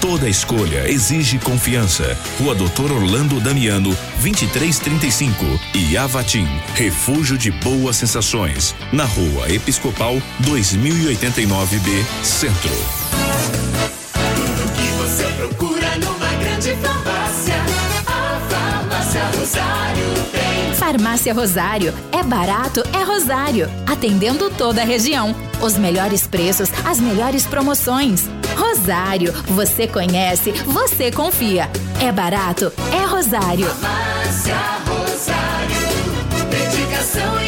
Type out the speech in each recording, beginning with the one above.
Toda escolha exige confiança. Rua Doutor Orlando Damiano, 2335. E Avatim, refúgio de boas sensações. Na Rua Episcopal, 2089B, Centro. Tudo que você procura numa grande farmácia. A Farmácia Rosário tem. Farmácia Rosário. É barato, é Rosário. Atendendo toda a região. Os melhores preços, as melhores promoções. Rosário, você conhece, você confia. É barato, é Rosário. Farmácia Rosário. Dedicação e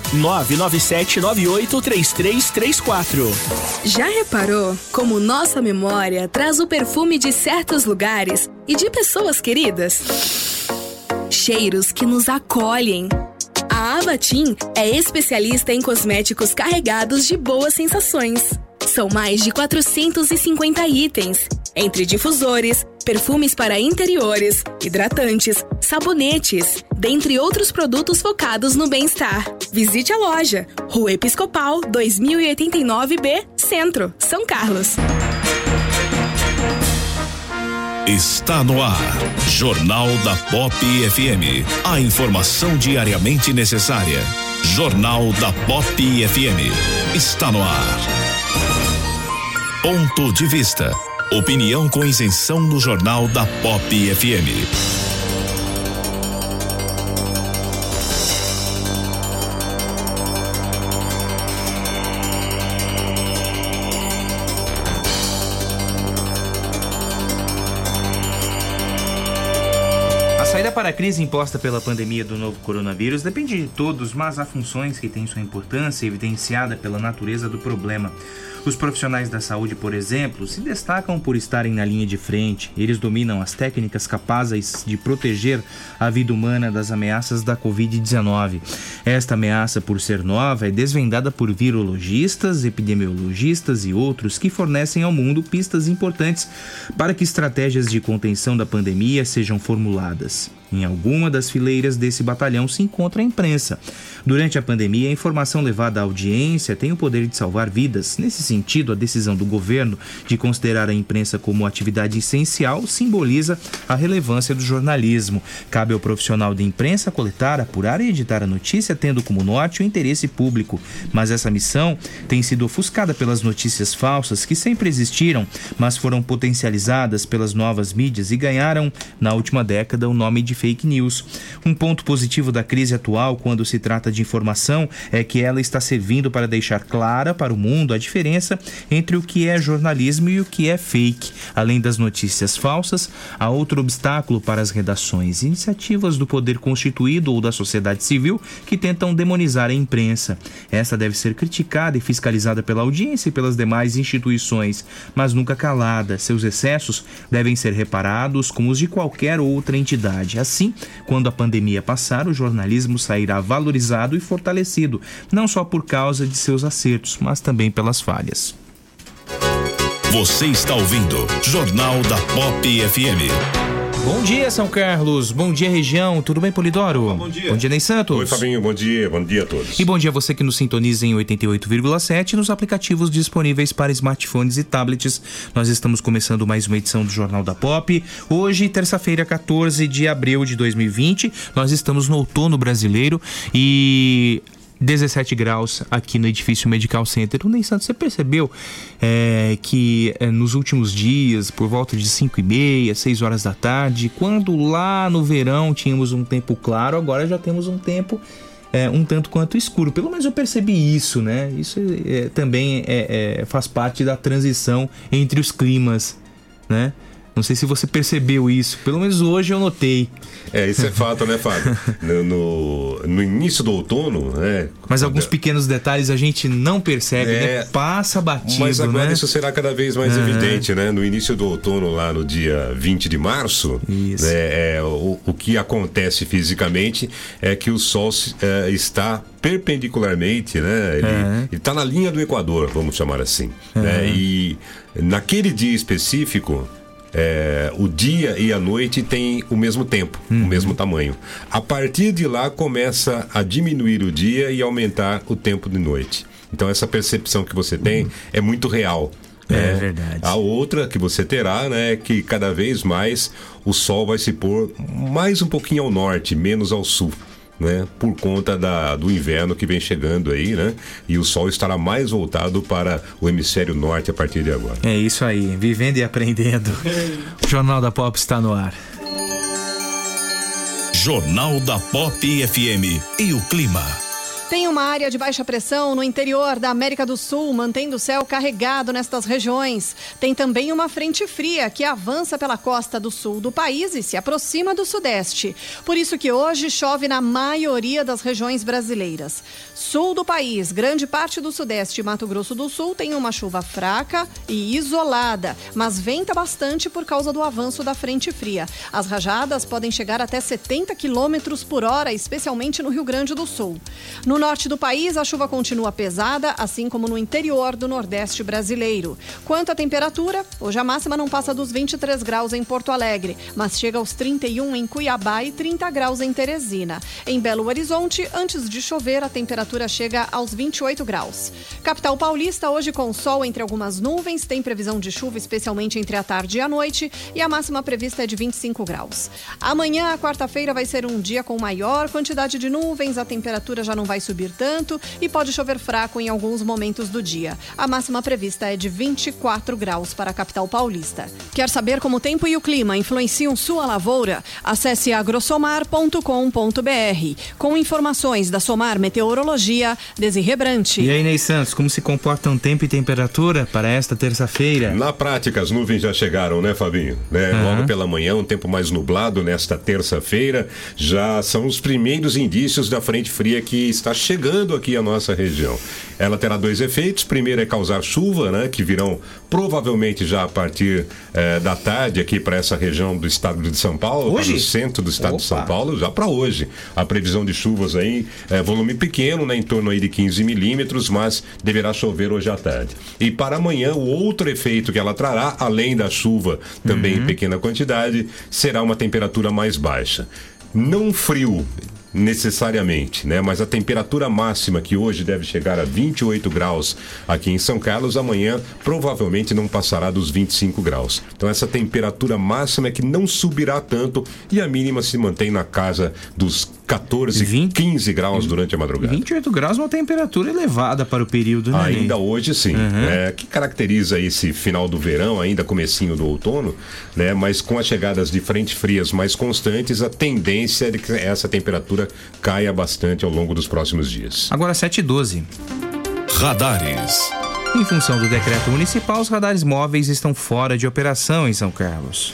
997983334. Já reparou como nossa memória traz o perfume de certos lugares e de pessoas queridas? Cheiros que nos acolhem. A Avatim é especialista em cosméticos carregados de boas sensações. São mais de 450 itens, entre difusores, perfumes para interiores, hidratantes, sabonetes, dentre outros produtos focados no bem-estar. Visite a loja, Rua Episcopal 2089B, Centro, São Carlos. Está no ar. Jornal da Pop FM. A informação diariamente necessária. Jornal da Pop FM. Está no ar. Ponto de vista. Opinião com isenção no Jornal da Pop FM. A saída para a crise imposta pela pandemia do novo coronavírus depende de todos, mas há funções que têm sua importância evidenciada pela natureza do problema. Os profissionais da saúde, por exemplo, se destacam por estarem na linha de frente. Eles dominam as técnicas capazes de proteger a vida humana das ameaças da Covid-19. Esta ameaça, por ser nova, é desvendada por virologistas, epidemiologistas e outros que fornecem ao mundo pistas importantes para que estratégias de contenção da pandemia sejam formuladas. Em alguma das fileiras desse batalhão se encontra a imprensa. Durante a pandemia, a informação levada à audiência tem o poder de salvar vidas. Nesse sentido, a decisão do governo de considerar a imprensa como atividade essencial simboliza a relevância do jornalismo. Cabe ao profissional de imprensa coletar, apurar e editar a notícia, tendo como norte o interesse público. Mas essa missão tem sido ofuscada pelas notícias falsas que sempre existiram, mas foram potencializadas pelas novas mídias e ganharam, na última década, o nome de fake news. Um ponto positivo da crise atual, quando se trata de informação, é que ela está servindo para deixar clara para o mundo a diferença entre o que é jornalismo e o que é fake. Além das notícias falsas, há outro obstáculo para as redações: iniciativas do poder constituído ou da sociedade civil que tentam demonizar a imprensa. Essa deve ser criticada e fiscalizada pela audiência e pelas demais instituições, mas nunca calada. Seus excessos devem ser reparados como os de qualquer outra entidade. Assim, quando a pandemia passar, o jornalismo sairá valorizado e fortalecido, não só por causa de seus acertos, mas também pelas falhas. Você está ouvindo Jornal da Pop FM. Bom dia, São Carlos. Bom dia, região. Tudo bem, Polidoro? bom dia. Bom dia, Ney Santos. Oi, Fabinho, bom dia, bom dia a todos. E bom dia a você que nos sintoniza em 88,7 nos aplicativos disponíveis para smartphones e tablets. Nós estamos começando mais uma edição do Jornal da Pop. Hoje, terça-feira, 14 de abril de 2020. Nós estamos no outono brasileiro e 17 graus aqui no edifício Medical Center. O Ney Santos, você percebeu é, que é, nos últimos dias, por volta de 5 e meia, 6 horas da tarde, quando lá no verão tínhamos um tempo claro, agora já temos um tempo é, um tanto quanto escuro. Pelo menos eu percebi isso, né? Isso é, também é, é, faz parte da transição entre os climas, né? Não sei se você percebeu isso. Pelo menos hoje eu notei. É, isso é fato, né, Fábio? No, no, no início do outono, né? Mas alguns pequenos detalhes a gente não percebe, É, né? Passa batido, Mas agora né? isso será cada vez mais evidente, né? No início do outono, lá no dia 20 de março, Isso. né, é, o, o que acontece fisicamente é que o Sol é, está perpendicularmente, né? Ele está na linha do Equador, vamos chamar assim. né? E naquele dia específico, é, o dia e a noite têm o mesmo tempo, Uhum. o mesmo tamanho. A partir de lá começa a diminuir o dia e aumentar o tempo de noite. Então essa percepção que você tem é muito real. É né? verdade. A outra que você terá, né, é que cada vez mais o sol vai se pôr mais um pouquinho ao norte, menos ao sul. Né, por conta da, do inverno que vem chegando aí, né? E o sol estará mais voltado para o hemisfério norte a partir de agora. É isso aí, vivendo e aprendendo. O Jornal da Pop está no ar. Jornal da Pop FM e o clima. Tem uma área de baixa pressão no interior da América do Sul, mantendo o céu carregado nestas regiões. Tem também uma frente fria que avança pela costa do sul do país e se aproxima do sudeste. Por isso que hoje chove na maioria das regiões brasileiras. Sul do país, grande parte do sudeste e Mato Grosso do Sul tem uma chuva fraca e isolada, mas venta bastante por causa do avanço da frente fria. As rajadas podem chegar até 70 quilômetros por hora, especialmente no Rio Grande do Sul. No norte do país, a chuva continua pesada, assim como no interior do Nordeste brasileiro. Quanto à temperatura, hoje a máxima não passa dos 23 graus em Porto Alegre, mas chega aos 31 em Cuiabá e 30 graus em Teresina. Em Belo Horizonte, antes de chover, a temperatura chega aos 28 graus. Capital Paulista, hoje com sol entre algumas nuvens, tem previsão de chuva, especialmente entre a tarde e a noite, e a máxima prevista é de 25 graus. Amanhã, quarta-feira, vai ser um dia com maior quantidade de nuvens, a temperatura já não vai subir tanto e pode chover fraco em alguns momentos do dia. A máxima prevista é de 24 graus para a capital paulista. Quer saber como o tempo e o clima influenciam sua lavoura? Acesse agrosomar.com.br. Com informações da Somar Meteorologia, Desirê Brant. E aí, Ney Santos, como se comportam tempo e temperatura para esta terça-feira? Na prática, as nuvens já chegaram, né, Fabinho? Né? Aham. Logo pela manhã, um tempo mais nublado nesta terça-feira. Já são os primeiros indícios da frente fria que está chegando aqui à nossa região. Ela terá dois efeitos. Primeiro é causar chuva, né? Que virão provavelmente já a partir eh, da tarde aqui para essa região do estado de São Paulo, Hoje? para o centro do estado de São Opa. Paulo, já para hoje. A previsão de chuvas aí, é, volume pequeno, né, em torno aí de 15 milímetros, mas deverá chover hoje à tarde. E para amanhã, o outro efeito que ela trará, além da chuva, também em pequena quantidade, será uma temperatura mais baixa. Não frio, necessariamente, né? Mas a temperatura máxima que hoje deve chegar a 28 graus aqui em São Carlos, amanhã provavelmente não passará dos 25 graus. Então essa temperatura máxima é que não subirá tanto e a mínima se mantém na casa dos 14, 15 graus durante a madrugada. 28 graus é uma temperatura elevada para o período, né? Ainda hoje sim. Uhum. É, que caracteriza esse final do verão, ainda comecinho do outono, né? Mas com as chegadas de frentes frias mais constantes, a tendência é de que essa temperatura caia bastante ao longo dos próximos dias. Agora 7 e 12. Radares. Em função do decreto municipal, os radares móveis estão fora de operação em São Carlos.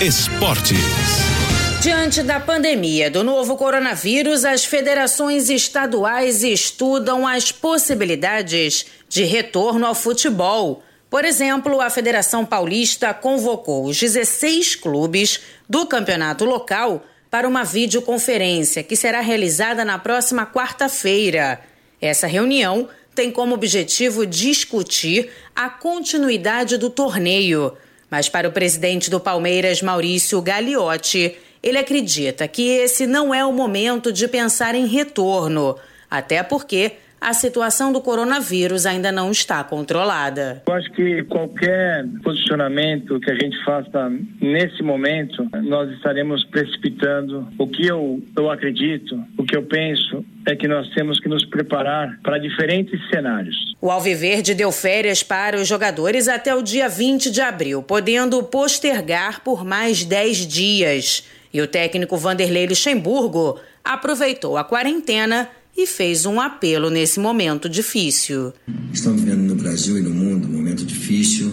Esportes. Diante da pandemia do novo coronavírus, as federações estaduais estudam as possibilidades de retorno ao futebol. Por exemplo, a Federação Paulista convocou os 16 clubes do campeonato local para uma videoconferência que será realizada na próxima quarta-feira. Essa reunião tem como objetivo discutir a continuidade do torneio. Mas para o presidente do Palmeiras, Maurício Gagliotti, ele acredita que esse não é o momento de pensar em retorno, até porque a situação do coronavírus ainda não está controlada. Eu acho que qualquer posicionamento que a gente faça nesse momento, nós estaremos precipitando. O que eu, eu acredito, o que eu penso, é que nós temos que nos preparar para diferentes cenários. O Alviverde deu férias para os jogadores até o dia 20 de abril, podendo postergar por mais 10 dias. E o técnico Vanderlei Luxemburgo aproveitou a quarentena e fez um apelo nesse momento difícil. Estamos vivendo no Brasil e no mundo um momento difícil.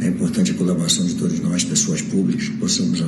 É importante a colaboração de todos nós, pessoas públicas, que possamos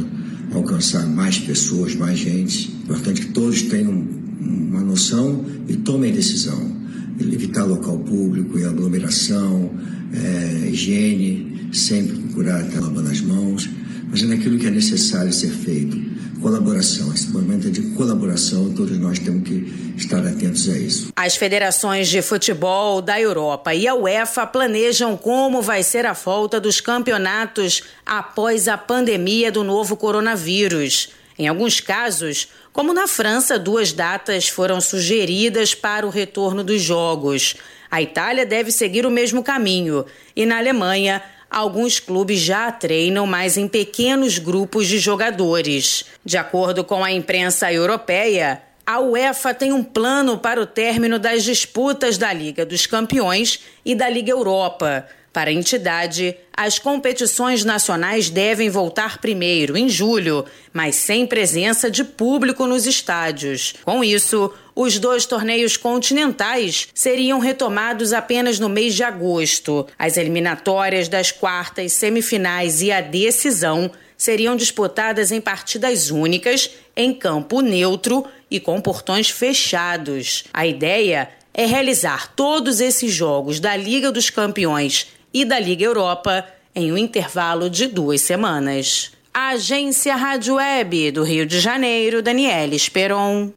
alcançar mais pessoas, mais gente. É importante que todos tenham uma noção e tomem decisão. Evitar local público e aglomeração, é, higiene, sempre procurar estar lavando as mãos, fazendo aquilo que é necessário ser feito colaboração. Esse momento é de colaboração, todos nós temos que estar atentos a isso. As federações de futebol da Europa e a UEFA planejam como vai ser a volta dos campeonatos após a pandemia do novo coronavírus. Em alguns casos, como na França, duas datas foram sugeridas para o retorno dos jogos. A Itália deve seguir o mesmo caminho e na Alemanha alguns clubes já treinam mais em pequenos grupos de jogadores. De acordo com a imprensa europeia, a UEFA tem um plano para o término das disputas da Liga dos Campeões e da Liga Europa. Para a entidade, as competições nacionais devem voltar primeiro, em julho, mas sem presença de público nos estádios. Com isso, os dois torneios continentais seriam retomados apenas no mês de agosto. As eliminatórias das quartas, semifinais e a decisão seriam disputadas em partidas únicas, em campo neutro e com portões fechados. A ideia é realizar todos esses jogos da Liga dos Campeões e da Liga Europa em um intervalo de duas semanas. Agência Rádio Web do Rio de Janeiro, Daniela Esperon.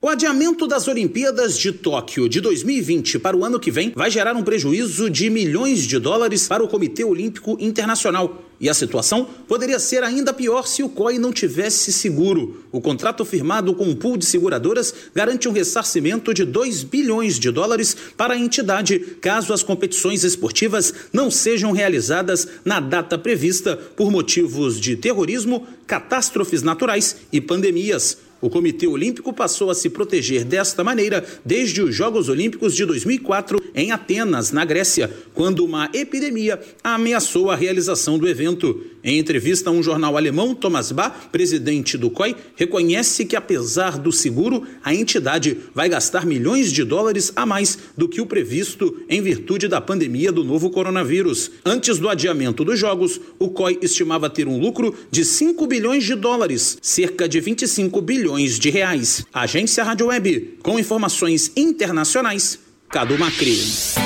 O adiamento das Olimpíadas de Tóquio de 2020 para o ano que vem vai gerar um prejuízo de milhões de dólares para o Comitê Olímpico Internacional. E a situação poderia ser ainda pior se o COI não tivesse seguro. O contrato firmado com um pool de seguradoras garante um ressarcimento de 2 bilhões de dólares para a entidade, caso as competições esportivas não sejam realizadas na data prevista por motivos de terrorismo, catástrofes naturais e pandemias. O Comitê Olímpico passou a se proteger desta maneira desde os Jogos Olímpicos de 2004 em Atenas, na Grécia, quando uma epidemia ameaçou a realização do evento. Em entrevista a um jornal alemão, Thomas Bach, presidente do COI, reconhece que, apesar do seguro, a entidade vai gastar milhões de dólares a mais do que o previsto em virtude da pandemia do novo coronavírus. Antes do adiamento dos Jogos, o COI estimava ter um lucro de 5 bilhões de dólares, cerca de 25 bilhões de reais. Agência Rádio Web, com informações internacionais, Cadu Macri.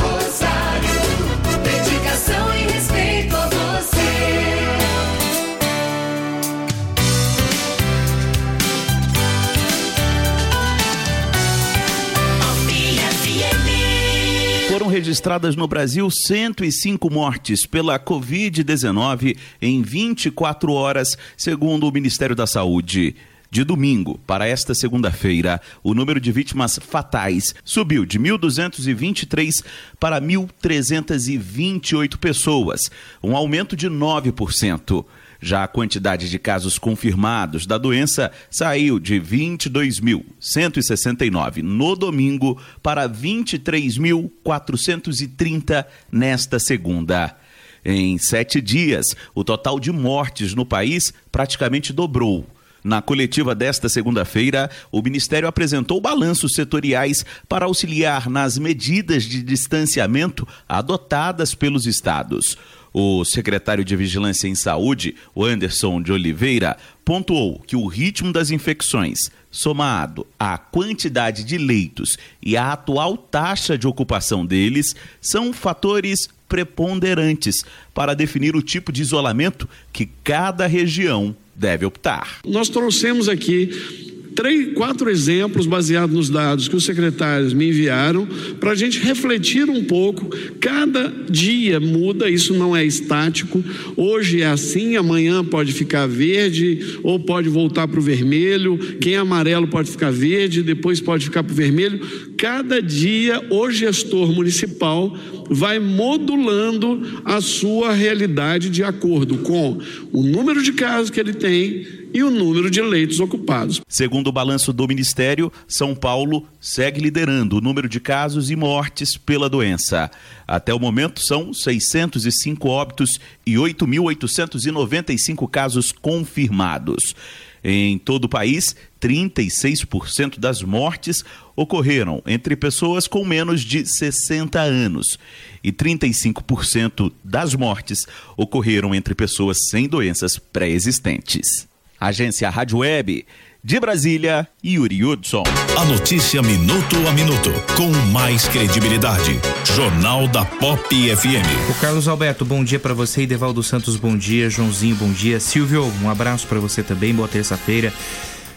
registradas no Brasil 105 mortes pela Covid-19 em 24 horas, segundo o Ministério da Saúde. De domingo para esta segunda-feira, o número de vítimas fatais subiu de 1.223 para 1.328 pessoas, um aumento de 9%. Já a quantidade de casos confirmados da doença saiu de 22.169 no domingo para 23.430 nesta segunda. Em sete dias, o total de mortes no país praticamente dobrou. Na coletiva desta segunda-feira, o Ministério apresentou balanços setoriais para auxiliar nas medidas de distanciamento adotadas pelos estados. O secretário de Vigilância em Saúde, o Anderson de Oliveira, pontuou que o ritmo das infecções, somado à quantidade de leitos e à atual taxa de ocupação deles, são fatores preponderantes para definir o tipo de isolamento que cada região deve optar. Nós trouxemos aqui três, quatro exemplos baseados nos dados que os secretários me enviaram para a gente refletir um pouco. Cada dia muda, isso não é estático. Hoje é assim, amanhã pode ficar verde ou pode voltar para o vermelho. Quem é amarelo pode ficar verde, depois pode ficar para o vermelho. Cada dia o gestor municipal vai modulando a sua realidade de acordo com o número de casos que ele tem e o número de leitos ocupados. Segundo o balanço do Ministério, São Paulo segue liderando o número de casos e mortes pela doença. Até o momento, são 605 óbitos e 8.895 casos confirmados. Em todo o país, 36% das mortes ocorreram entre pessoas com menos de 60 anos e 35% das mortes ocorreram entre pessoas sem doenças pré-existentes. Agência Rádio Web de Brasília, Yuri Hudson. A notícia minuto a minuto, com mais credibilidade. Jornal da Pop FM. O Carlos Alberto, bom dia para você. Idevaldo Santos, bom dia. Joãozinho, bom dia. Silvio, um abraço para você também. Boa terça-feira.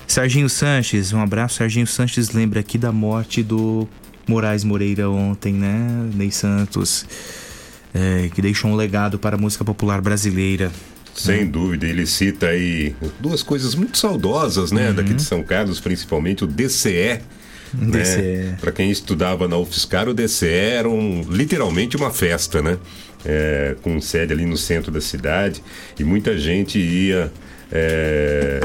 Serginho Sanches, um abraço. Serginho Sanches lembra aqui da morte do Moraes Moreira ontem, né? Ney Santos, é, que deixou um legado para a música popular brasileira. Sem dúvida, ele cita aí duas coisas muito saudosas, né? Daqui de São Carlos, principalmente o DCE. Né? Para quem estudava na UFSCar, o DCE era um, literalmente uma festa, né? É, com sede ali no centro da cidade e muita gente ia é,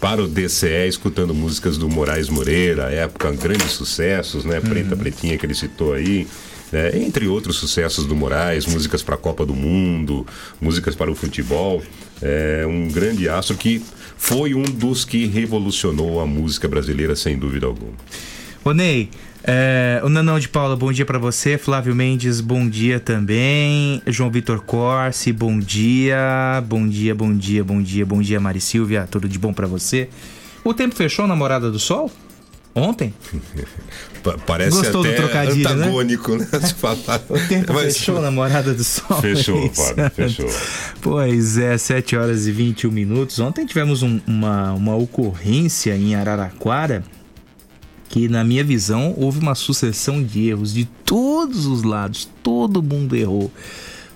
para o DCE escutando músicas do Moraes Moreira, época grandes sucessos, né? Preta Pretinha que ele citou aí. Né? entre outros sucessos do Moraes, músicas para a Copa do Mundo, músicas para o futebol. É um grande astro que foi um dos que revolucionou a música brasileira, sem dúvida alguma. Ô Ney, é, o Nanão de Paula, bom dia para você. Flávio Mendes, bom dia também. João Vitor Corsi, bom dia. Bom dia, bom dia, bom dia, bom dia, Mari Silvia. Tudo de bom para você? O tempo fechou na Morada do Sol? Ontem? Pa- Parece Gostou do até trocadilho, né? antagônico, né? Se falar. O tempo Mas- fechou na Morada do Sol. Fechou, Fábio, fechou. Pois é, 7 horas e 21 minutos. Ontem tivemos um- uma, uma ocorrência em Araraquara que, na minha visão, houve uma sucessão de erros de todos os lados. Todo mundo errou.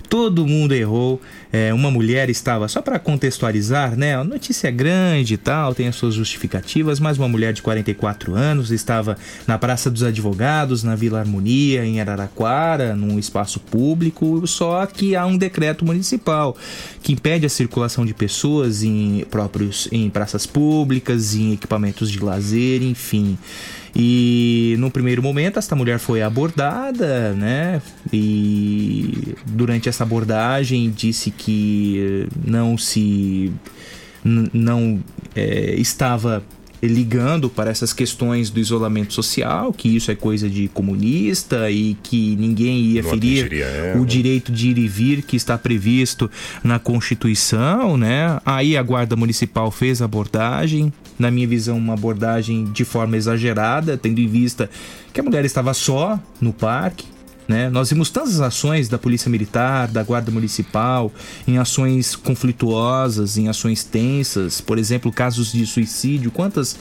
Todo mundo errou. É, uma mulher estava, só para contextualizar, né? A notícia é grande e tal, tem as suas justificativas, mas uma mulher de 44 anos estava na Praça dos Advogados, na Vila Harmonia, em Araraquara, num espaço público, só que há um decreto municipal que impede a circulação de pessoas em próprios em praças públicas, em equipamentos de lazer, enfim. E no primeiro momento esta mulher foi abordada, né? E durante essa abordagem disse que eh, não se não eh, estava ligando para essas questões do isolamento social, que isso é coisa de comunista e que ninguém ia Não ferir o direito de ir e vir que está previsto na Constituição, né? Aí a Guarda Municipal fez a abordagem, na minha visão, uma abordagem de forma exagerada, tendo em vista que a mulher estava só no parque, Né? Nós vimos tantas ações da Polícia Militar, da Guarda Municipal, em ações conflituosas, em ações tensas, por exemplo, casos de suicídio. Quantas,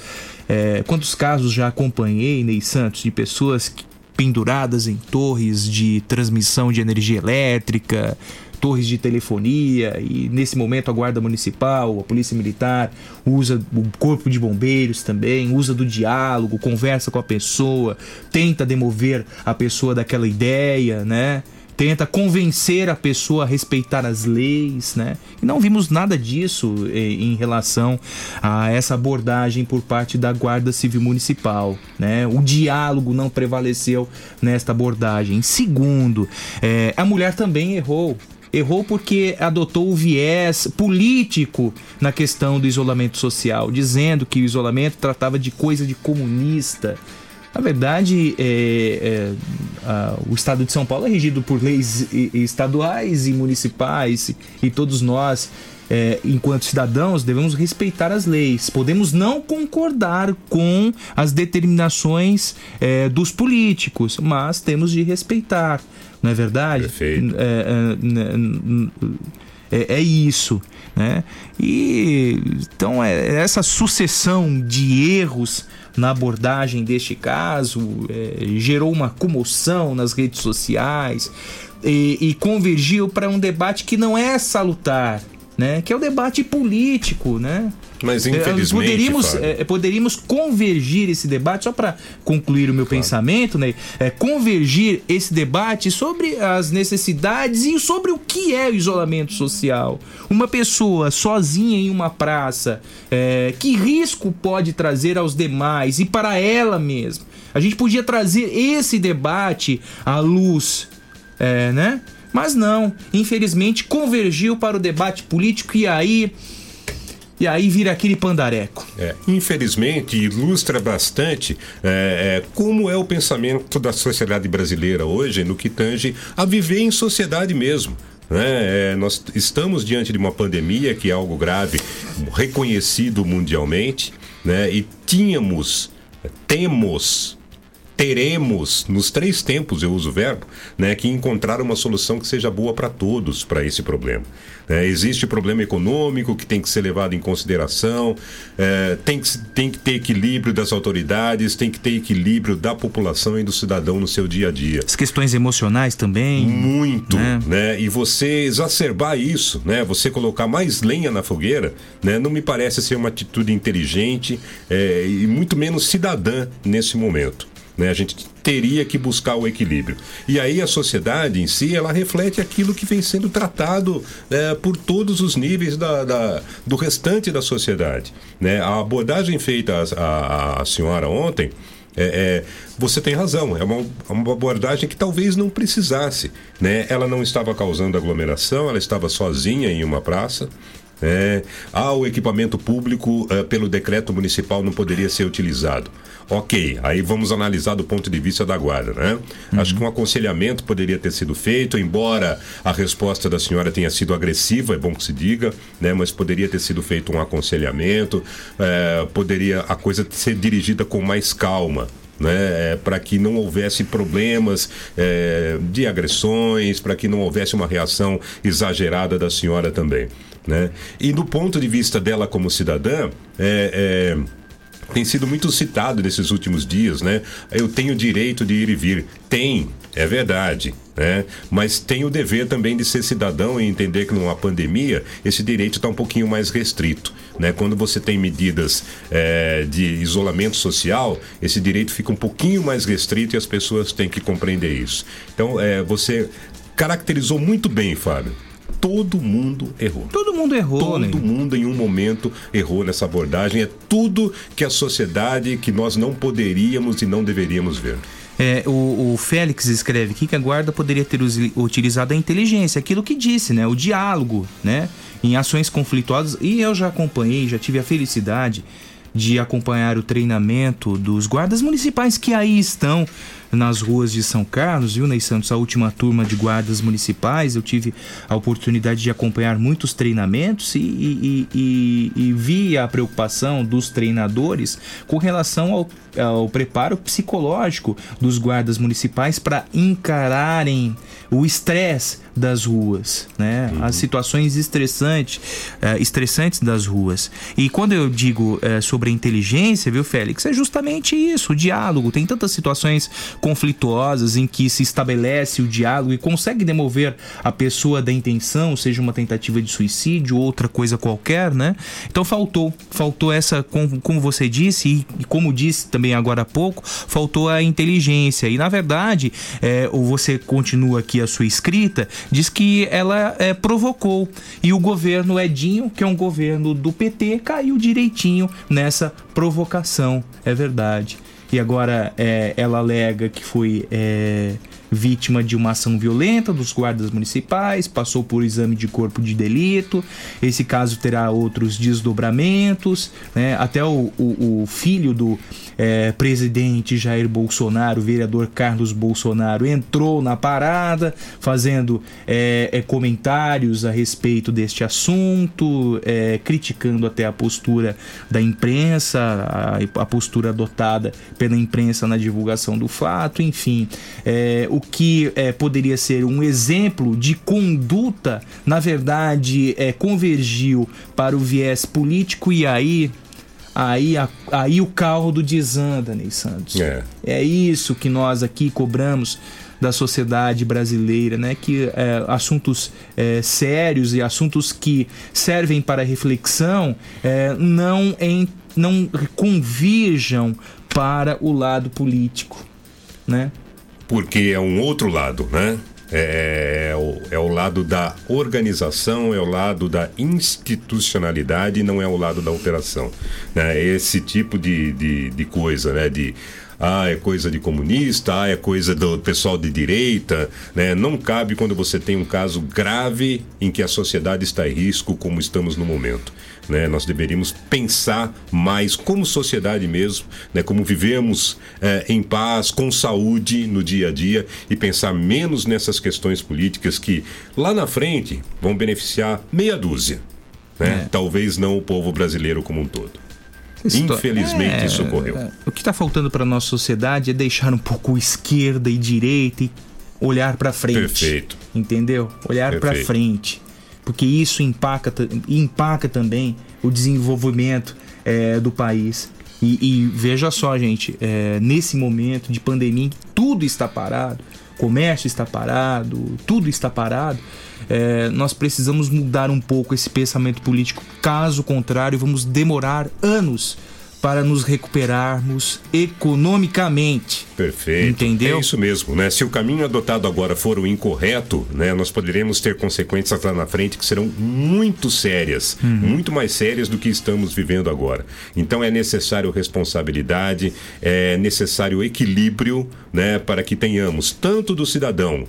é, quantos casos já acompanhei, Ney Santos, de pessoas que- penduradas em torres de transmissão de energia elétrica, torres de telefonia e nesse momento a guarda municipal, a polícia militar usa o corpo de bombeiros também, usa do diálogo, conversa com a pessoa, tenta demover a pessoa daquela ideia, né? Tenta convencer a pessoa a respeitar as leis, né? E não vimos nada disso eh, em relação a essa abordagem por parte da Guarda Civil Municipal, né? O diálogo não prevaleceu nesta abordagem. Segundo, eh, a mulher também errou. Errou porque adotou o viés político na questão do isolamento social, dizendo que o isolamento tratava de coisa de comunista. Na verdade, é, é, a- o estado de São Paulo é regido por leis estaduais e municipais, e todos nós, é, enquanto cidadãos, devemos respeitar as leis. Podemos não concordar com as determinações é, dos políticos, mas temos de respeitar, não é verdade? Perfeito. É, é isso, né? E então é essa sucessão de erros na abordagem deste caso é, gerou uma comoção nas redes sociais e, e convergiu para um debate que não é salutar, né? Que é o debate político, né? Mas É, infelizmente, poderíamos, Fábio. é, poderíamos convergir esse debate, só para concluir o meu pensamento, né? É, convergir esse debate sobre as necessidades e sobre o que é o isolamento social. Uma pessoa sozinha em uma praça, é, que risco pode trazer aos demais e para ela mesma? A gente podia trazer esse debate à luz, é, né? Mas não, infelizmente convergiu para o debate político e aí e aí vira aquele pandareco. É, infelizmente, ilustra bastante é, é, como é o pensamento da sociedade brasileira hoje no que tange a viver em sociedade mesmo. né? É, nós estamos diante de uma pandemia que é algo grave, reconhecido mundialmente, né? e tínhamos, temos teremos, nos três tempos eu uso o verbo, né, que encontrar uma solução que seja boa para todos para esse problema. É, existe o problema econômico que tem que ser levado em consideração, é, tem, que, tem que ter equilíbrio das autoridades, tem que ter equilíbrio da população e do cidadão no seu dia a dia. As questões emocionais também. Muito, né? E você exacerbar isso, né? Você colocar mais lenha na fogueira, né? Não me parece ser uma atitude inteligente é, e muito menos cidadã nesse momento. Né? A gente teria que buscar o equilíbrio. E aí a sociedade em si, ela reflete aquilo que vem sendo tratado é, por todos os níveis da, da- do restante da sociedade. Né? A abordagem feita à, senhora ontem, é, é, você tem razão, é uma, uma abordagem que talvez não precisasse. Né? Ela não estava causando aglomeração, ela estava sozinha em uma praça. É, ah, o equipamento público, eh, pelo decreto municipal, não poderia ser utilizado. Ok, aí vamos analisar do ponto de vista da guarda, né? Acho que um aconselhamento poderia ter sido feito, embora a resposta da senhora tenha sido agressiva, é bom que se diga, né? Mas poderia ter sido feito um aconselhamento, eh, poderia a coisa ser dirigida com mais calma, né, para que não houvesse problemas eh, de agressões, para que não houvesse uma reação exagerada da senhora também. Né? E do ponto de vista dela como cidadã, é, é, tem sido muito citado nesses últimos dias, né? Eu tenho direito de ir e vir. Tem, é verdade. Né? Mas tem o dever também de ser cidadão e entender que numa pandemia esse direito está um pouquinho mais restrito. Né? Quando você tem medidas é, de isolamento social, esse direito fica um pouquinho mais restrito e as pessoas têm que compreender isso. Então, é, você caracterizou muito bem, Fábio. Todo mundo errou. Todo mundo errou, Todo né? mundo em um momento errou nessa abordagem. É tudo que a sociedade que nós não poderíamos e não deveríamos ver. É, o, o Félix escreve aqui que a guarda poderia ter utilizado a inteligência, aquilo que disse, né? O diálogo, né? Em ações conflituosas. E eu já acompanhei, já tive a felicidade de acompanhar o treinamento dos guardas municipais que aí estão nas ruas de São Carlos, viu, Ney Santos? A última turma de guardas municipais, eu tive a oportunidade de acompanhar muitos treinamentos e, e, e, e vi a preocupação dos treinadores com relação ao, ao preparo psicológico dos guardas municipais para encararem o estresse das ruas, né? As situações estressantes, eh, estressantes das ruas. E quando eu digo eh, sobre a inteligência, viu, Félix, é justamente isso, o diálogo. Tem tantas situações conflituosas em que se estabelece o diálogo e consegue demover a pessoa da intenção, seja uma tentativa de suicídio, outra coisa qualquer, né? Então faltou, faltou essa, como, como você disse e, como disse também agora há pouco, faltou a inteligência. E na verdade, eh, ou você continua aqui a sua escrita, diz que ela eh, provocou e o governo Edinho, que é um governo do PT, caiu direitinho nessa provocação. É verdade. E agora eh, ela alega que foi eh, vítima de uma ação violenta dos guardas municipais, passou por exame de corpo de delito. Esse caso terá outros desdobramentos, né? Até o, o- o filho do eh, presidente Jair Bolsonaro, vereador Carlos Bolsonaro, entrou na parada, fazendo eh, eh, comentários a respeito deste assunto, eh, criticando até a postura da imprensa, a, a postura adotada pela imprensa na divulgação do fato, enfim, eh, o que eh, poderia ser um exemplo de conduta, na verdade, convergiu para o viés político e aí Aí, a- aí o caldo desanda, Ney Santos. É. É isso que nós aqui cobramos da sociedade brasileira, né? Que é, assuntos é, sérios e assuntos que servem para reflexão é, não, em, não convirjam para o lado político, né? Porque é um outro lado, né? É, é o, é o lado da organização, é o lado da institucionalidade, não é o lado da operação. Né? Esse tipo de, de, de coisa, né? De ah, é coisa de comunista, ah, é coisa do pessoal de direita, né? Não cabe quando você tem um caso grave em que a sociedade está em risco, como estamos no momento. Né? Nós deveríamos pensar mais como sociedade mesmo, né? como vivemos eh, em paz, com saúde no dia a dia e pensar menos nessas questões políticas que lá na frente vão beneficiar meia dúzia. Né? Talvez não o povo brasileiro como um todo. Infelizmente É, isso ocorreu. é, O que está faltando para nossa sociedade é deixar um pouco esquerda e direita e olhar para frente. Perfeito. Entendeu? Olhar para frente. Porque isso impacta, impacta também o desenvolvimento é, do país. E, e veja só, gente, é, nesse momento de pandemia tudo está parado, comércio está parado, tudo está parado, é, nós precisamos mudar um pouco esse pensamento político. Caso contrário, vamos demorar anos para nos recuperarmos economicamente. Perfeito. Entendeu? É isso mesmo, né? Se o caminho adotado agora for o incorreto, né, nós poderemos ter consequências lá na frente que serão muito sérias, muito mais sérias do que estamos vivendo agora. Então é necessário responsabilidade, é necessário equilíbrio, né, para que tenhamos tanto do cidadão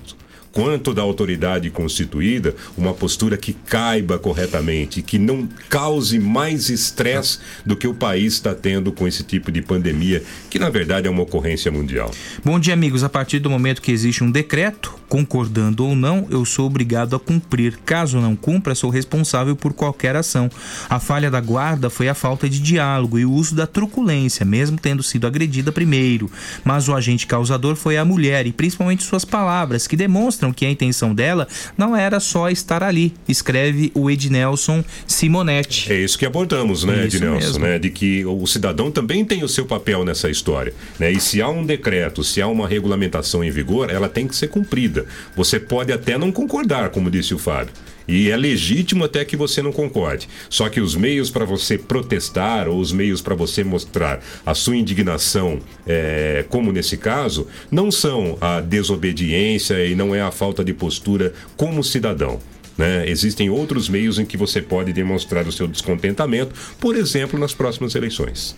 quanto da autoridade constituída uma postura que caiba corretamente, que não cause mais estresse do que o país está tendo com esse tipo de pandemia, que na verdade é uma ocorrência mundial. Bom dia, amigos. A partir do momento que existe um decreto, concordando ou não, eu sou obrigado a cumprir. Caso não cumpra, sou responsável por qualquer ação. A falha da guarda foi a falta de diálogo e o uso da truculência, mesmo tendo sido agredida primeiro. Mas o agente causador foi a mulher e principalmente suas palavras, que demonstram que a intenção dela não era só estar ali, escreve o Ednelson Simonetti. É isso que abordamos, né, Isso Ednelson, né? De que o cidadão também tem o seu papel nessa história. Né? E se há um decreto, se há uma regulamentação em vigor, ela tem que ser cumprida. Você pode até não concordar, como disse o Fábio. E é legítimo até que você não concorde. Só que os meios para você protestar ou os meios para você mostrar a sua indignação, é, como nesse caso, não são a desobediência e não é a falta de postura como cidadão. né? Existem outros meios em que você pode demonstrar o seu descontentamento, por exemplo, nas próximas eleições.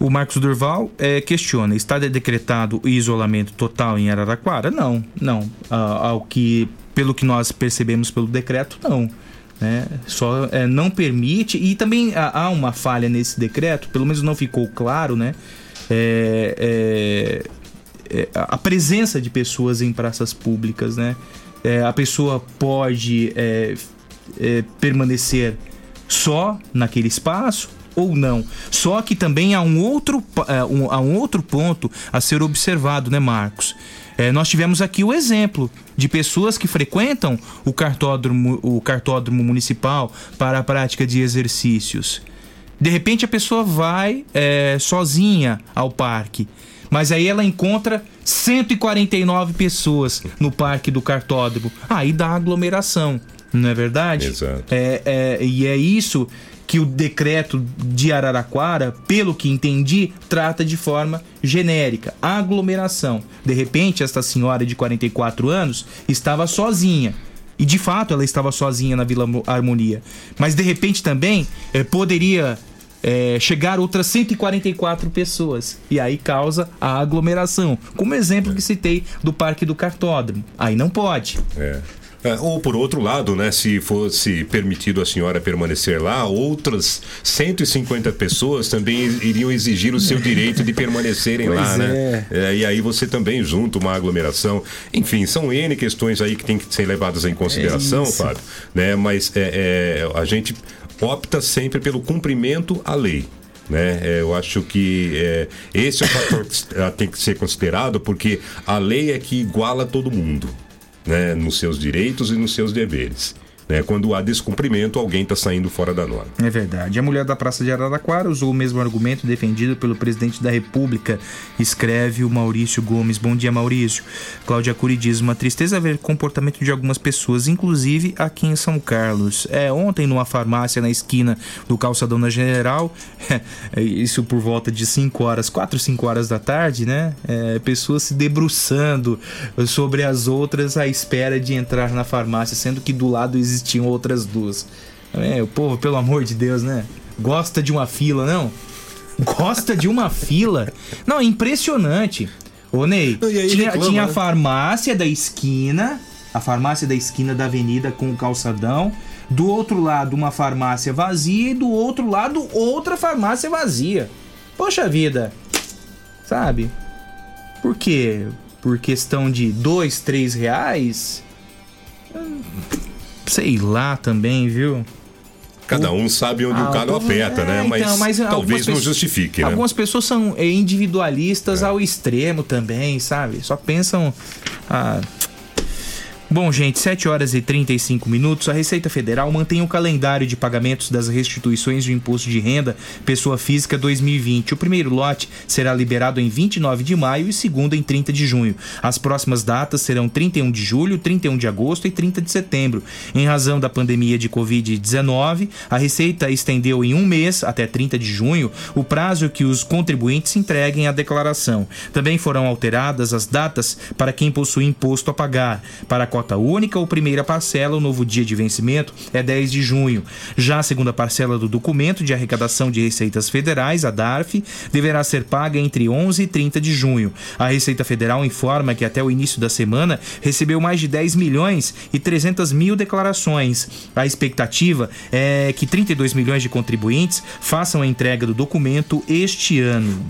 O Marcos Durval eh, questiona: está decretado isolamento total em Araraquara? Não, não. Ah, ao que, pelo que nós percebemos pelo decreto, não. Né? Só eh, não permite e também há, uma falha nesse decreto, pelo menos não ficou claro, né? É, é, é, a presença de pessoas em praças públicas, né? É, a pessoa pode é, é, permanecer só naquele espaço ou não. Só que também há um outro, é, há um outro ponto a ser observado, né, Marcos? É, nós tivemos aqui o exemplo de pessoas que frequentam o cartódromo, o cartódromo municipal para a prática de exercícios. De repente a pessoa vai é, sozinha ao parque, mas aí ela encontra 149 pessoas no parque do cartódromo. Aí dá aglomeração, não é verdade? Exato. É, é, e é isso que o decreto de Araraquara, pelo que entendi, trata de forma genérica, aglomeração. De repente, esta senhora de 44 anos estava sozinha. E de fato ela estava sozinha na Vila Harmonia. Mas de repente também eh, poderia eh, chegar outras 144 pessoas. E aí causa a aglomeração. Como exemplo que citei do Parque do Cartódromo. Aí não pode. É. É, ou por outro lado, né, se fosse permitido a senhora permanecer lá, outras 150 pessoas também iriam exigir o seu direito de permanecerem Pois lá, é. né? É, e aí você também junta uma aglomeração. Enfim, são N questões aí que tem que ser levadas em consideração, É. Fábio. Né? Mas é, é, a gente opta sempre pelo cumprimento à lei. Né? É, eu acho que é, esse é o fator que tem que ser considerado, porque a lei é que iguala todo mundo né, nos seus direitos e nos seus deveres. Né? Quando há descumprimento, alguém está saindo fora da norma. É verdade. A mulher da Praça de Araraquara usou o mesmo argumento defendido pelo presidente da República, escreve o Maurício Gomes. Bom dia, Maurício. Cláudia Cury diz: uma tristeza ver o comportamento de algumas pessoas, inclusive aqui em São Carlos. É, ontem, numa farmácia na esquina do Calçadão na General, isso por volta de 5 horas, 4, 5 horas da tarde, né? É, pessoas se debruçando sobre as outras à espera de entrar na farmácia, sendo que do lado existiam outras duas. É, o povo, pelo amor de Deus, né? Gosta de uma fila, não? Gosta de uma fila? Não, é impressionante. Ô, Ney, aí tinha, reclama, tinha a né? farmácia da esquina, a farmácia da esquina da avenida com o calçadão. Do outro lado, uma farmácia vazia e do outro lado, outra farmácia vazia. Poxa vida, sabe? Por quê? Por questão de dois, três reais? Sei lá também, viu? Cada um sabe onde Ah, o calo o povo- aperta, né? é, Mas, então, mas talvez algumas não justifique, né? Algumas pessoas são é, individualistas ao extremo também, sabe? Só pensam. Ah... Bom, gente, 7 horas e 35 minutos. A Receita Federal mantém o calendário de pagamentos das restituições de imposto de renda pessoa física 2020. O primeiro lote será liberado em 29 de maio e o segundo em 30 de junho. As próximas datas serão 31 de julho, 31 de agosto e 30 de setembro. Em razão da pandemia de Covid-19, a Receita estendeu em um mês, até 30 de junho, o prazo que os contribuintes entreguem a declaração. Também foram alteradas as datas para quem possui imposto a pagar. Para a cota única ou primeira parcela, o novo dia de vencimento é 10 de junho. Já a segunda parcela do documento de arrecadação de receitas federais, a DARF, deverá ser paga entre 11 e 30 de junho. A Receita Federal informa que até o início da semana recebeu mais de 10 milhões e 300 mil declarações. A expectativa é que 32 milhões de contribuintes façam a entrega do documento este ano.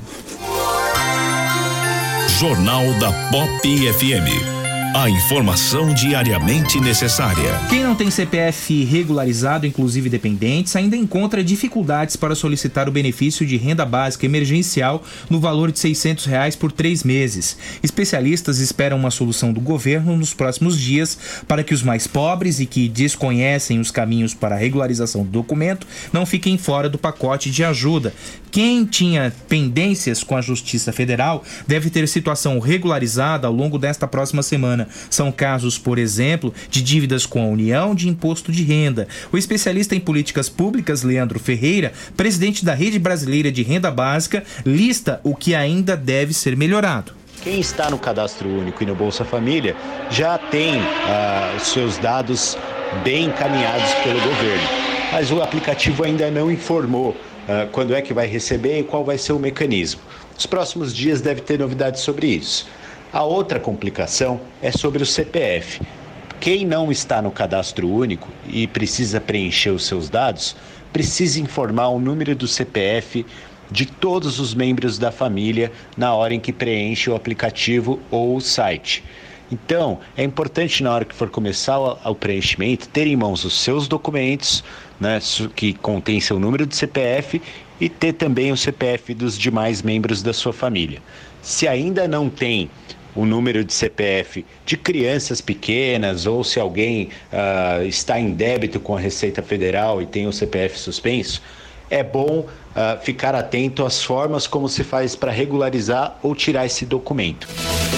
Jornal da Pop FM. A informação diariamente necessária. Quem não tem CPF regularizado, inclusive dependentes, ainda encontra dificuldades para solicitar o benefício de renda básica emergencial no valor de 600 reais por três meses. Especialistas esperam uma solução do governo nos próximos dias para que os mais pobres e que desconhecem os caminhos para a regularização do documento não fiquem fora do pacote de ajuda. Quem tinha pendências com a Justiça Federal deve ter situação regularizada ao longo desta próxima semana. São casos, por exemplo, de dívidas com a União de Imposto de Renda. O especialista em políticas públicas, Leandro Ferreira, presidente da Rede Brasileira de Renda Básica, lista o que ainda deve ser melhorado. Quem está no cadastro único e no Bolsa Família já tem ah, seus dados bem encaminhados pelo governo, mas o aplicativo ainda não informou ah, quando é que vai receber e qual vai ser o mecanismo. Nos próximos dias deve ter novidades sobre isso. A outra complicação é sobre o CPF. Quem não está no cadastro único e precisa preencher os seus dados, precisa informar o número do CPF de todos os membros da família na hora em que preenche o aplicativo ou o site. Então, é importante na hora que for começar o, preenchimento ter em mãos os seus documentos, né, que contém seu número de CPF e ter também o CPF dos demais membros da sua família. Se ainda não tem o número de CPF de crianças pequenas ou se alguém ah, está em débito com a Receita Federal e tem o CPF suspenso, é bom ah, ficar atento às formas como se faz para regularizar ou tirar esse documento.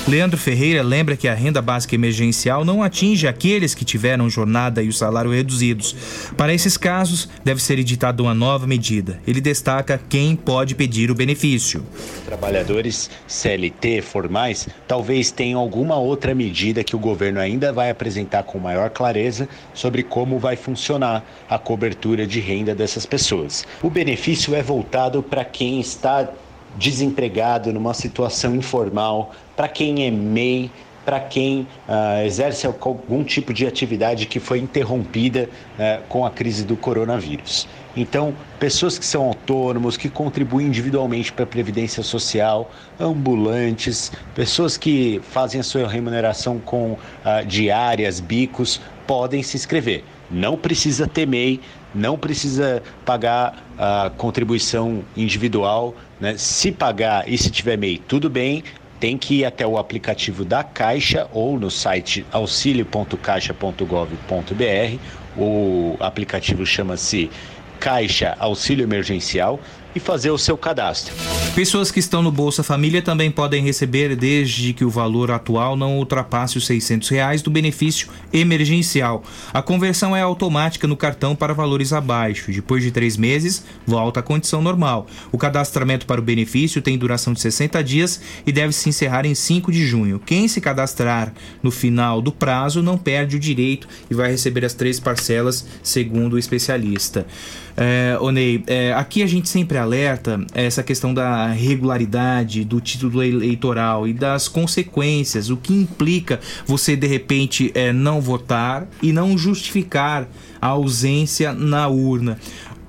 Leandro Ferreira lembra que a renda básica emergencial não atinge aqueles que tiveram jornada e o salário reduzidos. Para esses casos, deve ser editada uma nova medida. Ele destaca quem pode pedir o benefício. Trabalhadores CLT formais talvez tenham alguma outra medida que o governo ainda vai apresentar com maior clareza sobre como vai funcionar a cobertura de renda dessas pessoas. O benefício é voltado para quem está desempregado numa situação informal, para quem é MEI, para quem ah, exerce algum tipo de atividade que foi interrompida ah, com a crise do coronavírus. Então, pessoas que são autônomos, que contribuem individualmente para a Previdência Social, ambulantes, pessoas que fazem a sua remuneração com ah, diárias, bicos, podem se inscrever. Não precisa ter MEI, não precisa pagar a contribuição individual. Né? Se pagar e se tiver MEI, tudo bem, tem que ir até o aplicativo da Caixa ou no site auxilio.caixa.gov.br. O aplicativo chama-se Caixa Auxílio Emergencial e fazer o seu cadastro. Pessoas que estão no Bolsa Família também podem receber, desde que o valor atual não ultrapasse os 600 reais do benefício emergencial. A conversão é automática no cartão para valores abaixo. Depois de três meses, volta à condição normal. O cadastramento para o benefício tem duração de 60 dias e deve se encerrar em 5 de junho. Quem se cadastrar no final do prazo não perde o direito e vai receber as três parcelas, segundo o especialista. É, Onei, é, aqui a gente sempre alerta essa questão da regularidade do título eleitoral e das consequências, o que implica você de repente é, não votar e não justificar a ausência na urna.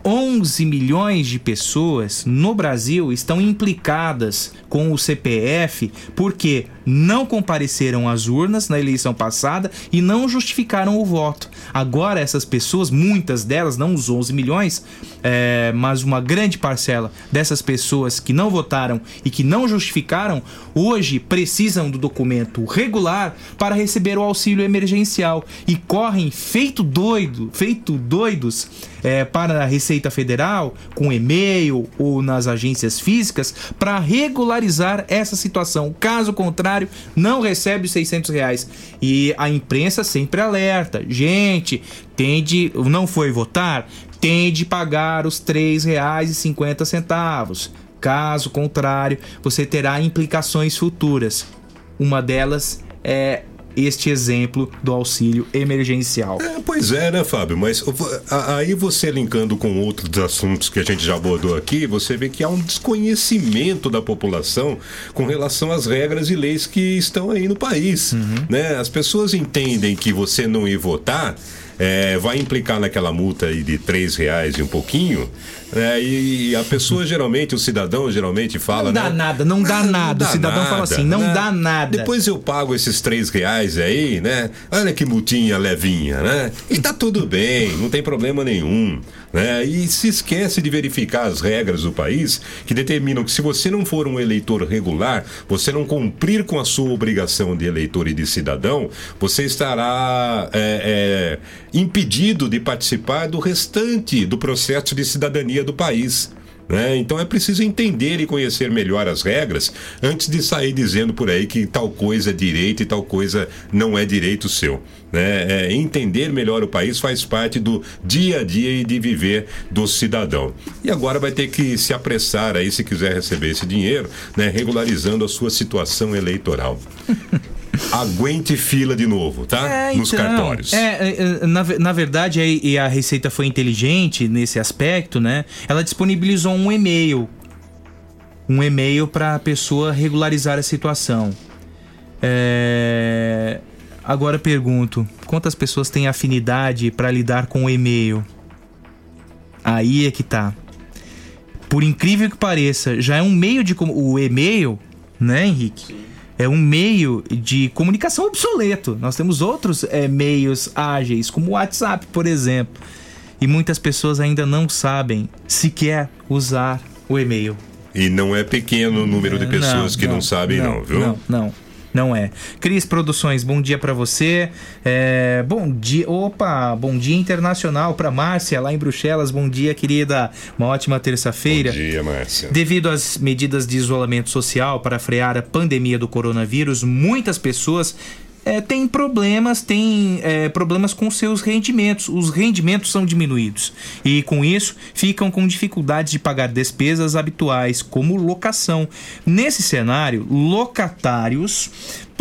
11 milhões de pessoas no Brasil estão implicadas com o CPF porque não compareceram às urnas na eleição passada e não justificaram o voto. Agora, essas pessoas, muitas delas, não os 11 milhões, é, mas uma grande parcela dessas pessoas que não votaram e que não justificaram, hoje precisam do documento regular para receber o auxílio emergencial e correm feito doido, feito doidos é, para a Receita Federal, com e-mail ou nas agências físicas, para regularizar essa situação. Caso contrário, não recebe os 600 reais. E a imprensa sempre alerta: gente, tem de. Não foi votar? Tem de pagar os R$ 3,50. Caso contrário, você terá implicações futuras. Uma delas é este exemplo do auxílio emergencial. É, pois é, né, Fábio? Mas aí você linkando com outros assuntos que a gente já abordou aqui, você vê que há um desconhecimento da população com relação às regras e leis que estão aí no país. Né? As pessoas entendem que você não ir votar. é, vai implicar naquela multa aí de três reais e um pouquinho, né? e a pessoa geralmente, o cidadão geralmente fala, Não dá né? nada, não dá nada. O cidadão fala assim, não né? dá nada. Depois eu pago esses três reais aí, né? Olha que multinha levinha, né? E tá tudo bem, não tem problema nenhum. Né? E se esquece de verificar as regras do país que determinam que se você não for um eleitor regular, você não cumprir com a sua obrigação de eleitor e de cidadão, você estará é, é, impedido de participar do restante do processo de cidadania do país. Né? Então é preciso entender e conhecer melhor as regras antes de sair dizendo por aí que tal coisa é direito e tal coisa não é direito seu. Né? É, entender melhor o país faz parte do dia a dia e de viver do cidadão. E agora vai ter que se apressar aí se quiser receber esse dinheiro, né? regularizando a sua situação eleitoral. Aguente fila de novo, tá? É, Nos então, cartórios. É, é, na, ve- na verdade, e a Receita foi inteligente nesse aspecto, né? Ela disponibilizou um e-mail. Um e-mail para a pessoa regularizar a situação. É, Agora pergunto: quantas pessoas têm afinidade para lidar com o e-mail? Aí é que tá. por incrível que pareça, já é um meio de como o e-mail, né, Henrique? É um meio de comunicação obsoleto. Nós temos outros é, meios ágeis, como o WhatsApp, por exemplo. E muitas pessoas ainda não sabem sequer usar o e-mail. E não é pequeno o número de pessoas que não, sabem, não, viu? Não, não. Não é. Cris Produções, bom dia para você. É, bom dia. Opa, bom dia internacional para Márcia, lá em Bruxelas. Bom dia, querida. Uma ótima terça-feira. Bom dia, Márcia. Devido às medidas de isolamento social para frear a pandemia do coronavírus, muitas pessoas é, tem problemas, tem é, problemas com seus rendimentos. Os rendimentos são diminuídos e, com isso, ficam com dificuldades de pagar despesas habituais, como locação. Nesse cenário, locatários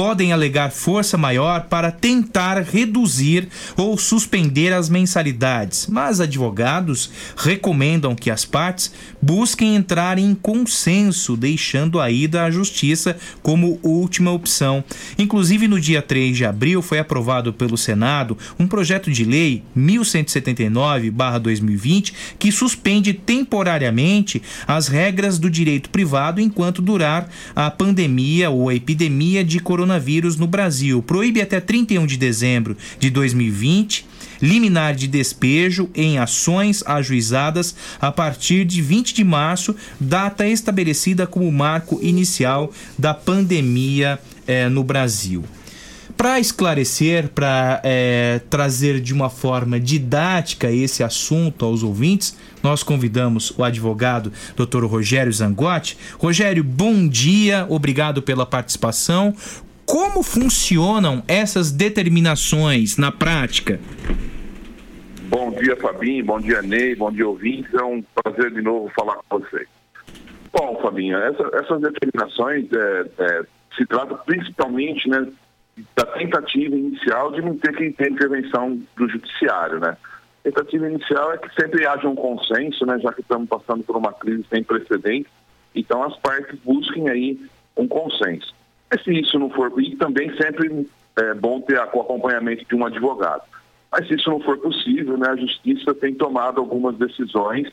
podem alegar força maior para tentar reduzir ou suspender as mensalidades, mas advogados recomendam que as partes busquem entrar em consenso, deixando a ida à justiça como última opção. Inclusive, no dia 3 de abril, foi aprovado pelo Senado um projeto de lei 1179-2020 que suspende temporariamente as regras do direito privado enquanto durar a pandemia ou a epidemia de coronavírus coronavírus no Brasil. Proíbe até 31 de dezembro de 2020 liminar de despejo em ações ajuizadas a partir de 20 de março, data estabelecida como marco inicial da pandemia eh, no Brasil. Para esclarecer, para é, trazer de uma forma didática esse assunto aos ouvintes, nós convidamos o advogado Dr. Rogério Zangotti. Rogério, bom dia, obrigado pela participação. Como funcionam essas determinações na prática? Bom dia, Fabinho. Bom dia, Ney. Bom dia, ouvintes. É um prazer de novo falar com vocês. Bom, Fabinho, essa, essas determinações é, é, se trata principalmente né, da tentativa inicial de não ter que ter intervenção do judiciário, né? A tentativa inicial é que sempre haja um consenso, né, já que estamos passando por uma crise sem precedentes, então as partes busquem aí um consenso. Mas se isso não for, e também sempre é bom ter o acompanhamento de um advogado. Mas se isso não for possível, né, a justiça tem tomado algumas decisões,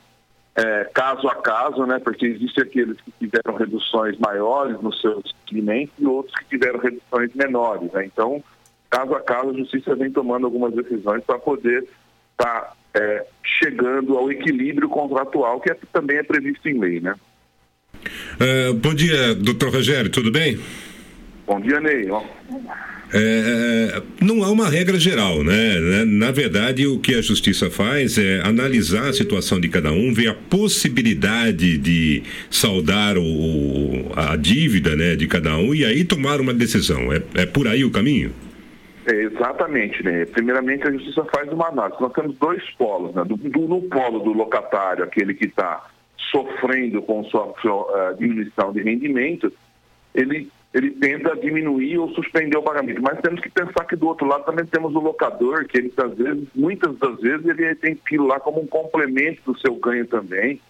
é, caso a caso, né, porque existem aqueles que tiveram reduções maiores nos seus clientes e outros que tiveram reduções menores. Né? Então, caso a caso, a justiça vem tomando algumas decisões para poder estar tá, é, chegando ao equilíbrio contratual, que é, também é previsto em lei. Né? Uh, bom dia, doutor Rogério, tudo bem? Bom dia, Ney. É, não há uma regra geral, né? Na verdade, o que a justiça faz é analisar a situação de cada um, ver a possibilidade de saldar o, a dívida né, de cada um e aí tomar uma decisão. É, é por aí o caminho? É, exatamente, né? Primeiramente, a justiça faz uma análise. Nós temos dois polos, né? Do, do no polo do locatário, aquele que está sofrendo com sua, sua uh, diminuição de rendimento, ele ele tenta diminuir ou suspender o pagamento. Mas temos que pensar que do outro lado também temos o locador, que ele, às vezes, muitas das vezes, ele tem aquilo lá como um complemento do seu ganho também.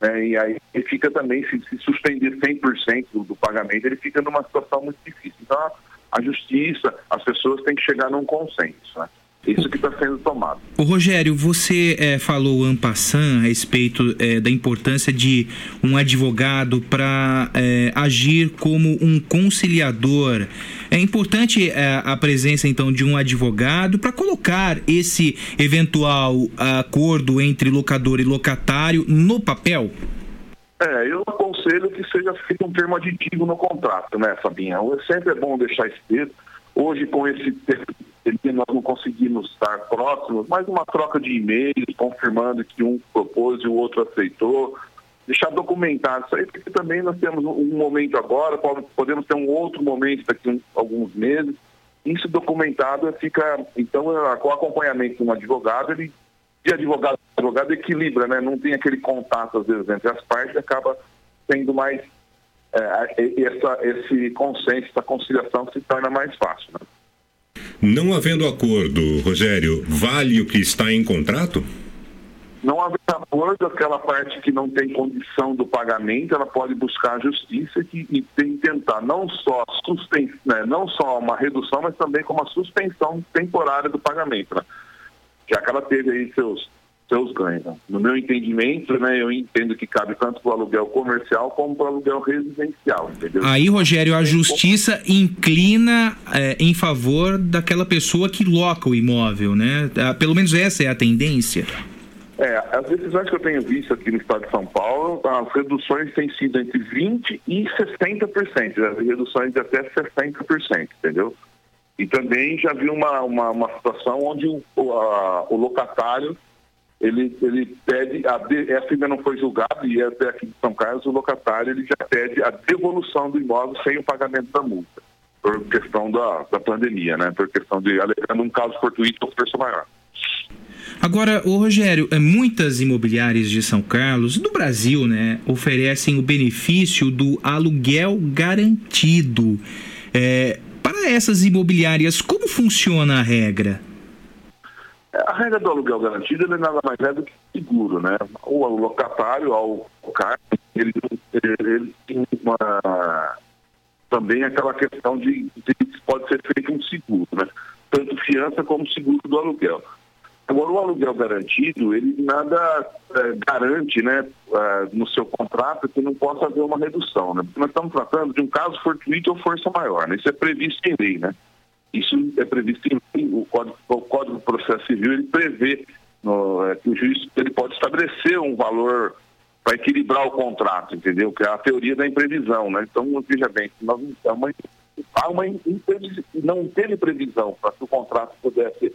Né? E aí ele fica também, se, se suspender 100% do, do pagamento, ele fica numa situação muito difícil. Então, a, a justiça, as pessoas têm que chegar num consenso. Né? Isso que está sendo tomado. O Rogério, você é, falou ampassan a respeito é, da importância de um advogado para é, agir como um conciliador. É importante é, a presença então de um advogado para colocar esse eventual acordo entre locador e locatário no papel. É, eu aconselho que seja feito um termo aditivo no contrato, né, Fabinha? Sempre é bom deixar escrito. Hoje, com esse nós não conseguimos estar próximos, mas uma troca de e-mails confirmando que um propôs e o outro aceitou, deixar documentado isso aí, porque também nós temos um momento agora, podemos ter um outro momento daqui a alguns meses, isso documentado fica, então, com o acompanhamento de um advogado, ele, de advogado a advogado, equilibra, né? Não tem aquele contato, às vezes, entre as partes, acaba sendo mais, é, essa, esse consenso, essa conciliação se torna mais fácil, né? Não havendo acordo, Rogério, vale o que está em contrato? Não havendo acordo, aquela parte que não tem condição do pagamento, ela pode buscar a justiça e, e tentar não só, susten né, não só uma redução, mas também com uma suspensão temporária do pagamento. Né? Já que ela teve aí seus, seus ganhos. No meu entendimento, né, eu entendo que cabe tanto para o aluguel comercial como para o aluguel residencial, entendeu? Aí, Rogério, a justiça inclina é, em favor daquela pessoa que loca o imóvel, né? Ah, Pelo menos essa é a tendência. É, as decisões que eu tenho visto aqui no estado de São Paulo, as reduções têm sido entre 20% e 60%, as reduções de até 60%, entendeu? E também já vi uma, uma, uma situação onde o, a- o locatário, ele, ele pede, a de- essa ainda não foi julgada, e até aqui em São Carlos, o locatário ele já pede a devolução do imóvel sem o pagamento da multa, por questão da, da pandemia, né? Por questão de, alegando um caso fortuito ou força maior. Agora, o Rogério, é, muitas imobiliárias de São Carlos, do Brasil, né, oferecem o benefício do aluguel garantido. É, para essas imobiliárias, como funciona a regra? A regra do aluguel garantido ele nada mais é do que seguro, né? O locatário, ao locar, ele, ele, tem uma, também aquela questão de, que pode ser feito um seguro, né? Tanto fiança como seguro do aluguel. Agora, o aluguel garantido, ele nada eh, garante, né, eh, no seu contrato que não possa haver uma redução, né? Nós estamos tratando de um caso fortuito ou força maior, né? Isso é previsto em lei, né? Isso é previsto em o Código, o Código do Processo Civil, ele prevê no, eh, que o juiz ele pode estabelecer um valor para equilibrar o contrato, entendeu? Que é a teoria da imprevisão, né? Então, veja bem, nós, é uma, há uma não teve previsão para que o contrato pudesse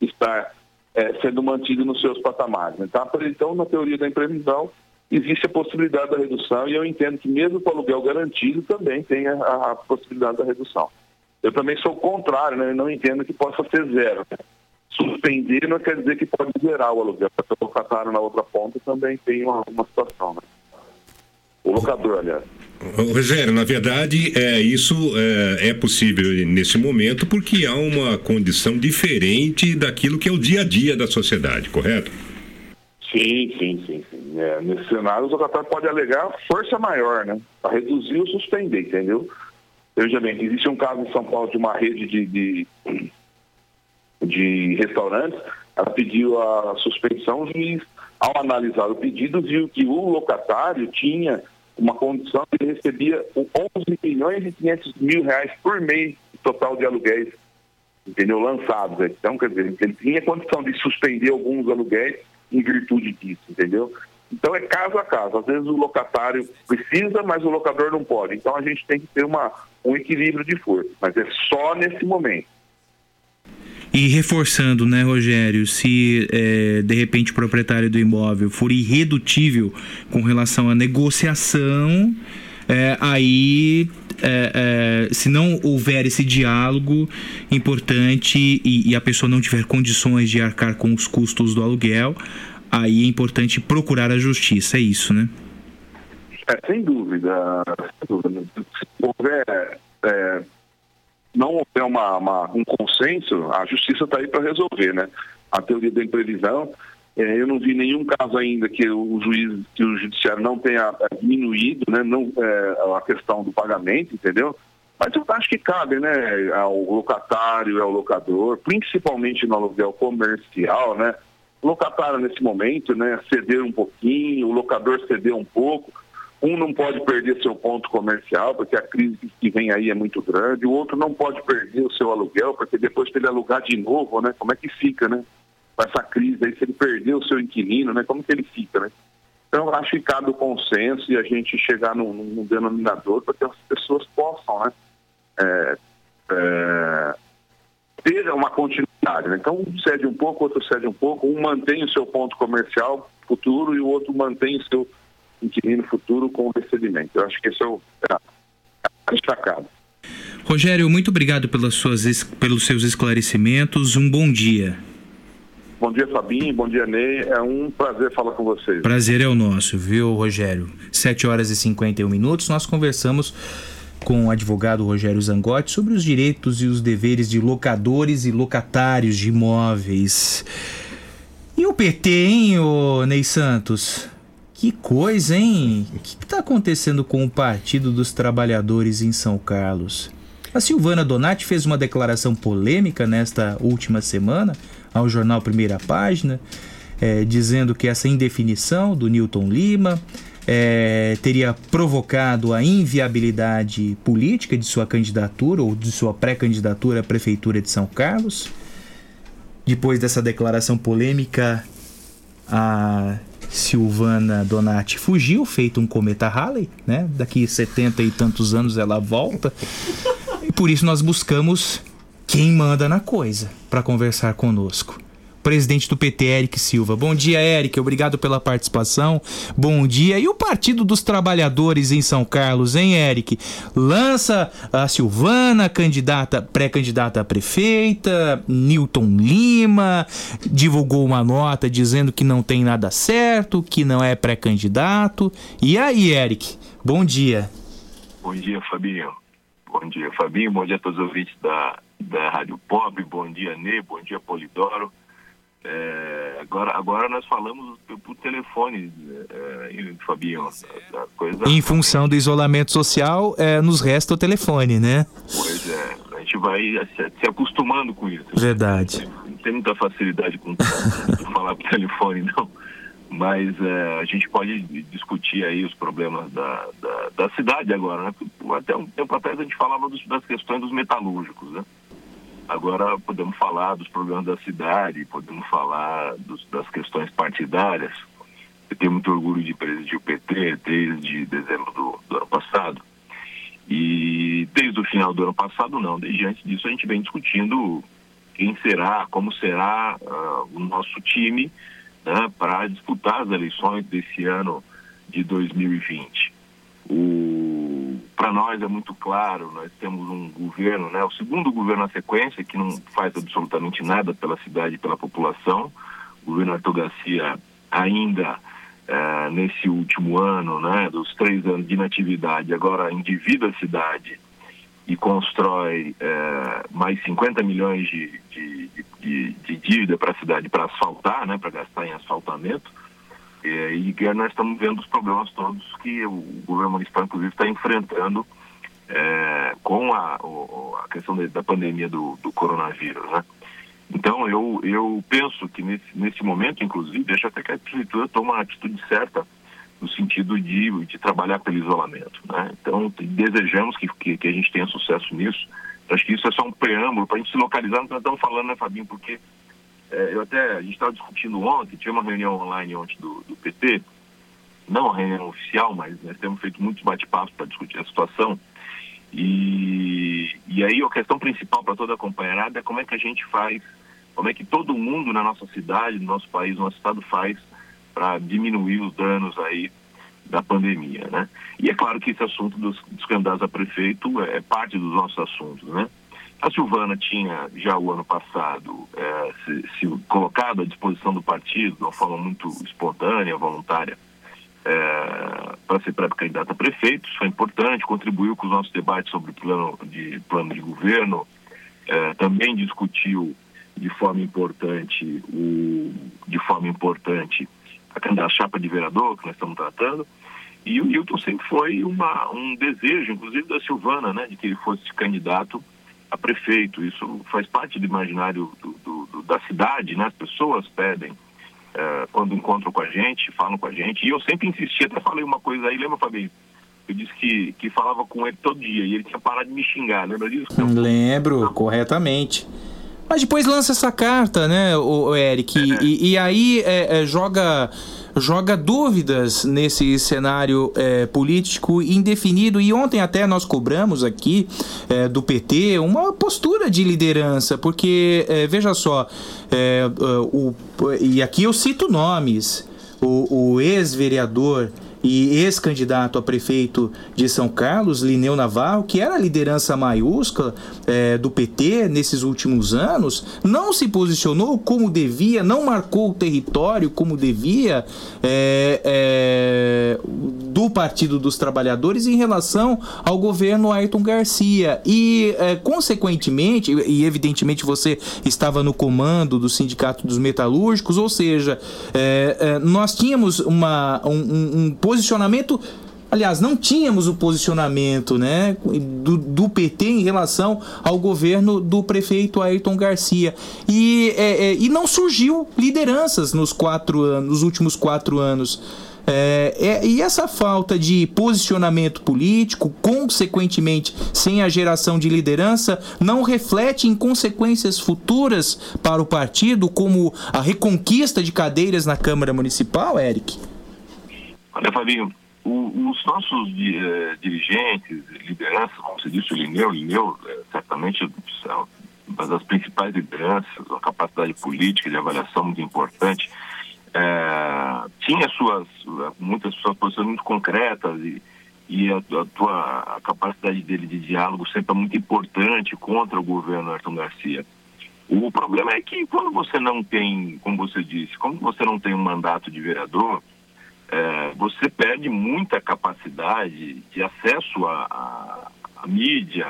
estar eh, sendo mantido nos seus patamares. né? Tá? Então, na teoria da imprevisão, existe a possibilidade da redução e eu entendo que mesmo com o aluguel garantido também tem a, a possibilidade da redução. Eu também sou contrário, né? Eu não entendo que possa ser zero. Suspender não quer dizer que pode zerar o aluguel. Porque o locatário na outra ponta também tem uma, uma situação, né? O locador, aliás. Rogério, na verdade, é, isso é, é possível nesse momento porque há uma condição diferente daquilo que é o dia a dia da sociedade, correto? Sim, sim, sim. sim. É, nesse cenário, o locatário pode alegar força maior, né? Para reduzir ou suspender, entendeu? Veja bem, existe um caso em São Paulo de uma rede de, de, de restaurantes, ela pediu a suspensão, o juiz, ao analisar o pedido, viu que o locatário tinha uma condição que recebia 11 milhões e 500 mil reais por mês total de aluguéis, entendeu? Lançados. né? Então, quer dizer, ele tinha condição de suspender alguns aluguéis em virtude disso, entendeu? Então é caso a caso. Às vezes o locatário precisa, mas o locador não pode. Então a gente tem que ter uma, um equilíbrio de força. Mas é só nesse momento. E reforçando, né, Rogério, se é, de repente o proprietário do imóvel for irredutível com relação à negociação, é, aí, é, é, se não houver esse diálogo importante e, e a pessoa não tiver condições de arcar com os custos do aluguel, aí é importante procurar a justiça, é isso, né? É, sem dúvida. Se houver, é, não houver uma, uma- um consenso, a justiça está aí para resolver, né? A teoria da imprevisão, é, eu não vi nenhum caso ainda que o juiz, que o judiciário não tenha é, diminuído, né? Não, é, a questão do pagamento, entendeu? Mas eu acho que cabe, né, ao locatário, ao locador, principalmente no aluguel comercial, né? Locatário nesse momento, né, ceder um pouquinho, o locador ceder um pouco. Um não pode perder seu ponto comercial, porque a crise que vem aí é muito grande. O outro não pode perder o seu aluguel, porque depois que ele alugar de novo, né, como é que fica, né? Com essa crise aí, se ele perder o seu inquilino, né, como que ele fica, né? Então, acho que cabe o consenso e a gente chegar num, num denominador para que as pessoas possam, né, é, é, ter uma continuidade. Né? Então, um cede um pouco, outro cede um pouco, um mantém o seu ponto comercial futuro e o outro mantém o seu inquilino futuro com o recebimento. Eu acho que esse é o é destacado. Rogério, muito obrigado pelas suas, pelos seus esclarecimentos. Um bom dia. Bom dia, Fabinho. Bom dia, Ney. É um prazer falar com vocês. Prazer é o nosso, viu, Rogério? 7 horas e 51 minutos, nós conversamos com o advogado Rogério Zangotti sobre os direitos e os deveres de locadores e locatários de imóveis. E o PT, hein, ô Ney Santos? Que coisa, hein? O que está acontecendo com o Partido dos Trabalhadores em São Carlos? A Silvana Donati fez uma declaração polêmica nesta última semana ao jornal Primeira Página. é, dizendo que essa indefinição do Newton Lima é, teria provocado a inviabilidade política de sua candidatura ou de sua pré-candidatura à Prefeitura de São Carlos. Depois dessa declaração polêmica, a Silvana Donati fugiu, feito um cometa Halley, né? Daqui 70 e tantos anos ela volta. E por isso nós buscamos quem manda na coisa para conversar conosco. Presidente do PT, Eric Silva. Bom dia, Eric. Obrigado pela participação. Bom dia. E o Partido dos Trabalhadores em São Carlos, hein, Eric? Lança a Silvana, candidata, pré-candidata a prefeita, Newton Lima, divulgou uma nota dizendo que não tem nada certo, que não é pré-candidato. E aí, Eric? Bom dia. Bom dia, Fabinho. Bom dia, Fabinho. Bom dia a todos os ouvintes da, da Rádio Pop. Bom dia, Ney. Bom dia, Polidoro. É, agora, agora nós falamos por telefone, é, Fabinho. A coisa... Em função do isolamento social, é, nos resta o telefone, né? Pois é, a gente vai se, se acostumando com isso. Verdade. Não tem muita facilidade com falar por telefone, não. Mas é, a gente pode discutir aí os problemas da, da, da cidade agora, né? Até um tempo atrás a gente falava dos, das questões dos metalúrgicos, né? Agora podemos falar dos problemas da cidade, podemos falar dos, das questões partidárias. Eu tenho muito orgulho de presidir o PT desde dezembro do, do ano passado. E desde o final do ano passado, não, desde antes disso, a gente vem discutindo quem será, como será uh, o nosso time né, para disputar as eleições desse ano de 2020. Para nós é muito claro, nós temos um governo, né, o segundo governo na sequência, que não faz absolutamente nada pela cidade e pela população. O governo Arthur Garcia ainda eh, nesse último ano, né, dos três anos de inatividade, agora endivida a cidade e constrói eh, mais 50 milhões de, de, de, de dívida para a cidade para asfaltar, né, para gastar em asfaltamento. É, e nós estamos vendo os problemas todos que o governo municipal, inclusive, está enfrentando é, com a, a questão da pandemia do, do coronavírus, né? Então, eu, eu penso que nesse, nesse momento, inclusive, deixa até que a prefeitura tome a atitude certa no sentido de, de trabalhar pelo isolamento, né? Então, desejamos que, que, que a gente tenha sucesso nisso. Acho que isso é só um preâmbulo para a gente se localizar no que nós estamos falando, né, Fabinho? Porque é, eu até, a gente estava discutindo ontem, tinha uma reunião online ontem do, do PT, não uma reunião oficial, mas nós temos feito muitos bate-papos para discutir a situação. E, e aí a questão principal para toda a companheirada é como é que a gente faz, como é que todo mundo na nossa cidade, no nosso país, no nosso estado faz para diminuir os danos aí da pandemia, né? E é claro que esse assunto dos, dos candidatos a prefeito é parte dos nossos assuntos, né? A Silvana tinha já o ano passado é, se, se, colocado à disposição do partido de uma forma muito espontânea, voluntária, é, para ser pré-candidata a prefeito. Isso foi importante, contribuiu com os nossos debates sobre plano de, plano de governo, é, também discutiu de forma importante o, de forma importante a, a chapa de vereador que nós estamos tratando. E o Newton sempre foi uma, um desejo, inclusive da Silvana, né, de que ele fosse candidato a prefeito. Isso faz parte do imaginário do, do, do, da cidade, né? As pessoas pedem é, quando encontram com a gente, falam com a gente. E eu sempre insisti, até falei uma coisa aí, lembra, Fabinho? Eu disse que, que falava com ele todo dia e ele tinha parado de me xingar, lembra disso? Lembro, corretamente. Mas depois lança essa carta, né, o, Eric? É. E, e, aí é, é, joga joga dúvidas nesse cenário é, político indefinido. E ontem até nós cobramos aqui é, do PT uma postura de liderança, porque é, veja só, é, o, e aqui eu cito nomes: o, o ex-vereador e ex-candidato a prefeito de São Carlos, Lineu Navarro, que era a liderança maiúscula é, do PT nesses últimos anos, não se posicionou como devia, não marcou o território como devia é, é, do Partido dos Trabalhadores em relação ao governo Ayrton Garcia. E, é, consequentemente, e evidentemente você estava no comando do Sindicato dos Metalúrgicos, ou seja, é, é, nós tínhamos uma, um, um posicionamento aliás, não tínhamos o posicionamento né, do, do PT em relação ao governo do prefeito Ayrton Garcia. E, é, é, e não surgiu lideranças nos quatro anos, nos últimos quatro anos. É, é, e essa falta de posicionamento político, consequentemente, sem a geração de liderança, não reflete em consequências futuras para o partido, como a reconquista de cadeiras na Câmara Municipal, Eric? Olha, Fabinho, o, os nossos eh, dirigentes, lideranças, como você disse, o Lineu, Lineu eh, certamente é uma das principais lideranças, uma capacidade política de avaliação muito importante, é, tinha suas muitas suas posições muito concretas e, e a, a, tua a capacidade dele de diálogo sempre é muito importante contra o governo Ayrton Garcia. O problema é que quando você não tem, como você disse, como você não tem um mandato de vereador, é, você perde muita capacidade de acesso à, mídia,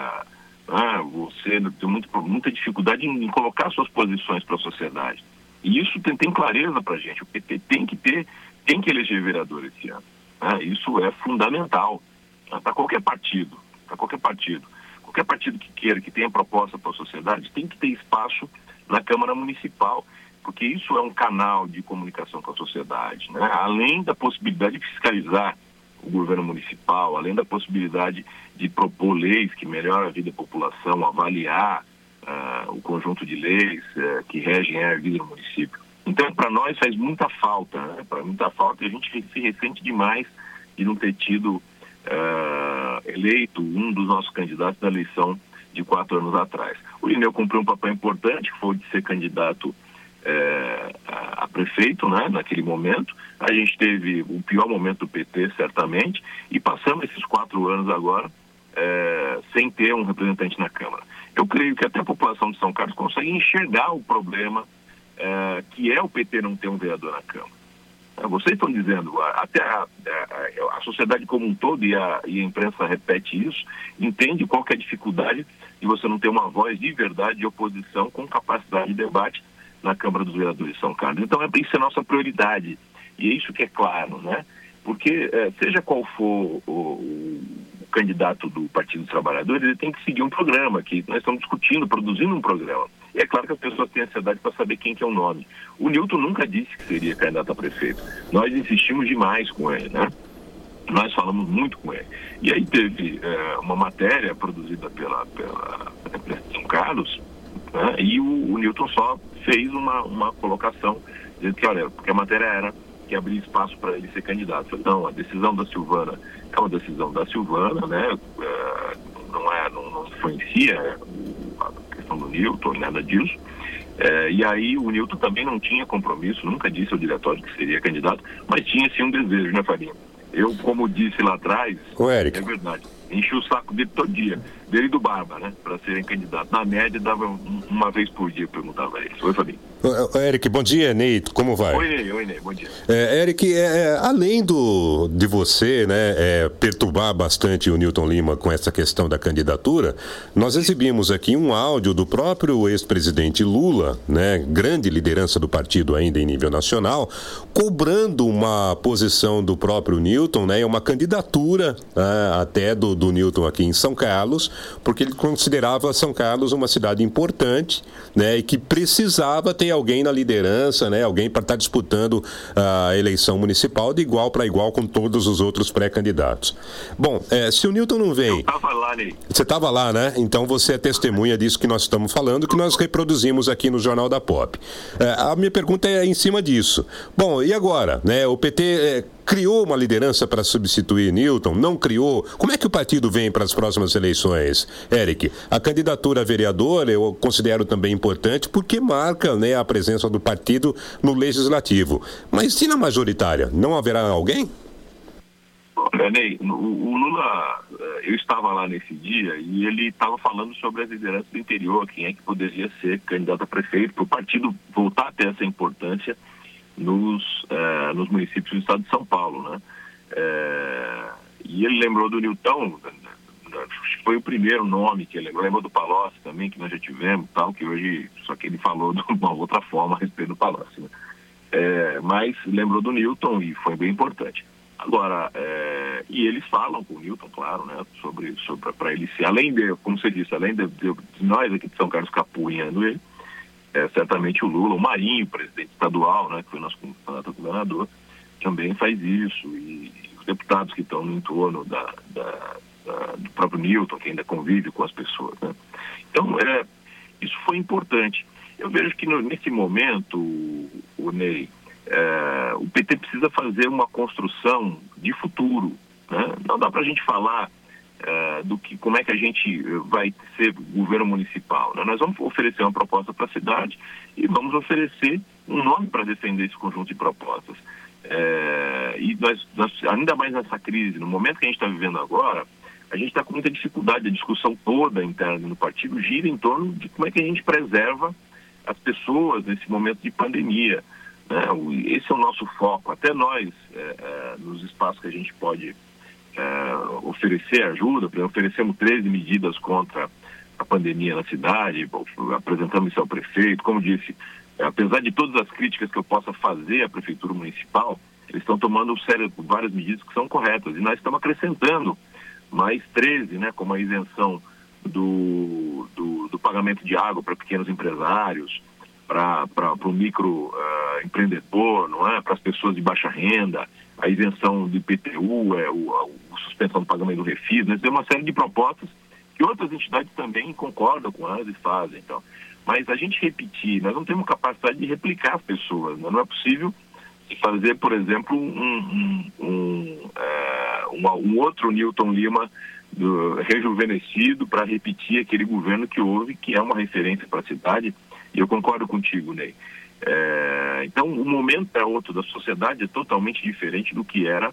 né? você tem muito, muita dificuldade em, em colocar suas posições para a sociedade. E isso tem, tem clareza para a gente. O PT tem que ter, tem que eleger vereador esse ano. Né? Isso é fundamental né? para qualquer partido, para qualquer partido. Qualquer partido que queira, que tenha proposta para a sociedade, tem que ter espaço na Câmara Municipal, porque isso é um canal de comunicação com a sociedade. Né? Além da possibilidade de fiscalizar o governo municipal, além da possibilidade de propor leis que melhoram a vida da população, avaliar uh, o conjunto de leis uh, que regem a vida no município. Então, para nós faz muita falta, né? para muita falta, a gente se ressente demais de não ter tido uh, eleito um dos nossos candidatos da eleição de quatro anos atrás. O Lineu cumpriu um papel importante, que foi de ser candidato é, a, a prefeito, né, naquele momento. A gente teve o pior momento do PT, certamente, e passamos esses quatro anos agora é, sem ter um representante na Câmara. Eu creio que até a população de São Carlos consegue enxergar o problema é, que é o PT não ter um vereador na Câmara. É, vocês estão dizendo, até a, a, a, sociedade como um todo, e e a imprensa repete isso, entende qual é a dificuldade de você não ter uma voz de verdade de oposição com capacidade de debate na Câmara dos Vereadores de São Carlos. Então, é, isso é nossa prioridade. E é isso que é claro, né? Porque, é, seja qual for o, o candidato do Partido dos Trabalhadores, ele tem que seguir um programa, que nós estamos discutindo, produzindo um programa. E é claro que as pessoas têm ansiedade para saber quem que é o nome. O Newton nunca disse que seria candidato a prefeito. Nós insistimos demais com ele, né? Nós falamos muito com ele. E aí teve é, uma matéria produzida pela, pela, pela São Carlos, né? e o, o Newton só fez uma, uma colocação dizendo que, olha, porque a matéria era que abrir espaço para ele ser candidato. Então, a decisão da Silvana é uma decisão da Silvana, né? É, não, é, não, não influencia a questão do Newton, nada disso. É, e aí o Newton também não tinha compromisso, nunca disse ao diretório que seria candidato, mas tinha sim um desejo, né, Farinha? Eu, como disse lá atrás, é verdade, enchi o saco dele todo dia, dele e do Barba, né, para serem candidatos. Na média, dava uma vez por dia, perguntava a ele. Oi, Fabinho. Eric, bom dia, Neito, como vai? Oi, Ney, oi, Ney, bom dia. É, Eric, é, é, além do, de você né, é, perturbar bastante o Newton Lima com essa questão da candidatura, nós exibimos aqui um áudio do próprio ex-presidente Lula, né, grande liderança do partido ainda em nível nacional, cobrando uma posição do próprio Newton, né, uma candidatura né, até do, do Newton aqui em São Carlos, porque ele considerava São Carlos uma cidade importante né, e que precisava ter alguém na liderança, né? Alguém para estar tá disputando a eleição municipal de igual para igual com todos os outros pré-candidatos. Bom, é, se o Newton não vem. Eu tava lá, Ney. Você estava lá, né? Então você é testemunha disso que nós estamos falando, que nós reproduzimos aqui no Jornal da Pop. É, a minha pergunta é em cima disso. Bom, e agora? Né? O PT. É, criou uma liderança para substituir Newton? Não criou? Como é que o partido vem para as próximas eleições, Eric? A candidatura a vereador eu considero também importante porque marca né, a presença do partido no legislativo. Mas se na majoritária, não haverá alguém? Olha, o, o Lula, eh, eu estava lá nesse dia e ele estava falando sobre as lideranças do interior, quem é que poderia ser candidato a prefeito, para o partido voltar a ter essa importância nos, eh, nos municípios do estado de São Paulo, né? Eh, e ele lembrou do Nilton, foi o primeiro nome que ele lembrou, lembrou do Palocci também, que nós já tivemos, tal, que hoje, só que ele falou de uma outra forma a respeito do Palocci, né? É, mas lembrou do Newton e foi bem importante. Agora, É, e eles falam com o Newton, claro, né, sobre, sobre para ele se, além de, como você disse, além de, de nós aqui de São Carlos capunhando ele, é, certamente o Lula, o Marinho, presidente estadual, né, que foi nosso candidato governador, também faz isso. E, e os deputados que estão no entorno da, da, da, do próprio Newton, que ainda convive com as pessoas. Né. Então, é, isso foi importante. Eu vejo que no, nesse momento, o Ney, é, o PT precisa fazer uma construção de futuro. Né? Não dá para a gente falar é, do que como é que a gente vai ser governo municipal. Né? Nós vamos oferecer uma proposta para a cidade e vamos oferecer um nome para defender esse conjunto de propostas. É, e nós, nós, ainda mais nessa crise, no momento que a gente está vivendo agora, a gente está com muita dificuldade. A discussão toda interna no partido gira em torno de como é que a gente preserva as pessoas nesse momento de pandemia. Né? Esse é o nosso foco. Até nós, é, é, nos espaços que a gente pode é, oferecer ajuda, por exemplo, oferecemos 13 medidas contra a pandemia na cidade, apresentamos isso ao prefeito. Como disse, apesar de todas as críticas que eu possa fazer à prefeitura municipal, eles estão tomando sério várias medidas que são corretas e nós estamos acrescentando mais 13, né, como a isenção do, do, do pagamento de água para pequenos empresários, para o micro uh, não é? para as pessoas de baixa renda, a isenção do IPTU, é, o, a, suspensão do pagamento do refis, né? tem uma série de propostas que outras entidades também concordam com elas e fazem. Então. Mas a gente repetir, nós não temos capacidade de replicar as pessoas, né? não é possível fazer, por exemplo, um, um, um, é, um outro Newton Lima do, rejuvenescido para repetir aquele governo que houve, que é uma referência para a cidade, e eu concordo contigo, Ney. É, então, o momento é outro da sociedade é totalmente diferente do que era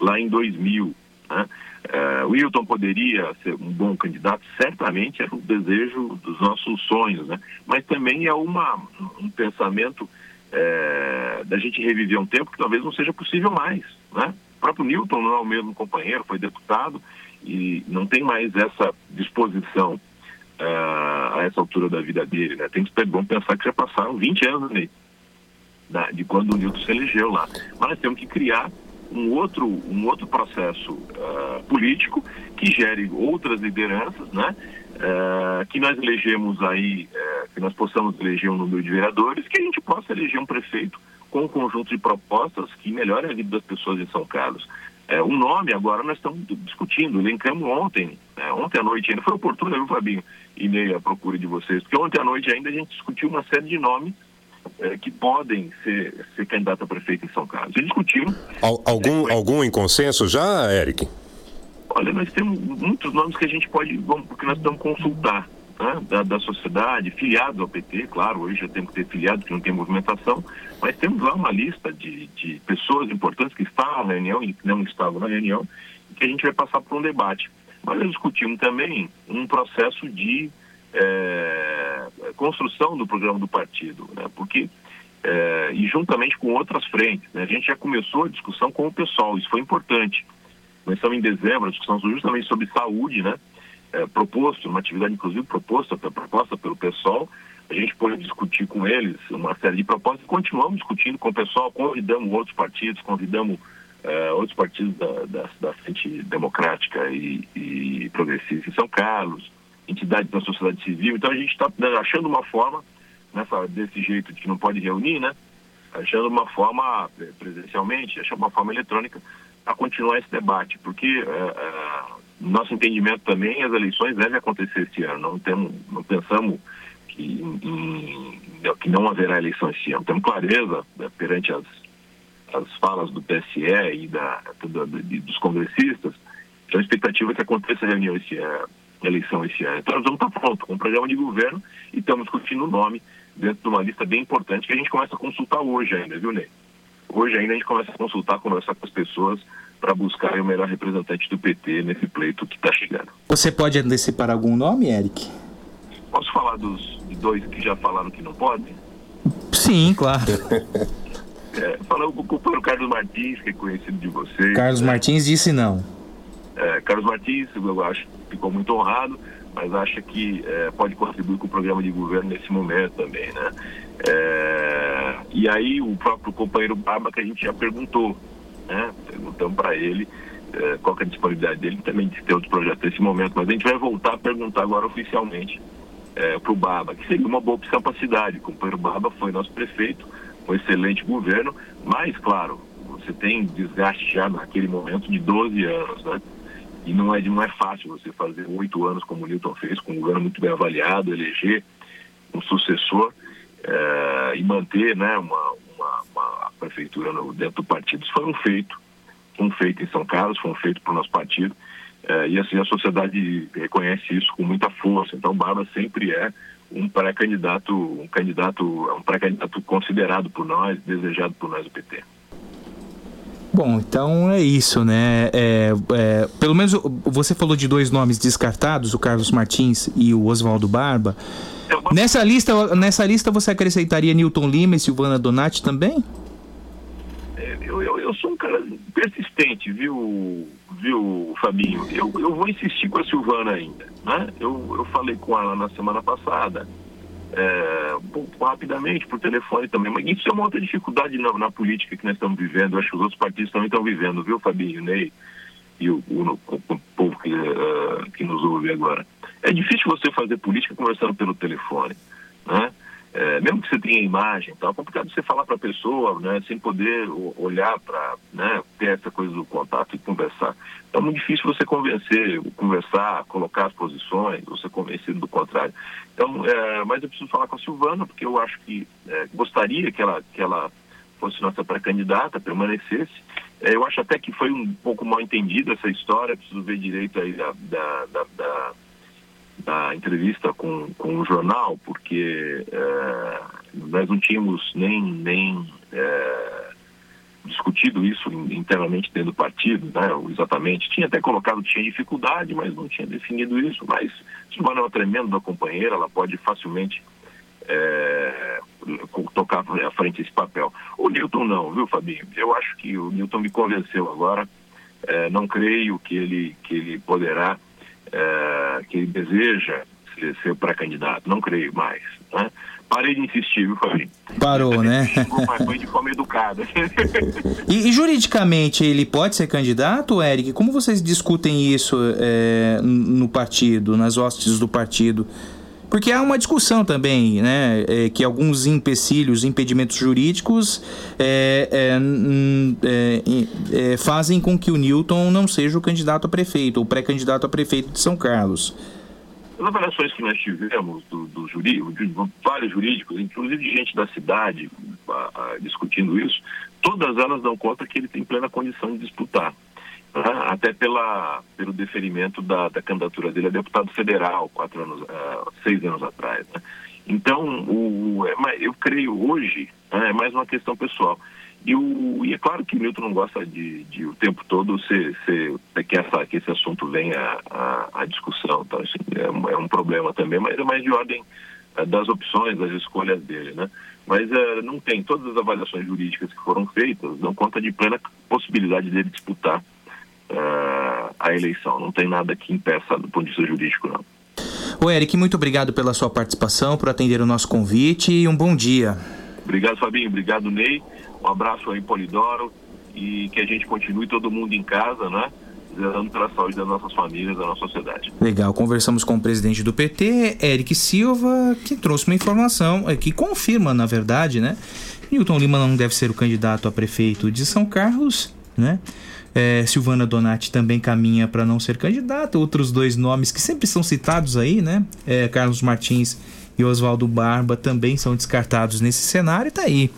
lá em 2000. Né? É, o Wilton poderia ser um bom candidato, certamente era o desejo dos nossos sonhos, né? mas também é uma, um pensamento é, da gente reviver um tempo que talvez não seja possível mais. Né? O próprio Newton não é o mesmo companheiro, foi deputado e não tem mais essa disposição uh, a essa altura da vida dele. Né? Tem que bom pensar que já passaram 20 anos né, de quando o Newton se elegeu lá. Mas nós temos que criar um outro, um outro processo uh, político que gere outras lideranças, né? Uh, que nós elegemos aí, uh, que nós possamos eleger um número de vereadores, que a gente possa eleger um prefeito com um conjunto de propostas que melhore a vida das pessoas em São Carlos. É, o nome agora nós estamos discutindo, elencamos ontem, né? ontem à noite ainda, foi oportuno, viu, Fabinho? E meio à procura de vocês, porque ontem à noite ainda a gente discutiu uma série de nomes é, que podem ser, ser candidato a prefeito em São Carlos. E discutimos. Al, algum, é, algum em consenso já, Eric? Olha, nós temos muitos nomes que a gente pode, vamos, porque nós estamos consultar né, da, da, sociedade, filiados ao PT, claro, hoje já temos que ter filiados que não tem movimentação, mas temos lá uma lista de, de pessoas importantes que estavam na reunião e que não estavam na reunião, que a gente vai passar por um debate. Mas nós discutimos também um processo de é, construção do programa do partido, né, porque é, e juntamente com outras frentes. Né, a gente já começou a discussão com o pessoal, isso foi importante. Começamos em dezembro a discussão justamente sobre saúde, né? É, proposto, uma atividade inclusive proposta, proposta pelo pessoal, a gente pôde discutir com eles uma série de propostas e continuamos discutindo com o pessoal, convidamos outros partidos, convidamos é, outros partidos da, da, da Frente Democrática e, e Progressista em São Carlos, entidades da sociedade civil, então a gente está né, achando uma forma, nessa, desse jeito de que não pode reunir, né? Achando uma forma é, presencialmente, achando uma forma eletrônica a continuar esse debate, porque é, é, nosso entendimento também, as eleições devem acontecer este ano. Não, temos, não pensamos que, em, que não haverá eleição este ano. Temos clareza né, perante as, as falas do TSE e da, do, dos congressistas. Então, a expectativa é que aconteça a reunião esse ano, eleição esse ano. Então, nós vamos estar prontos com o programa de governo e estamos discutindo o nome dentro de uma lista bem importante que a gente começa a consultar hoje ainda, viu, Ney? Hoje ainda a gente começa a consultar, conversar com as pessoas para buscar o melhor representante do PT nesse pleito que está chegando. Você pode antecipar algum nome, Eric? Posso falar dos dois que já falaram que não podem? Sim, claro. é, falou o companheiro Carlos Martins, que é conhecido de vocês. Carlos né? Martins disse não. É, Carlos Martins, eu acho que ficou muito honrado, mas acha que é, pode contribuir com o programa de governo nesse momento também, né? É, e aí o próprio companheiro Barba que a gente já perguntou né? Perguntamos para ele eh, qual é a disponibilidade dele também de ter outros projetos nesse momento, mas a gente vai voltar a perguntar agora oficialmente para o Baba, que seria uma boa opção para a cidade. O companheiro Baba foi nosso prefeito, um excelente governo, mas, claro, você tem desgaste já naquele momento de 12 anos, né? E não é, não é fácil você fazer oito anos como o Newton fez, com um governo muito bem avaliado, eleger um sucessor eh, e manter né, uma, uma, uma prefeitura no, dentro do partido. Isso foi um feito, um feito em São Carlos, foi um feito para o nosso partido. eh, e assim a sociedade reconhece isso com muita força. Então, Barba sempre é um pré-candidato, um candidato, um pré-candidato considerado por nós, desejado por nós do PT. Bom, então é isso, né? É, é, pelo menos você falou de dois nomes descartados, o Carlos Martins e o Oswaldo Barba. Nessa lista, nessa lista você acrescentaria Newton Lima e Silvana Donati também? É, eu, eu, eu sou um cara persistente, viu, viu, Fabinho? Eu, eu vou insistir com a Silvana ainda, né? Eu, eu falei com ela na semana passada, é, um pouco rapidamente, por telefone também, mas isso é uma outra dificuldade na, na política que nós estamos vivendo. Eu acho que os outros partidos também estão vivendo, viu, Fabinho, Ney e o, o, o, povo que, eh, que nos ouve agora. É difícil você fazer política conversando pelo telefone, né? É, mesmo que você tenha imagem, tá? é complicado você falar para a pessoa, né, sem poder olhar para, né, ter essa coisa do contato e conversar. Então é muito difícil você convencer, conversar, colocar as posições, você convencido do contrário. Então, é, mas eu preciso falar com a Silvana, porque eu acho que é, gostaria que ela, que ela fosse nossa pré-candidata, permanecesse. É, eu acho até que foi um pouco mal entendida essa história, preciso ver direito aí da, da, da, da- da entrevista com, com o jornal, porque é, nós não tínhamos nem, nem é, discutido isso in- internamente dentro do partido, né, exatamente. Tinha até colocado tinha dificuldade, mas não tinha definido isso. Mas Silvana é uma tremenda companheira, ela pode facilmente é, tocar à frente esse papel. O Newton não, viu, Fabinho? Eu acho que o Newton me convenceu agora. É, não creio que ele, que ele poderá, é, que ele deseja ser, ser pré-candidato. Não creio mais. Né? Parei de insistir, viu, Fabinho? Parou, né? Mas foi de forma educada. E, e juridicamente ele pode ser candidato, Eric? Como vocês discutem isso é, no partido, nas hostes do partido? Porque há uma discussão também, né? é, que alguns empecilhos, impedimentos jurídicos é, é, é, é, fazem com que o Newton não seja o candidato a prefeito, ou pré-candidato a prefeito de São Carlos. As avaliações que nós tivemos do, do jurídico, de vários jurídicos, inclusive de gente da cidade a- a- discutindo isso, todas elas dão conta que ele tem plena condição de disputar. Até pela, pelo deferimento da, da candidatura dele a deputado federal, quatro anos, ah, seis anos atrás. né? Então, o, é eu creio hoje, né, é mais uma questão pessoal. E, o, e é claro que o Milton não gosta de, de o tempo todo ser, ser, que, essa, que esse assunto venha à discussão. Então, assim, é, um, é um problema também, mas é mais de ordem eh, das opções, das escolhas dele. Né? Mas eh, não tem, todas as avaliações jurídicas que foram feitas dão conta de plena possibilidade dele disputar eh, a eleição. Não tem nada que impeça do ponto de vista jurídico, não. Ô Eric, muito obrigado pela sua participação, por atender o nosso convite e um bom dia. Obrigado, Fabinho. Obrigado, Ney. Um abraço aí, Polidoro. E que a gente continue todo mundo em casa, né? Zelando pela saúde das nossas famílias, da nossa sociedade. Legal, conversamos com o presidente do PT, Eric Silva, que trouxe uma informação eh, que confirma, na verdade, né? Newton Lima não deve ser o candidato a prefeito de São Carlos, né? Eh, Silvana Donati também caminha para não ser candidata. Outros dois nomes que sempre são citados aí, né? Eh, Carlos Martins e Oswaldo Barba também são descartados nesse cenário. E tá aí.